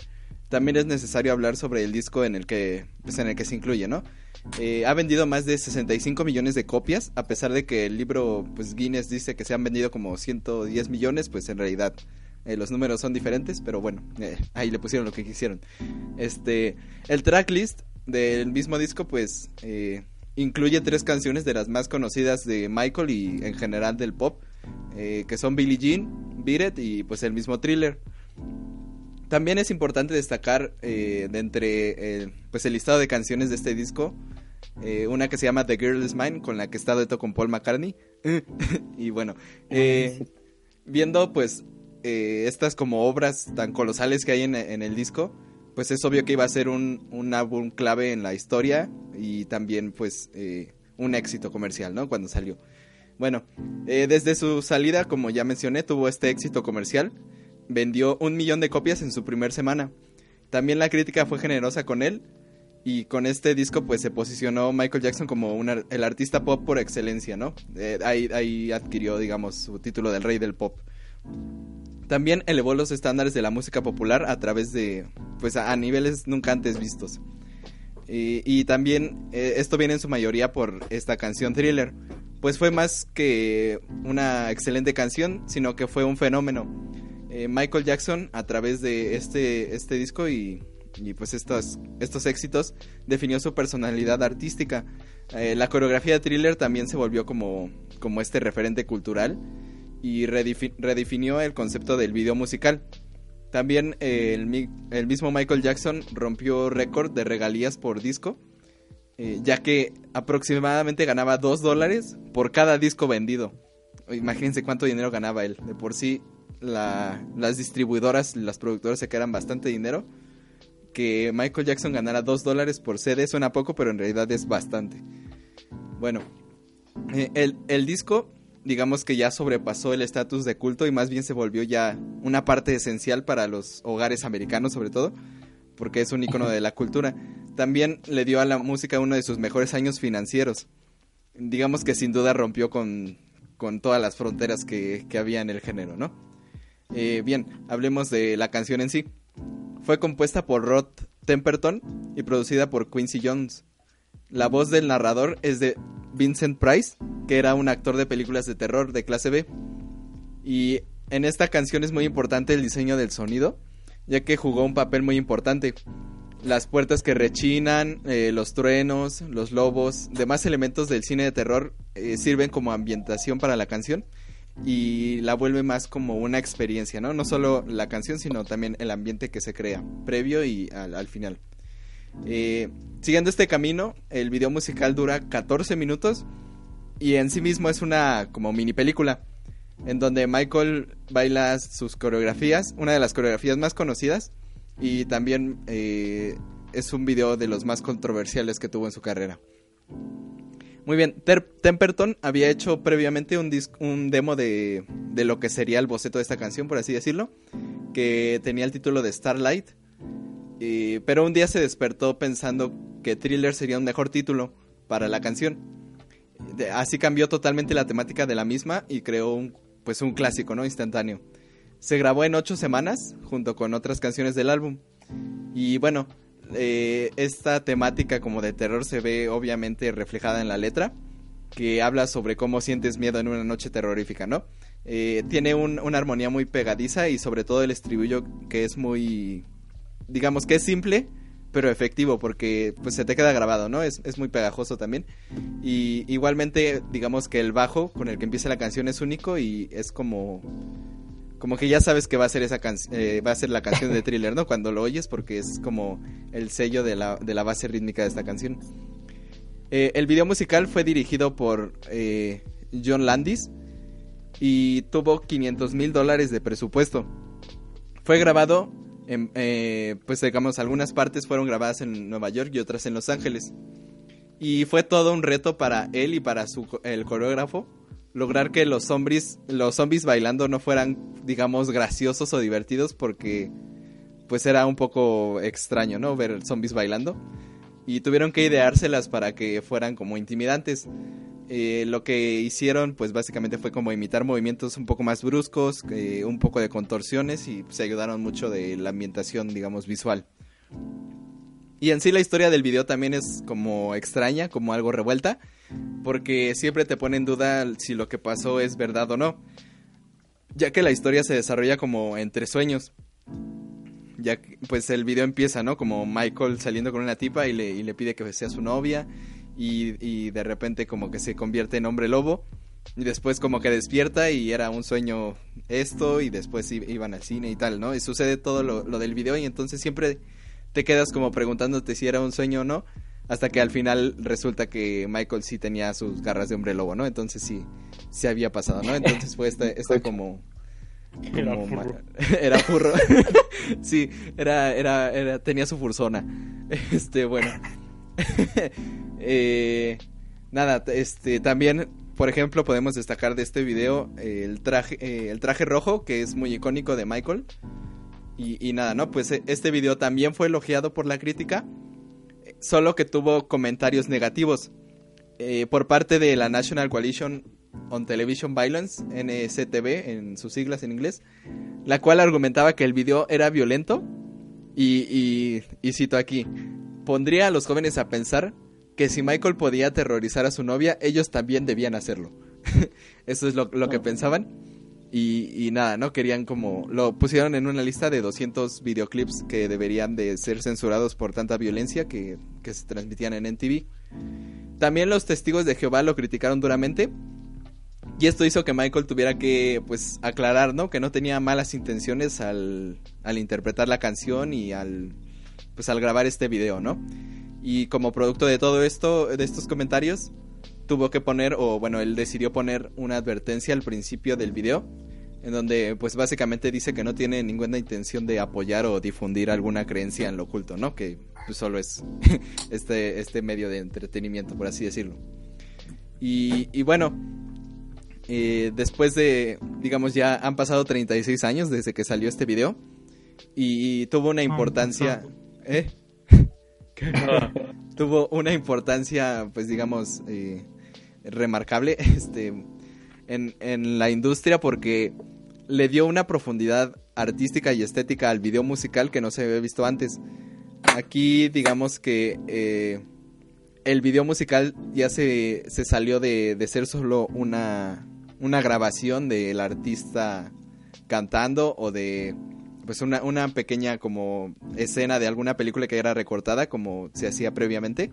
también es necesario hablar sobre el disco en el que, pues en el que se incluye, ¿no? Eh, ha vendido más de 65 millones de copias, a pesar de que el libro pues Guinness dice que se han vendido como 110 millones, pues en realidad eh, los números son diferentes, pero bueno, eh, ahí le pusieron lo que quisieron. Este, el tracklist del mismo disco pues incluye tres canciones de las más conocidas de Michael y en general del pop, que son Billie Jean, Beat y pues el mismo Thriller. También es importante destacar eh, de entre eh, pues el listado de canciones de este disco, eh, una que se llama The Girl Is Mine, con la que está dueto con Paul McCartney. y bueno, viendo pues estas como obras tan colosales que hay en, el disco, pues es obvio que iba a ser un, un álbum clave en la historia y también pues un éxito comercial, ¿no? Cuando salió. Bueno, desde su salida, como ya mencioné, tuvo este éxito comercial. Vendió un millón de copias en su primer semana. También la crítica fue generosa con él. Y con este disco pues se posicionó Michael Jackson como el artista pop por excelencia, ¿no? Eh, ahí, adquirió, digamos, su título del rey del pop. También elevó los estándares de la música popular a través de, pues a, niveles nunca antes vistos. Y, y también eh, esto viene en su mayoría por esta canción Thriller. Pues fue más que una excelente canción, sino que fue un fenómeno. Eh, Michael Jackson a través de este, este disco y, pues estos, estos éxitos definió su personalidad artística. Eh, la coreografía de Thriller también se volvió como, como este referente cultural y redefi- redefinió el concepto del video musical. También eh, el, mi- el mismo Michael Jackson rompió récord de regalías por disco, ya que aproximadamente ganaba 2 dólares por cada disco vendido. Imagínense cuánto dinero ganaba él. De por sí, la- las distribuidoras, las productoras se quedan bastante dinero. Que Michael Jackson ganara 2 dólares por CD suena poco, pero en realidad es bastante. Bueno, eh, el, el disco, digamos que ya sobrepasó el estatus de culto y más bien se volvió ya una parte esencial para los hogares americanos, sobre todo, porque es un icono de la cultura. También le dio a la música uno de sus mejores años financieros. Digamos que sin duda rompió con, con todas las fronteras que, que había en el género, ¿no? Eh, bien, hablemos de la canción en sí. Fue compuesta por Rod Temperton y producida por Quincy Jones. La voz del narrador es de Vincent Price, que era un actor de películas de terror de clase B. Y en esta canción es muy importante el diseño del sonido, ya que jugó un papel muy importante. Las puertas que rechinan, eh, los truenos, los lobos, demás elementos del cine de terror eh, sirven como ambientación para la canción y la vuelve más como una experiencia, ¿no? No solo la canción, sino también el ambiente que se crea, previo y al, al final. Eh, siguiendo este camino, el video musical dura 14 minutos y en sí mismo es una como mini película en donde Michael baila sus coreografías, una de las coreografías más conocidas y también eh, es un video de los más controversiales que tuvo en su carrera. Muy bien, Temperton había hecho previamente un, un demo de, de lo que sería el boceto de esta canción, por así decirlo, que tenía el título de Starlight. Pero un día se despertó pensando que Thriller sería un mejor título para la canción. Así cambió totalmente la temática de la misma y creó un, pues un clásico, ¿no? Instantáneo. Se grabó en ocho semanas junto con otras canciones del álbum. Y bueno, eh, esta temática como de terror se ve obviamente reflejada en la letra, que habla sobre cómo sientes miedo en una noche terrorífica, ¿no? Eh, tiene un- una armonía muy pegadiza y sobre todo el estribillo que es muy, digamos que es simple, pero efectivo porque pues se te queda grabado, ¿no? Es, es muy pegajoso también. Y igualmente, digamos que el bajo con el que empieza la canción es único y es como como que ya sabes que va a ser esa eh, va a ser la canción de Thriller, ¿no? Cuando lo oyes porque es como el sello de la, de la base rítmica de esta canción. Eh, el video musical fue dirigido por eh, John Landis y tuvo 500 mil dólares de presupuesto. Fue grabado, en, eh, pues digamos, algunas partes fueron grabadas en Nueva York y otras en Los Ángeles. Y fue todo un reto para él y para su, el coreógrafo lograr que los zombies, los zombies bailando no fueran, digamos, graciosos o divertidos porque pues era un poco extraño, ¿no? Ver zombies bailando. Y tuvieron que ideárselas para que fueran como intimidantes. Eh, lo que hicieron, pues básicamente fue como imitar movimientos un poco más bruscos, eh, un poco de contorsiones y se ayudaron mucho de la ambientación, digamos, visual. Y en sí la historia del video también es como extraña, como algo revuelta, porque siempre te pone en duda si lo que pasó es verdad o no, ya que la historia se desarrolla como entre sueños. Ya que, pues el video empieza, ¿no? Como Michael saliendo con una tipa y le, pide que sea su novia y, y de repente como que se convierte en hombre lobo y después como que despierta y era un sueño esto y después iban al cine y tal, ¿no? Y sucede todo lo del video y entonces siempre te quedas como preguntándote si era un sueño o no, hasta que al final resulta que Michael sí tenía sus garras de hombre lobo, ¿no? Entonces sí, sí había pasado, ¿no? Entonces fue esta, esta como... Era furro. ma- era furro. sí, era, era, era, tenía su fursona. Este, bueno. Eh, nada, este, también, por ejemplo, podemos destacar de este video eh, el traje, eh, el traje rojo, que es muy icónico de Michael. Y, y nada, ¿no? Pues eh, este video también fue elogiado por la crítica, solo que tuvo comentarios negativos eh, por parte de la National Coalition on Television Violence, NCTV, en sus siglas en inglés, la cual argumentaba que el video era violento y, y, y cito aquí, pondría a los jóvenes a pensar que si Michael podía aterrorizar a su novia, ellos también debían hacerlo. Eso es lo, lo que pensaban. Y, nada, ¿no? Querían como... Lo pusieron en una lista de 200 videoclips que deberían de ser censurados por tanta violencia que, que se transmitían en NTV. También los testigos de Jehová lo criticaron duramente. Y esto hizo que Michael tuviera que, pues, aclarar, ¿no? Que no tenía malas intenciones al, al interpretar la canción y al, pues, al grabar este video, ¿no? Y como producto de todo esto, de estos comentarios, tuvo que poner, o bueno, él decidió poner una advertencia al principio del video, en donde pues básicamente dice que no tiene ninguna intención de apoyar o difundir alguna creencia en lo oculto, ¿no? Que pues, solo es este, este medio de entretenimiento, por así decirlo. Y, y bueno, eh, después de, digamos, ya han pasado 36 años desde que salió este video, y, tuvo una importancia... ¿Eh? Tuvo una importancia, pues digamos, eh, remarcable este, en, en, la industria porque le dio una profundidad artística y estética al video musical que no se había visto antes. Aquí digamos que eh, el video musical ya se, se salió de, de, ser solo una, una grabación del artista cantando o de pues una, una pequeña como escena de alguna película que era recortada como se hacía previamente,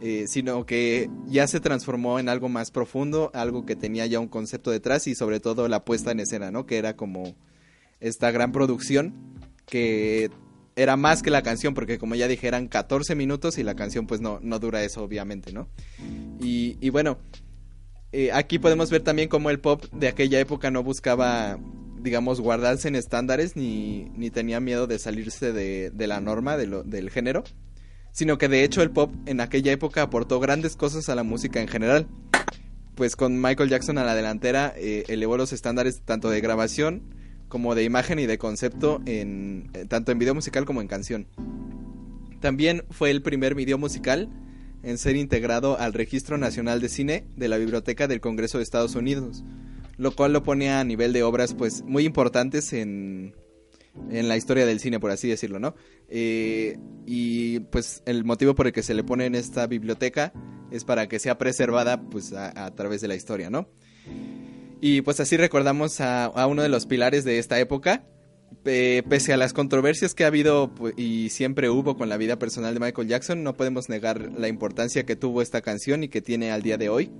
eh, sino que ya se transformó en algo más profundo, algo que tenía ya un concepto detrás y sobre todo la puesta en escena, ¿no? Que era como esta gran producción que era más que la canción, porque como ya dije eran 14 minutos y la canción pues no, no dura eso obviamente, ¿no? Y, bueno, eh, aquí podemos ver también cómo el pop de aquella época no buscaba digamos, guardarse en estándares ni, ni tenía miedo de salirse de, la norma del género, sino que de hecho el pop en aquella época aportó grandes cosas a la música en general. Pues con Michael Jackson a la delantera eh, elevó los estándares tanto de grabación como de imagen y de concepto en eh, tanto en video musical como en canción. También fue el primer video musical en ser integrado al Registro Nacional de Cine de la Biblioteca del Congreso de Estados Unidos lo cual lo pone a nivel de obras pues muy importantes en, en la historia del cine, por así decirlo, ¿no? Eh, y pues el motivo por el que se le pone en esta biblioteca es para que sea preservada pues a, través de la historia, ¿no? Y pues así recordamos a, uno de los pilares de esta época, eh, pese a las controversias que ha habido pues, y siempre hubo con la vida personal de Michael Jackson, no podemos negar la importancia que tuvo esta canción y que tiene al día de hoy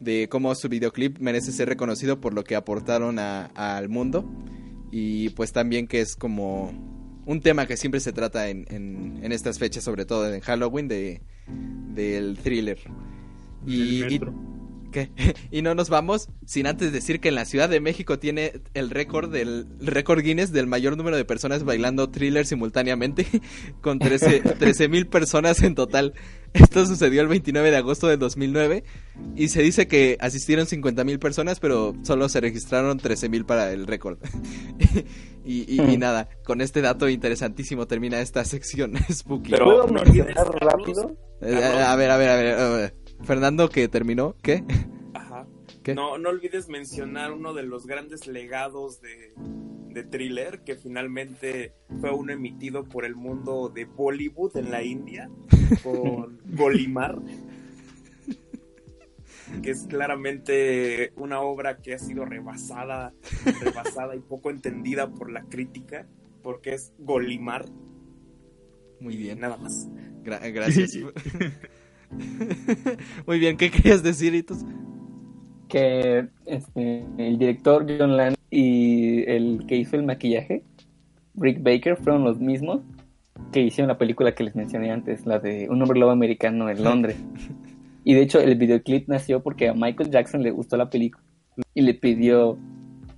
de cómo su videoclip merece ser reconocido por lo que aportaron al mundo y pues también que es como un tema que siempre se trata en, en, en estas fechas, sobre todo en Halloween, de del thriller. Y, y, ¿qué? y no nos vamos sin antes decir que en la Ciudad de México tiene el récord del récord Guinness del mayor número de personas bailando thriller simultáneamente, con 13 mil personas en total. Esto sucedió el 29 de agosto del 2009 y se dice que asistieron 50 mil personas, pero solo se registraron 13 mil para el récord. y, y, y, nada, con este dato interesantísimo termina esta sección spooky. Pero, ¿Puedo no rápido? Eh, a, ver, a ver, a ver, a ver. Fernando, que terminó, ¿qué? No, no olvides mencionar uno de los grandes legados de, de thriller que finalmente fue uno emitido por el mundo de Bollywood en la India con Golimar que es claramente una obra que ha sido rebasada, rebasada y poco entendida por la crítica, porque es Golimar. Muy bien. Nada más. Gra gracias. Muy bien, ¿qué querías decir, Itos? Que este, el director John Land y el que hizo el maquillaje, Rick Baker, fueron los mismos que hicieron la película que les mencioné antes, la de Un hombre lobo americano en Londres. Y de hecho el videoclip nació porque a Michael Jackson le gustó la película y le pidió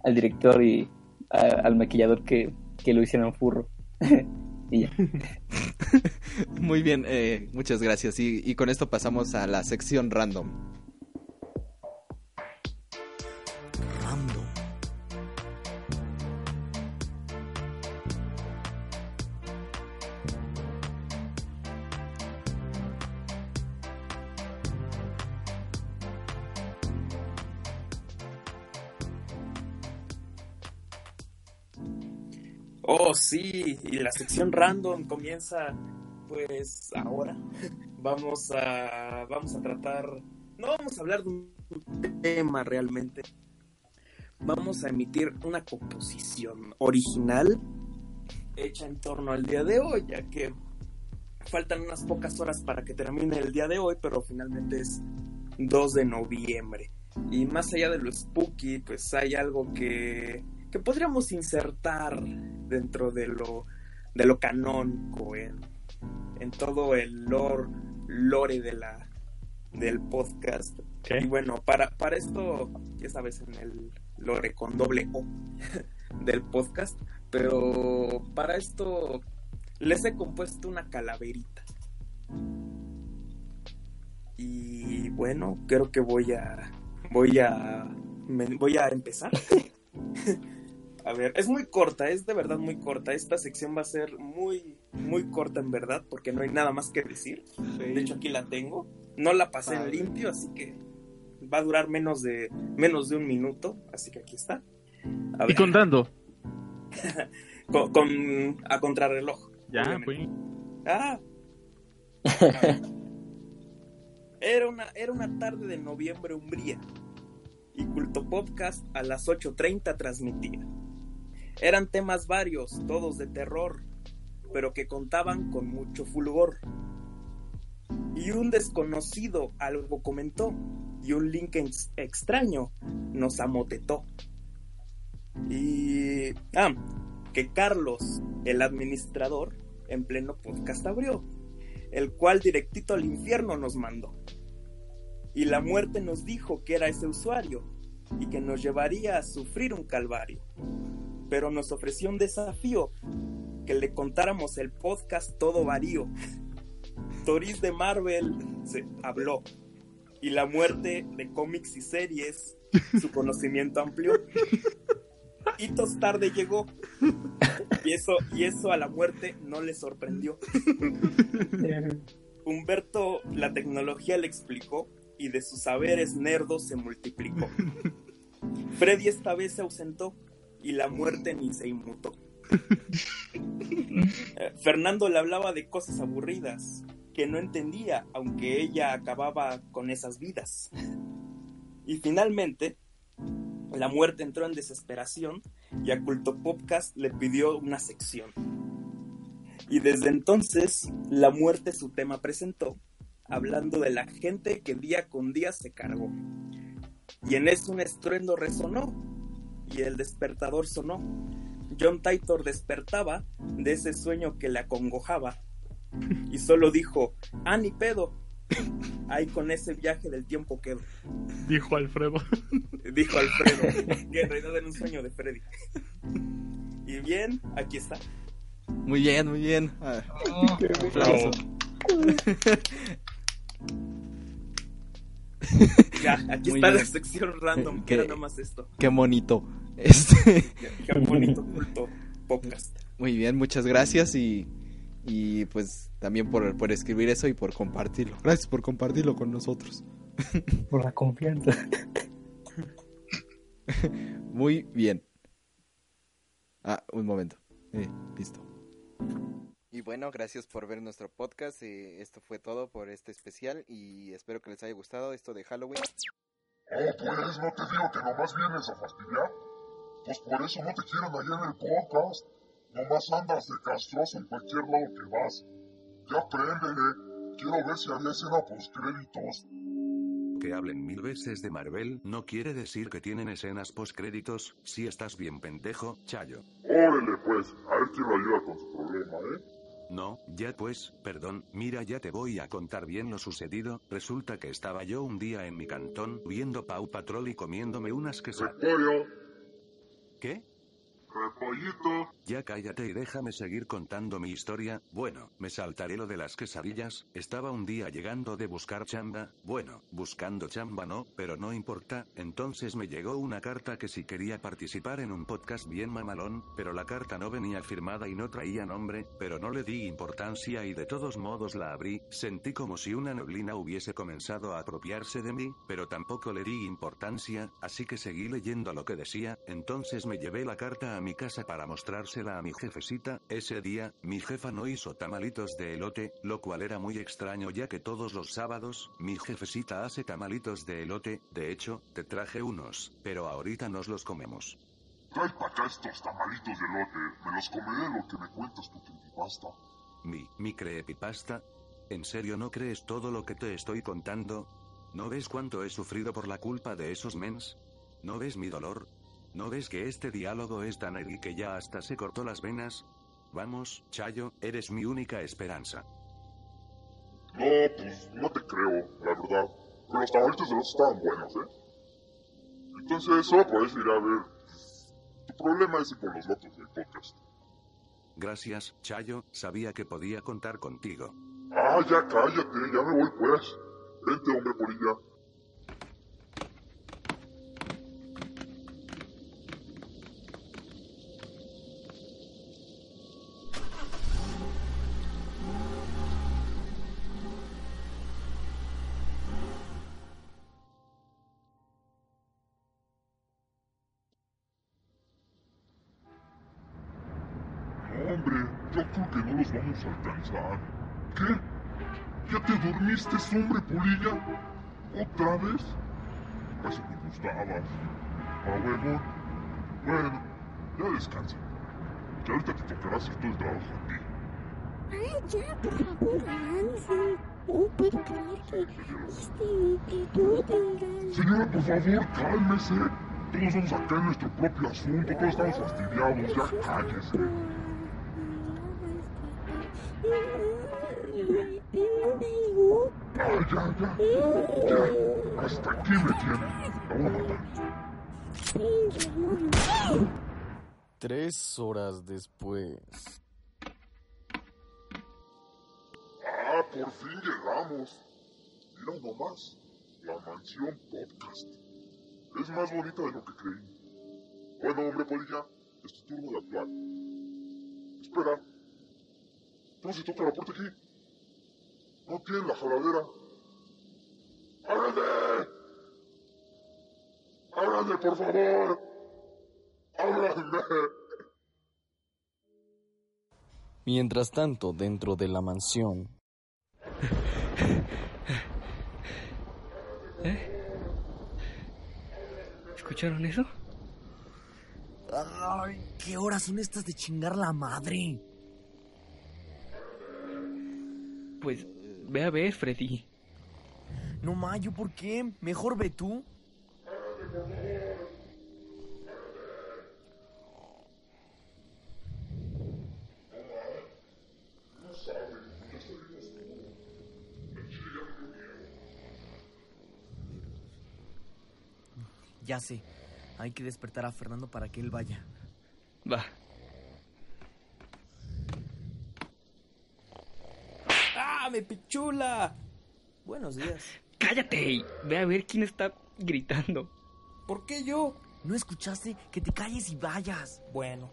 al director y a- al maquillador que, que lo hicieran furro. y ya. Muy bien, eh, muchas gracias. Y, y con esto pasamos a la sección random. Random. Oh, sí, y la sección random comienza pues ahora. Vamos a vamos a tratar no vamos a hablar de un tema realmente. Vamos a emitir una composición original hecha en torno al día de hoy, ya que faltan unas pocas horas para que termine el día de hoy, pero finalmente es 2 de noviembre. Y más allá de lo spooky, pues hay algo que, que podríamos insertar dentro de lo, de lo canónico en, en todo el lore, lore de la, del podcast. ¿Qué? Y bueno, para, para esto, ya sabes, en el lore con doble O del podcast, pero para esto les he compuesto una calaverita. Y bueno, creo que voy a voy a me- voy a empezar. a ver, es muy corta, es de verdad muy corta. Esta sección va a ser muy muy corta en verdad porque no hay nada más que decir. De hecho aquí la tengo. No la pasé en limpio, así que va a durar menos de menos de un minuto, así que aquí está. A Y contando. con, con- a contrarreloj. Ya, obviamente. pues. Ah. Era una, era una tarde de noviembre umbría y Culto Podcast a las 8.30 transmitía. Eran temas varios, todos de terror, pero que contaban con mucho fulgor. Y un desconocido algo comentó y un link ex- extraño nos amotetó. Y... Ah, que Carlos, el administrador, en pleno podcast abrió, el cual directito al infierno nos mandó. Y la muerte nos dijo que era ese usuario y que nos llevaría a sufrir un calvario. Pero nos ofreció un desafío, que le contáramos el podcast todo varío. Toris de Marvel se habló y la muerte de cómics y series su conocimiento amplió. Hitos tarde llegó y eso, y eso a la muerte no le sorprendió. Humberto la tecnología le explicó y de sus saberes nerdos se multiplicó. Freddy esta vez se ausentó y la muerte ni se inmutó. Eh, Fernando le hablaba de cosas aburridas que no entendía, aunque ella acababa con esas vidas. Y finalmente, la muerte entró en desesperación y a Culto Podcast le pidió una sección. Y desde entonces, la muerte su tema presentó, hablando de la gente que día con día se cargó. Y en eso un estruendo resonó y el despertador sonó. John Titor despertaba de ese sueño que le acongojaba y solo dijo, ah, ni pedo, ahí con ese viaje del tiempo quedo. Dijo Alfredo. Dijo Alfredo, que en realidad era un sueño de Freddy. Y bien, aquí está. Muy bien, muy bien. Ah, Oh, aplauso. Ya, aquí Muy está bien. la sección random, que era nada más esto. Qué bonito. Este, Qué bonito culto podcast. muy bien, muchas gracias y, y pues también por, por escribir eso y por compartirlo. Gracias por compartirlo con nosotros. Por la confianza. Muy bien. Ah, un momento. Eh, listo. Y bueno, gracias por ver nuestro podcast. eh, esto fue todo por este especial y espero que les haya gustado esto de Halloween. Oh, pues, no te digo que nomás vienes a fastidiar. Pues por eso no te quieren allá en el podcast. Nomás andas de castroso en cualquier lado que vas. Ya apréndele. Quiero ver si había escena postcréditos. Que hablen mil veces de Marvel no quiere decir que tienen escenas postcréditos, si estás bien pendejo, Chayo. Órale pues, a ver quién lo ayuda con su problema, ¿eh? No, ya pues, perdón, mira ya te voy a contar bien lo sucedido, resulta que estaba yo un día en mi cantón viendo Pau Patrol y comiéndome unas quesadillas. ¿Qué? Repollito. Ya cállate y déjame seguir contando mi historia. Bueno, me saltaré lo de las quesadillas. Estaba un día llegando de buscar chamba. Bueno, buscando chamba no, pero no importa. Entonces me llegó una carta que si quería participar en un podcast bien mamalón, pero la carta no venía firmada y no traía nombre, pero no le di importancia y de todos modos la abrí. Sentí como si una neblina hubiese comenzado a apropiarse de mí, pero tampoco le di importancia, así que seguí leyendo lo que decía. Entonces me llevé la carta a mi casa para mostrársela a mi jefecita. Ese día, mi jefa no hizo tamalitos de elote, lo cual era muy extraño ya que todos los sábados, mi jefecita hace tamalitos de elote. De hecho, te traje unos, pero ahorita nos los comemos. Trae para acá estos tamalitos de lote. Me los comeré lo que me cuentas tu creepypasta. Mi, mi creepypasta. ¿En serio no crees todo lo que te estoy contando? ¿No ves cuánto he sufrido por la culpa de esos mens? ¿No ves mi dolor? ¿No ves que este diálogo es tan heavy que ya hasta se cortó las venas? Vamos, Chayo, eres mi única esperanza. No, pues no te creo, la verdad. Pero los tamalitos de los estaban buenos, ¿eh? Entonces, solo eso iré a ver. Tu problema es ir con los lotos del podcast. Gracias, Chayo, sabía que podía contar contigo. Ah, ya cállate, ya me voy pues. Vente, hombre polilla. Vamos a. ¿Qué? ¿Ya te dormiste, hombre polilla? ¿Otra vez? Casi me gustabas. Huevón. Bueno, ya descansa. Que ahorita te tocará hacer todo el trabajo a ti. Ay, ya, por favor, creer que, este, que tú tengas... Señora, por favor, cálmese. Todos somos acá en nuestro propio asunto, todos estamos fastidiados, ya cállese. Ya, ya, ya. Hasta aquí me tienen. La voy a matar. Tres horas después. Ah, por fin llegamos. Mira nomás, la mansión podcast. Es más bonita de lo que creí. Bueno, hombre polilla, es tu turno de actuar. Espera. ¿Cómo se toca la puerta aquí? No tiene la jaladera. ¡Ábrame! ¡Ábrame, por favor! ¡Ábrame! Mientras tanto, dentro de la mansión, ¿Escucharon eso? Ay, ¿qué horas son estas de chingar la madre? Pues ve a ver, Freddy. No, Mayo, ¿por qué? Mejor ve tú. Ya sé, hay que despertar a Fernando para que él vaya. Va. ¡Ah, me pichula! Buenos días. Cállate y ve a ver quién está gritando. ¿Por qué yo? ¿No escuchaste? Que te calles y vayas. Bueno.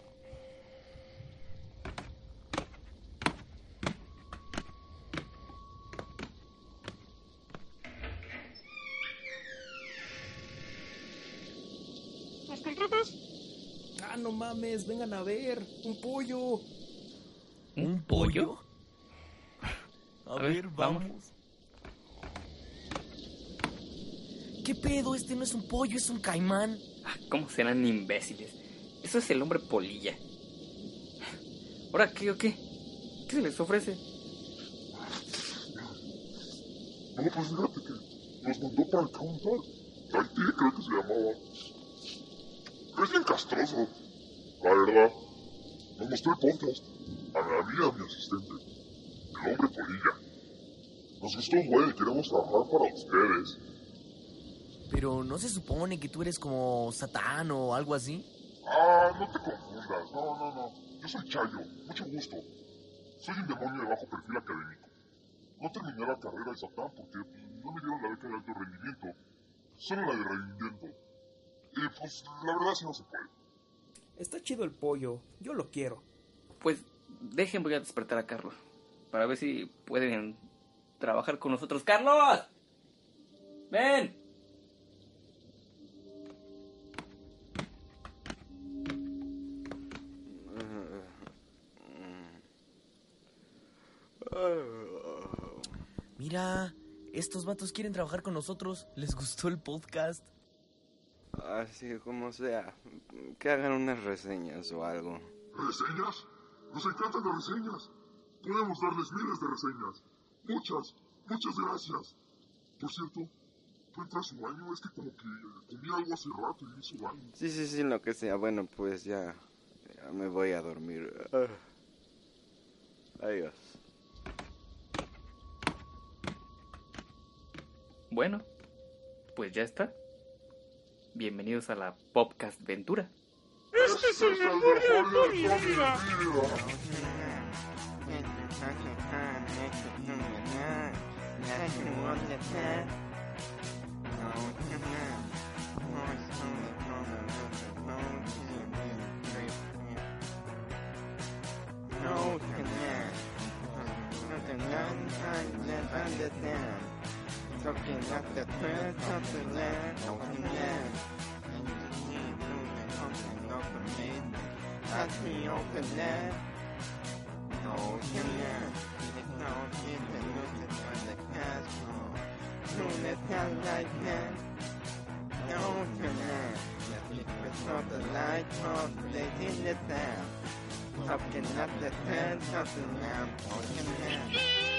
¿Las contratas? Ah, no mames, vengan a ver. Un pollo. ¿Un pollo? A, A ver, ver, vamos. vamos. ¿Qué pedo? Este no es un pollo, es un caimán. Ah, ¿Cómo serán imbéciles? Eso es el hombre polilla. ¿Ahora qué o qué? ¿Qué se les ofrece? No, pues fíjate que nos mandó para el counter. Taiti creo que se llamaba. Es bien castroso. La verdad. Nos mostró el podcast. A amiga, a mi asistente. El hombre polilla. Nos gustó, güey. Queremos trabajar para ustedes. Pero no se supone que tú eres como Satán o algo así. Ah, no te confundas. No, no, no. Yo soy Chayo. Mucho gusto. Soy un demonio de bajo perfil académico. No terminé la carrera de Satán porque no me dieron la beca de alto rendimiento. Solo la de rendimiento. Y pues la verdad sí no se puede. Está chido el pollo. Yo lo quiero. Pues dejen, voy a despertar a Carlos. Para ver si pueden trabajar con nosotros. ¡Carlos! ¡Ven! Mira, estos vatos quieren trabajar con nosotros. ¿Les gustó el podcast? Así como sea, que hagan unas reseñas o algo. ¿Reseñas? Nos encantan las reseñas. Podemos darles miles de reseñas. Muchas, muchas gracias. Por cierto, ¿puede entrar a su baño? Es que como que comí algo hace rato y hizo baño. Sí, sí, sí, lo que sea. Bueno, pues ya, ya me voy a dormir. Adiós. Bueno, pues ya está. Bienvenidos a la Popcast Ventura. Este es el mejor de mi vida. talking like the birds of the land of the land. And you need to the something of the land. Touch me on the land. No, here we are. It's now in the music on the castle. Soon as I like that. No, here we are. It's not the light of the in the town. Talking like the birds of the land of the land.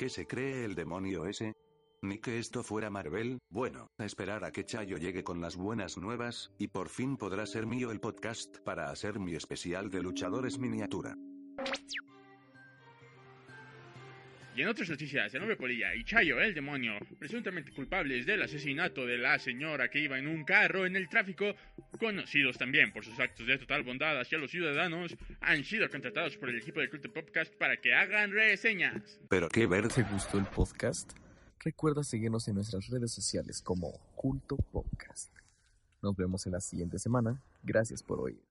¿Qué se cree el demonio ese? Ni que esto fuera Marvel, bueno, a esperar a que Chayo llegue con las buenas nuevas, y por fin podrá ser mío el podcast para hacer mi especial de luchadores miniatura. Y en otras noticias, el hombre polilla y Chayo, el demonio, presuntamente culpables del asesinato de la señora que iba en un carro en el tráfico, conocidos también por sus actos de total bondad hacia los ciudadanos, han sido contratados por el equipo de Culto Podcast para que hagan reseñas. Pero qué ver... ¿Te gustó el podcast? Recuerda seguirnos en nuestras redes sociales como Culto Podcast. Nos vemos en la siguiente semana. Gracias por oír.